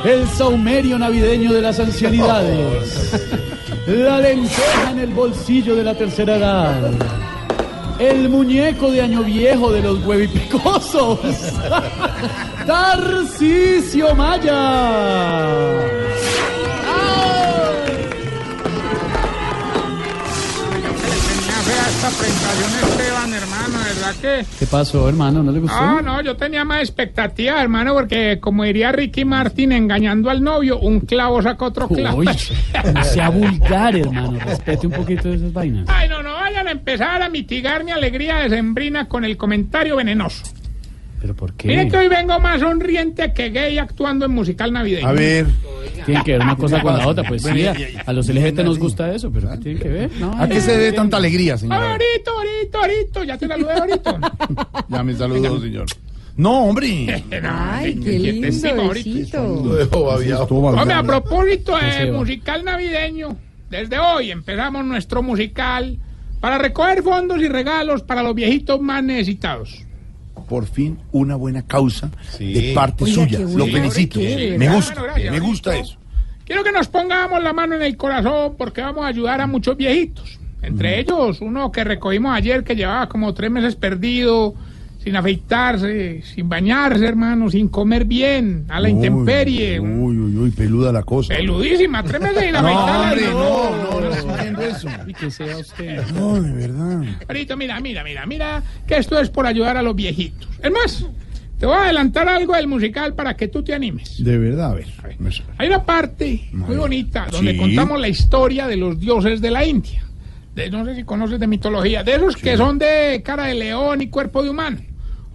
el saumerio navideño de las ancianidades, la lenteja en el bolsillo de la tercera edad, el muñeco de año viejo de los huevipicosos, Tarcisio Maya. Esta presentación, Esteban, hermano, de verdad que... ¿Qué pasó, hermano? ¿No le gustó? No, no, yo tenía más expectativas, hermano, porque como diría Ricky Martin, engañando al novio, un clavo saca otro clavo. Uy, no sea vulgar, hermano. Respete un poquito de esas vainas. Ay, no, no vayan a empezar a mitigar mi alegría decembrina con el comentario venenoso. ¿Pero por qué? Mire que hoy vengo más sonriente que gay actuando en musical navideño. A ver. Tiene que ver una cosa con la otra, pues sí, Bueno, a, y- y- a los LGBT nos gusta eso, pero ¿qué tiene que ver? No, ¿A qué se debe tanta alegría, señor? Ahorita, ahorita, ahorita, ya te saludé ahorita. Ya me saludó, señor. No, hombre. Ay, qué Te lindo besito. Babiado. Hombre, a propósito ¿Qué se de musical navideño, desde hoy empezamos nuestro musical para recoger fondos y regalos para los viejitos más necesitados. Por fin, una buena causa de parte Oiga, suya. Lo felicito. Me bueno, gusta, gracias, me gusta eso. Quiero que nos pongamos la mano en el corazón porque vamos a ayudar a muchos viejitos. Entre ellos, uno que recogimos ayer que llevaba como tres meses perdido, sin afeitarse, sin bañarse, hermano, sin comer bien, a la intemperie. Uy, uy, uy, peluda la cosa. Peludísima, tres meses sin No, afeitarse. hombre, no, no, no entiendo eso. Y que sea usted. No, de verdad. Carito, mira, mira, mira, mira, que esto es por ayudar a los viejitos. Es más, te voy a adelantar algo del musical para que tú te animes. De verdad, a ver. Hay una parte muy bonita donde Sí. contamos la historia de los dioses de la India. De, no sé si conoces de mitología, de esos que son de cara de león y cuerpo de humano,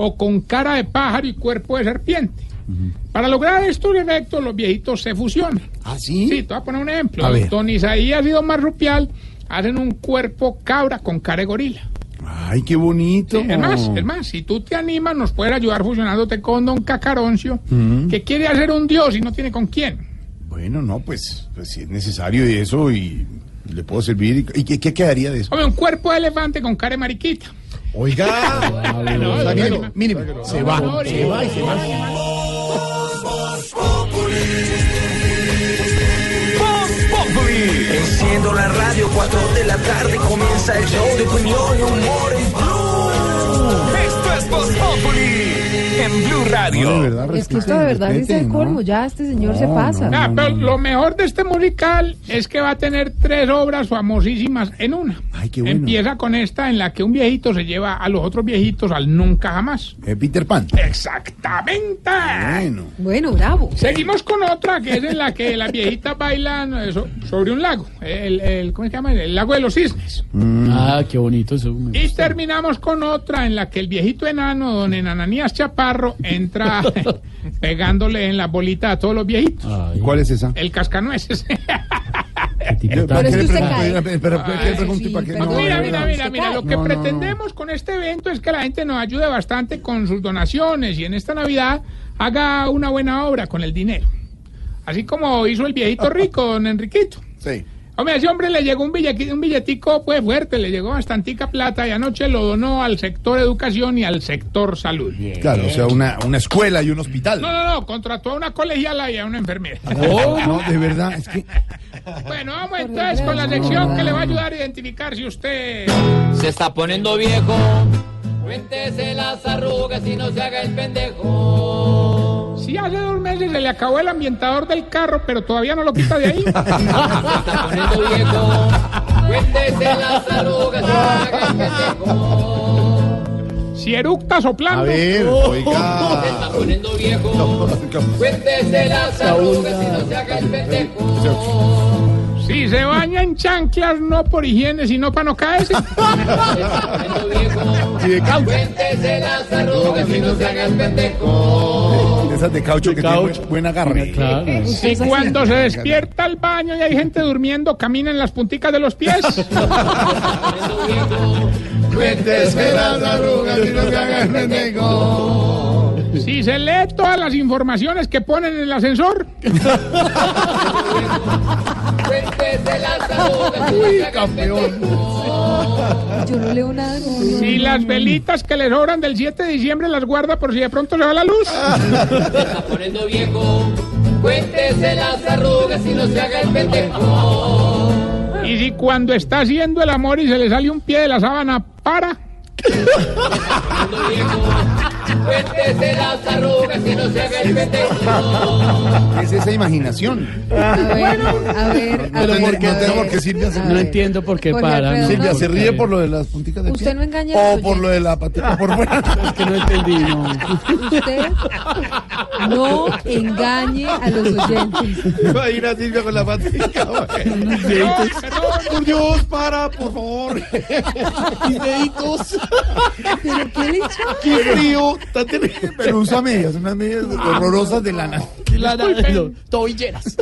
o con cara de pájaro y cuerpo de serpiente. Para lograr estos efectos, los viejitos se fusionan. ¿Ah, sí? Sí, te voy a poner un ejemplo. A ver. Don Isaías y Don Marrupial hacen un cuerpo cabra con cara de gorila. Ay, qué bonito. Es más, es más, si tú te animas, nos puedes ayudar fusionándote con Don Cacaroncio, que quiere hacer un dios y no tiene con quién. Bueno, no, pues, pues si es necesario y eso y le puedo servir. ¿Y qué, qué quedaría de eso? Hombre, un cuerpo de elefante con cara de mariquita. Oiga, no, no, mínimo, se va, no, se va y se va. Enciendo la radio, 4 de la tarde comienza el show de opinión y humor en Blue. Esto es Voz Populi en Blue Radio. Es que esto de verdad es el colmo, ya este señor se pasa. Ah, pero lo mejor de este musical es que va a tener tres obras famosísimas en una. qué bueno. Empieza con esta en la que un viejito se lleva a los otros viejitos al nunca jamás. Eh, Peter Pan. Exactamente. Bueno. Bueno, bravo. Seguimos con otra que es en la que las viejitas bailan eh, so- sobre un lago. El, el- ¿Cómo se llama? El lago de los cisnes. Ah, qué bonito eso. Y gusta. terminamos con otra en la que el viejito enano, don Enananías Entra pegándole en la bolita a todos los viejitos. ¿Cuál es esa? El cascanueces. Pero mira, mira, mira, mira, lo que No, no, no. pretendemos con este evento es que la gente nos ayude bastante con sus donaciones y en esta Navidad haga una buena obra con el dinero. Así como hizo el viejito rico, don Enriquito. Sí. Hombre, a ese hombre le llegó un, billeti- un billetico pues fuerte, le llegó bastantica plata y anoche lo donó al sector educación y al sector salud. Claro, o sea, una, una escuela y un hospital. No, no, no, contrató a una colegiala y a una enfermera. No, no, de verdad, es que. Bueno, vamos entonces con la sección que le va a ayudar a identificar si usted... Se está poniendo viejo. Cuéntese las arrugas y no se haga el pendejo. Si hace dos meses se le acabó el ambientador del carro, pero todavía no lo quita de ahí. Se está poniendo viejo. Cuéntese las arrugas y no se haga el pendejo. Si eructa soplando. A ver, Se oiga. está poniendo viejo. Cuéntese las arrugas y no se haga el pendejo. Si se baña en chanclas, no por higiene, sino para no caerse. Cuéntese las arrugas y no se haga el pendejo. Esas de caucho que tienen buen, buen agarre. Claro. Si cuando se despierta al baño y hay gente durmiendo, camina en las punticas de los pies. Cuéntese las arrugas y no se haga el pendejo. Si se lee todas las informaciones que ponen en el ascensor. Cuéntese las arrugas y no se haga el pendejo. Yo no leo nada. no, Si las velitas que le sobran del 7 de diciembre las guarda por si de pronto se va la luz. Se está poniendo viejo. Cuéntese las arrugas y no se haga el pendejo. Y si cuando está haciendo el amor y se le sale un pie de la sábana, para. Poniendo viejo. Cuéntese las arrugas y no se haga el pendejo. ¿Qué es esa imaginación? A ver, a ver, a No ver. tengo por qué- a no tengo ver. por qué Silvia se- A No ver. entiendo por qué Jorge para. Alfredo, Silvia se ríe por lo de las punticas de Usted pie. no engaña a O los por lo de la patita por fuera. Es que no entendí, no. Usted no engañe a los oyentes. Va a ir a Silvia con la patica. Por Dios, para, por favor. Mis deditos. ¿Pero qué le echó? Qué frío. Tan terrible. Pero usa medias, unas medias horrorosas de lana. Tobilleras.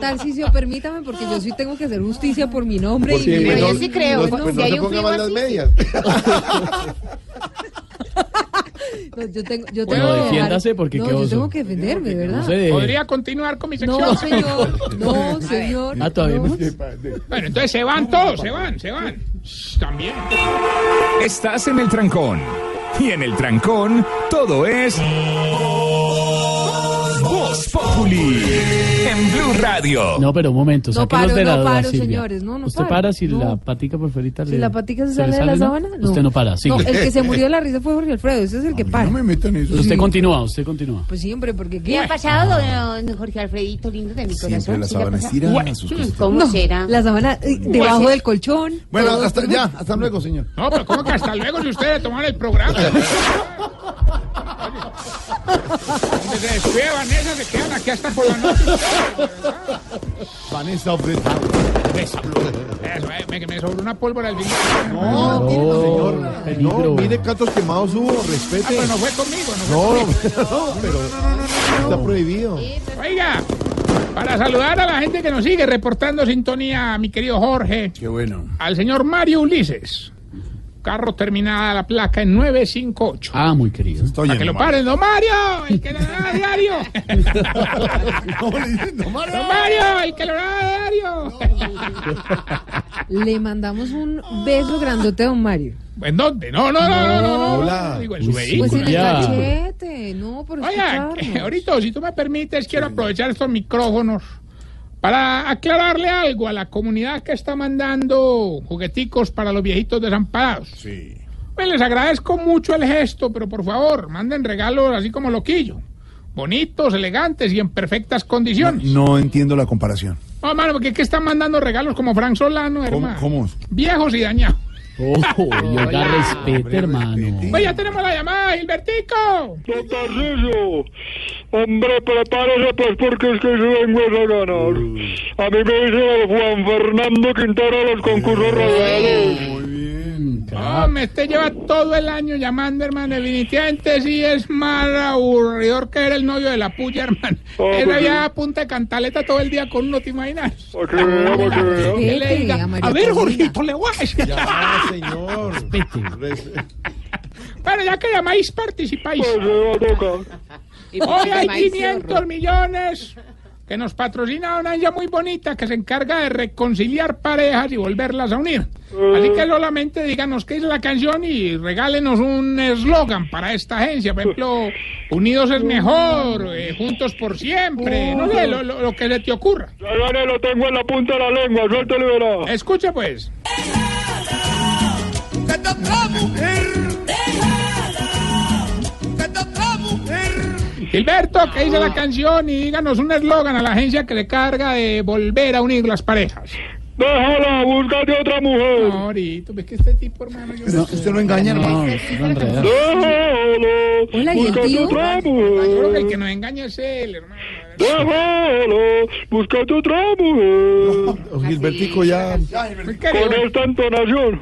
Tarcisio, permítame porque yo sí tengo que hacer justicia por mi nombre. Y Pero no- yo sí creo, no, ¿no? pues Si no hay se un ponga frío mal las medias. No, yo tengo, yo Bueno, tengo dejar- defiéndase porque no, qué yo oso. tengo que defenderme, ¿verdad? No deje. ¿Podría continuar con mi sección? No, señor, no, señor. Ah, todavía no. Bueno, entonces se van todos, se van, se van. También. Estás en el trancón. Y en el trancón, todo es. Voz Populi. En Blue Radio. No, pero un momento, No paro, de la no duda, paro, Silvia. señores, no, no ¿Usted paro, para si no. la patica por fuera Si le- la patica se le sale de la sábana, no. Usted no para, No, el que se murió de la risa fue Jorge Alfredo, ese es el que para. No me metan eso. Usted Sí. continúa, usted continúa. Pues sí, hombre, porque ¿Qué ha pasado, don Jorge Alfredito lindo de mi Siempre corazón? la ¿Sí le sábana estira, Bueno, sus cositas. ¿Cómo será? la sábana eh, debajo del colchón. Bueno, hasta ya, hasta luego, señor. No, pero ¿cómo que hasta luego si ustedes toman el programa? Se descuide Vanessa, se quedan aquí hasta por la noche. Vanessa Obretado. Eso, eh, me, me sobró una pólvora al fin. No, No, señor. peligro. No, mire cuántos quemados hubo, Ah, respete. pero no fue conmigo, no fue No, conmigo. no, pero está prohibido. Oiga, para saludar a la gente que nos sigue reportando sintonía, a mi querido Jorge, Qué bueno. al señor Mario Ulises. Carro terminada la placa en 958. Ah, muy querido. Estoy Para que lo paren, don Mario, el que lo da a diario. No, le dicen, no, Don Mario. Mario, el que lo da a diario. Le mandamos un beso grandote a don Mario. ¿En dónde? No, no, no, no, no, no. Hola. Digo, en su vehículo. Pues en el cachete, no, por Oiga, escucharnos. ahorita, si tú me permites, quiero aprovechar estos micrófonos para aclararle algo a la comunidad que está mandando jugueticos para los viejitos desamparados. Sí. Pues les agradezco mucho el gesto, pero por favor, manden regalos así como loquillo. Bonitos, elegantes y en perfectas condiciones. No entiendo la comparación. No, mano, porque ¿qué están mandando regalos como Frank Solano, ¿Cómo? hermano? cómo? Viejos y dañados. Oh, y oiga, respete, hermano. Pues ya tenemos la llamada, Gilbertico. Don Tarcisio, hombre, prepárese pues porque es que yo vengo a ganar. A mí me dice el Juan Fernando Quintero los concursos. Muy bien. No, me este lleva todo el año llamando, hermano. Definitivamente sí es más aburridor que era el novio de la puya, hermano. Oh, Él pues había a punta de cantaleta todo el día con uno, ¿te imaginas? Le diga, a ver. Jorgito, le voy a decir. Ya, señor. Bueno, ya que llamáis, participáis. Pues. Hoy hay 500 millones que nos patrocina una ella muy bonita que se encarga de reconciliar parejas y volverlas a unir. Así que solamente díganos qué es la canción y regálenos un eslogan para esta agencia. Por ejemplo, Unidos es mejor, eh, Juntos por siempre. No sé, lo, lo- lo que se te ocurra. Ya gané, lo tengo en la punta de la lengua, suéltale, verá. Escuche pues. Gilberto, ¿qué dice la canción? Y díganos un eslogan a la agencia que le carga de volver a unir las parejas. Déjala, búscate otra mujer. No, ahorita, ves que este tipo, hermano, yo No, usted lo engaña, hermano. No, no enreda. Déjala, Hola, ¿y el búscate tío? otra Yo creo que el mujer. que nos engaña es él, hermano. Déjala, búscate otra mujer. Gilbertico ya. Con esta entonación.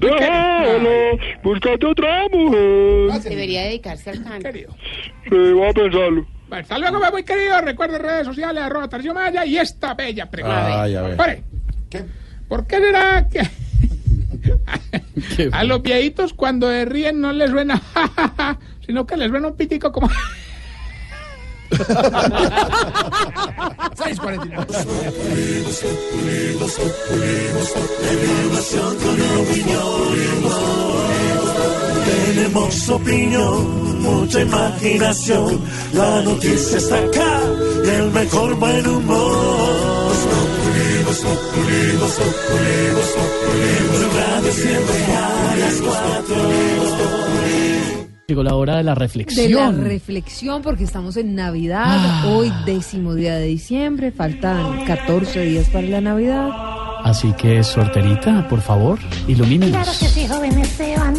Ja. Déjala, búscate otra mujer. Debería dedicarse al canto. querido. Sí, voy a pensarlo. Bueno, hasta luego, muy querido. Recuerden redes sociales, arroba Tarcisio Maya y esta bella pregunta. Ay, a ver. Pare. ¿Por qué será que a los viejitos cuando ríen no les suena jajaja, sino que les suena un pitico como... 6:45. Tenemos opinión, mucha imaginación. La noticia está acá el mejor buen humor. Siempre a las cuatro. Llegó la hora de la De la reflexión. reflexión, porque estamos en Navidad, hoy décimo día de diciembre, faltan 14 días para la Navidad. Así que, sorterita, por favor, ilumínenos. Claro que sí, joven Esteban.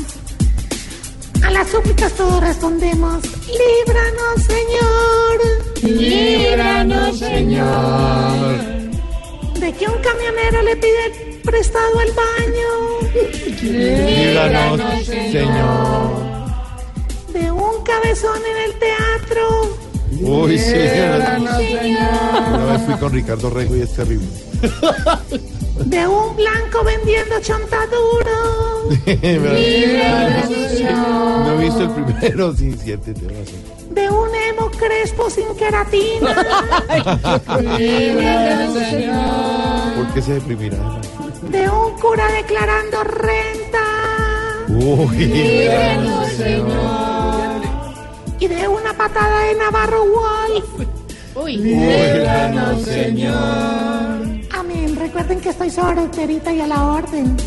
A las súplicas todos respondemos. Líbranos, Señor. Líbranos, Señor. De que un camionero le pide prestado el baño. Líbranos, Señor. Un cabezón en el teatro. Uy, señor. Señor. Una vez fui con Ricardo Rego y es terrible. De un blanco vendiendo chontaduro. Líbranos, Señor. No he visto el primero, sí, siete, razón. De un emo crespo sin queratina. ¿Por qué se deprimirá? De un cura declarando renta. Uy. Y de una patada de Navarro Wolf. Uy. Líbranos, Señor. Amén. Recuerden que estoy solterita y a la orden.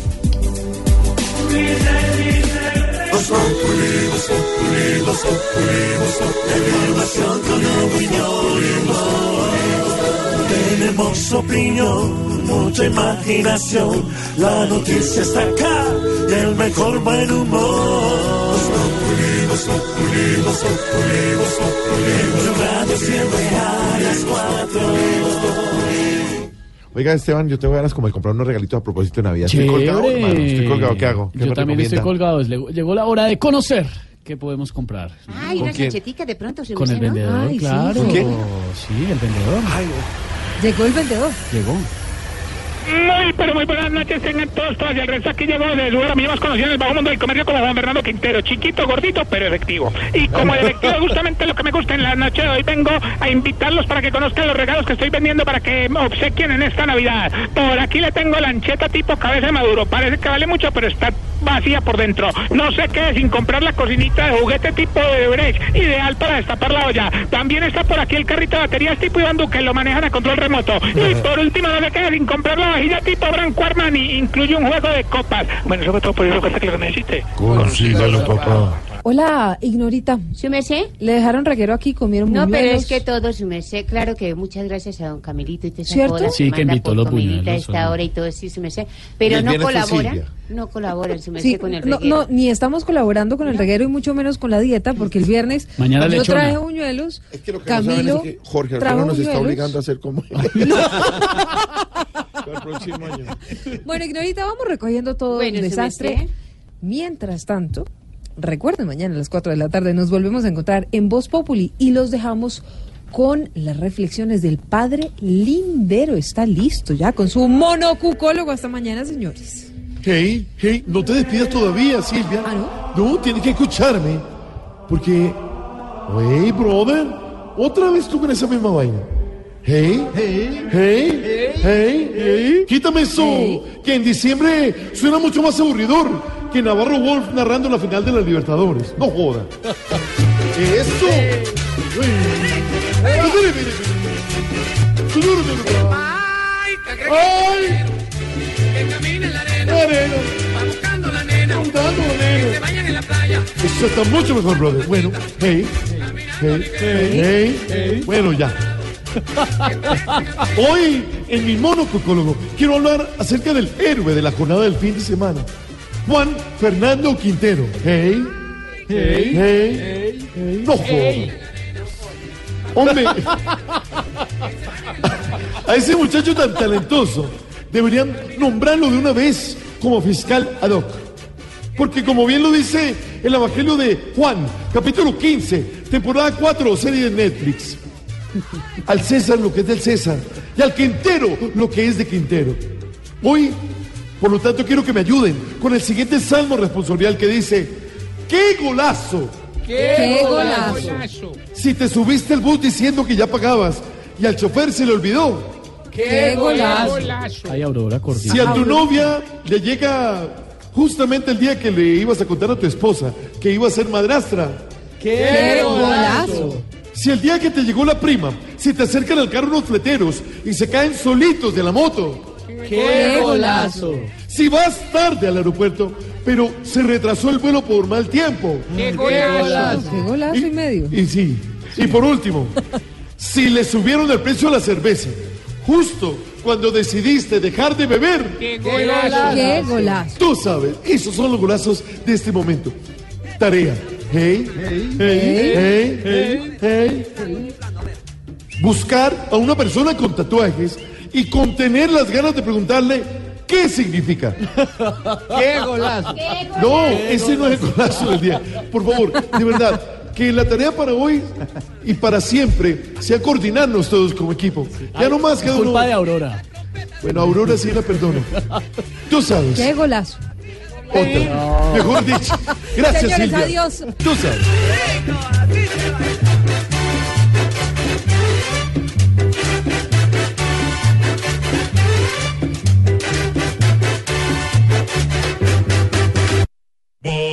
Tenemos opinión, mucha imaginación. La noticia está acá y el mejor buen humor. Voz Populi. Blue Radio siempre a las cuatro. Oiga, Esteban, yo tengo ganas como de comprar unos regalitos a propósito de Navidad. Estoy colgado, Chévere. hermano. Estoy colgado. ¿Qué hago? ¿Qué Yo me también estoy colgado. Llegó, la hora de conocer qué podemos comprar. Ay, ¿Con una quién? sanchetica de pronto. su Con el vendedor, Ay, sí. claro. ¿Con quién? Sí, el vendedor. Llegó el vendedor. Llegó. Muy, pero muy buenas noches tengan todos, todas. Y el resto aquí llegó de lugar a mí más conocido en el bajo mundo del comercio como Juan Fernando Quintero. Chiquito, gordito, pero efectivo. Y como efectivo justamente lo que me gusta en la noche de hoy, vengo a invitarlos para que conozcan los regalos que estoy vendiendo para que me obsequien en esta Navidad. Por aquí le tengo lancheta tipo cabeza de maduro. Parece que vale mucho, pero está vacía por dentro. No sé qué, sin comprar la cocinita de juguete tipo de Brecht, ideal para destapar la olla. También está por aquí el carrito de baterías tipo Iván Duque, lo manejan a control remoto. Y por último, no se quede sin comprar la vajilla tipo Branco Armani, incluye un juego de copas. Bueno, sobre todo por eso que lo necesite. Consígalo, papá. Hola, Ignorita. ¿Su merced? Le dejaron reguero aquí, comieron No, pero es que todo su merced, claro que muchas gracias a don Camilito y esa ¿Cierto? Sí, que invitó los buñuelos, a esta hora y todo, sí, su merced. Pero no colabora, no colabora su merced Sí, con el no, reguero. no, ni estamos colaborando con el reguero y mucho menos con la dieta, porque el viernes Mañana yo lechona. traje buñuelos, Es que lo que no saben Camilo es que Jorge Alfredo nos está obligando a hacer como él. Para el próximo año. Bueno, Ignorita, vamos recogiendo todo Bueno, el desastre. Mientras tanto, recuerden, mañana a las 4 de la tarde nos volvemos a encontrar en Voz Populi y los dejamos con las reflexiones del padre Lindero. Está listo ya con su monocucólogo. Hasta mañana, señores. Hey, hey, no te despidas todavía, Silvia. ¿Ah, no? tienes que escucharme. Porque. Hey, brother. Otra vez tú con esa misma vaina. Hey, hey, hey, hey, hey. Quítame eso. Que en diciembre suena mucho más aburridor que Navarro Wolf narrando la final de la Libertadores. No joda. Eso. ¡Ay! Que camina en la arena, va buscando la nena, que se bañan en la playa. Eso está mucho mejor, brother. Bueno, hey, hey, hey, hey. Bueno, ya. Hoy, en mi monococólogo, quiero hablar acerca del héroe de la jornada del fin de semana. Juan Fernando Quintero. Hey, hey, hey, hey. No jodas. Hombre, a ese muchacho tan talentoso deberían nombrarlo de una vez como fiscal ad hoc. Porque como bien lo dice el Evangelio de Juan, capítulo 15, temporada 4, serie de Netflix. Al César lo que es del César y al Quintero lo que es de Quintero. Hoy, por lo tanto, quiero que me ayuden con el siguiente salmo responsorial que dice, ¡qué golazo! ¡Qué golazo! Si te subiste el bus diciendo que ya pagabas y al chofer se le olvidó. ¡Qué golazo! Ay, Aurora. Si a tu novia le llega justamente el día que le ibas a contar a tu esposa que iba a ser madrastra. ¡Qué golazo! Si el día que te llegó la prima, si te acercan al carro unos fleteros y se caen solitos de la moto. ¡Qué golazo! Si vas tarde al aeropuerto, pero se retrasó el vuelo por mal tiempo. ¡Qué golazo! ¡Qué golazo y medio! Y sí. Y por último, si le subieron el precio a la cerveza, justo cuando decidiste dejar de beber. ¡Qué golazo! ¡Qué golazo! Tú sabes, esos son los golazos de este momento. Tarea. Hey, hey, hey, hey, hey, Buscar a una persona con tatuajes y contener las ganas de preguntarle qué significa. ¡Qué golazo! No, ese no es el golazo del día. Por favor, de verdad, que la tarea para hoy y para siempre sea coordinarnos todos como equipo. Ya no más uno. Culpa de Aurora. Bueno, Aurora sí la perdono. Tú sabes. ¡Qué golazo! Otra. Mejor dicho. Gracias, Señores, Silvia. adiós. Tú sabes. Voz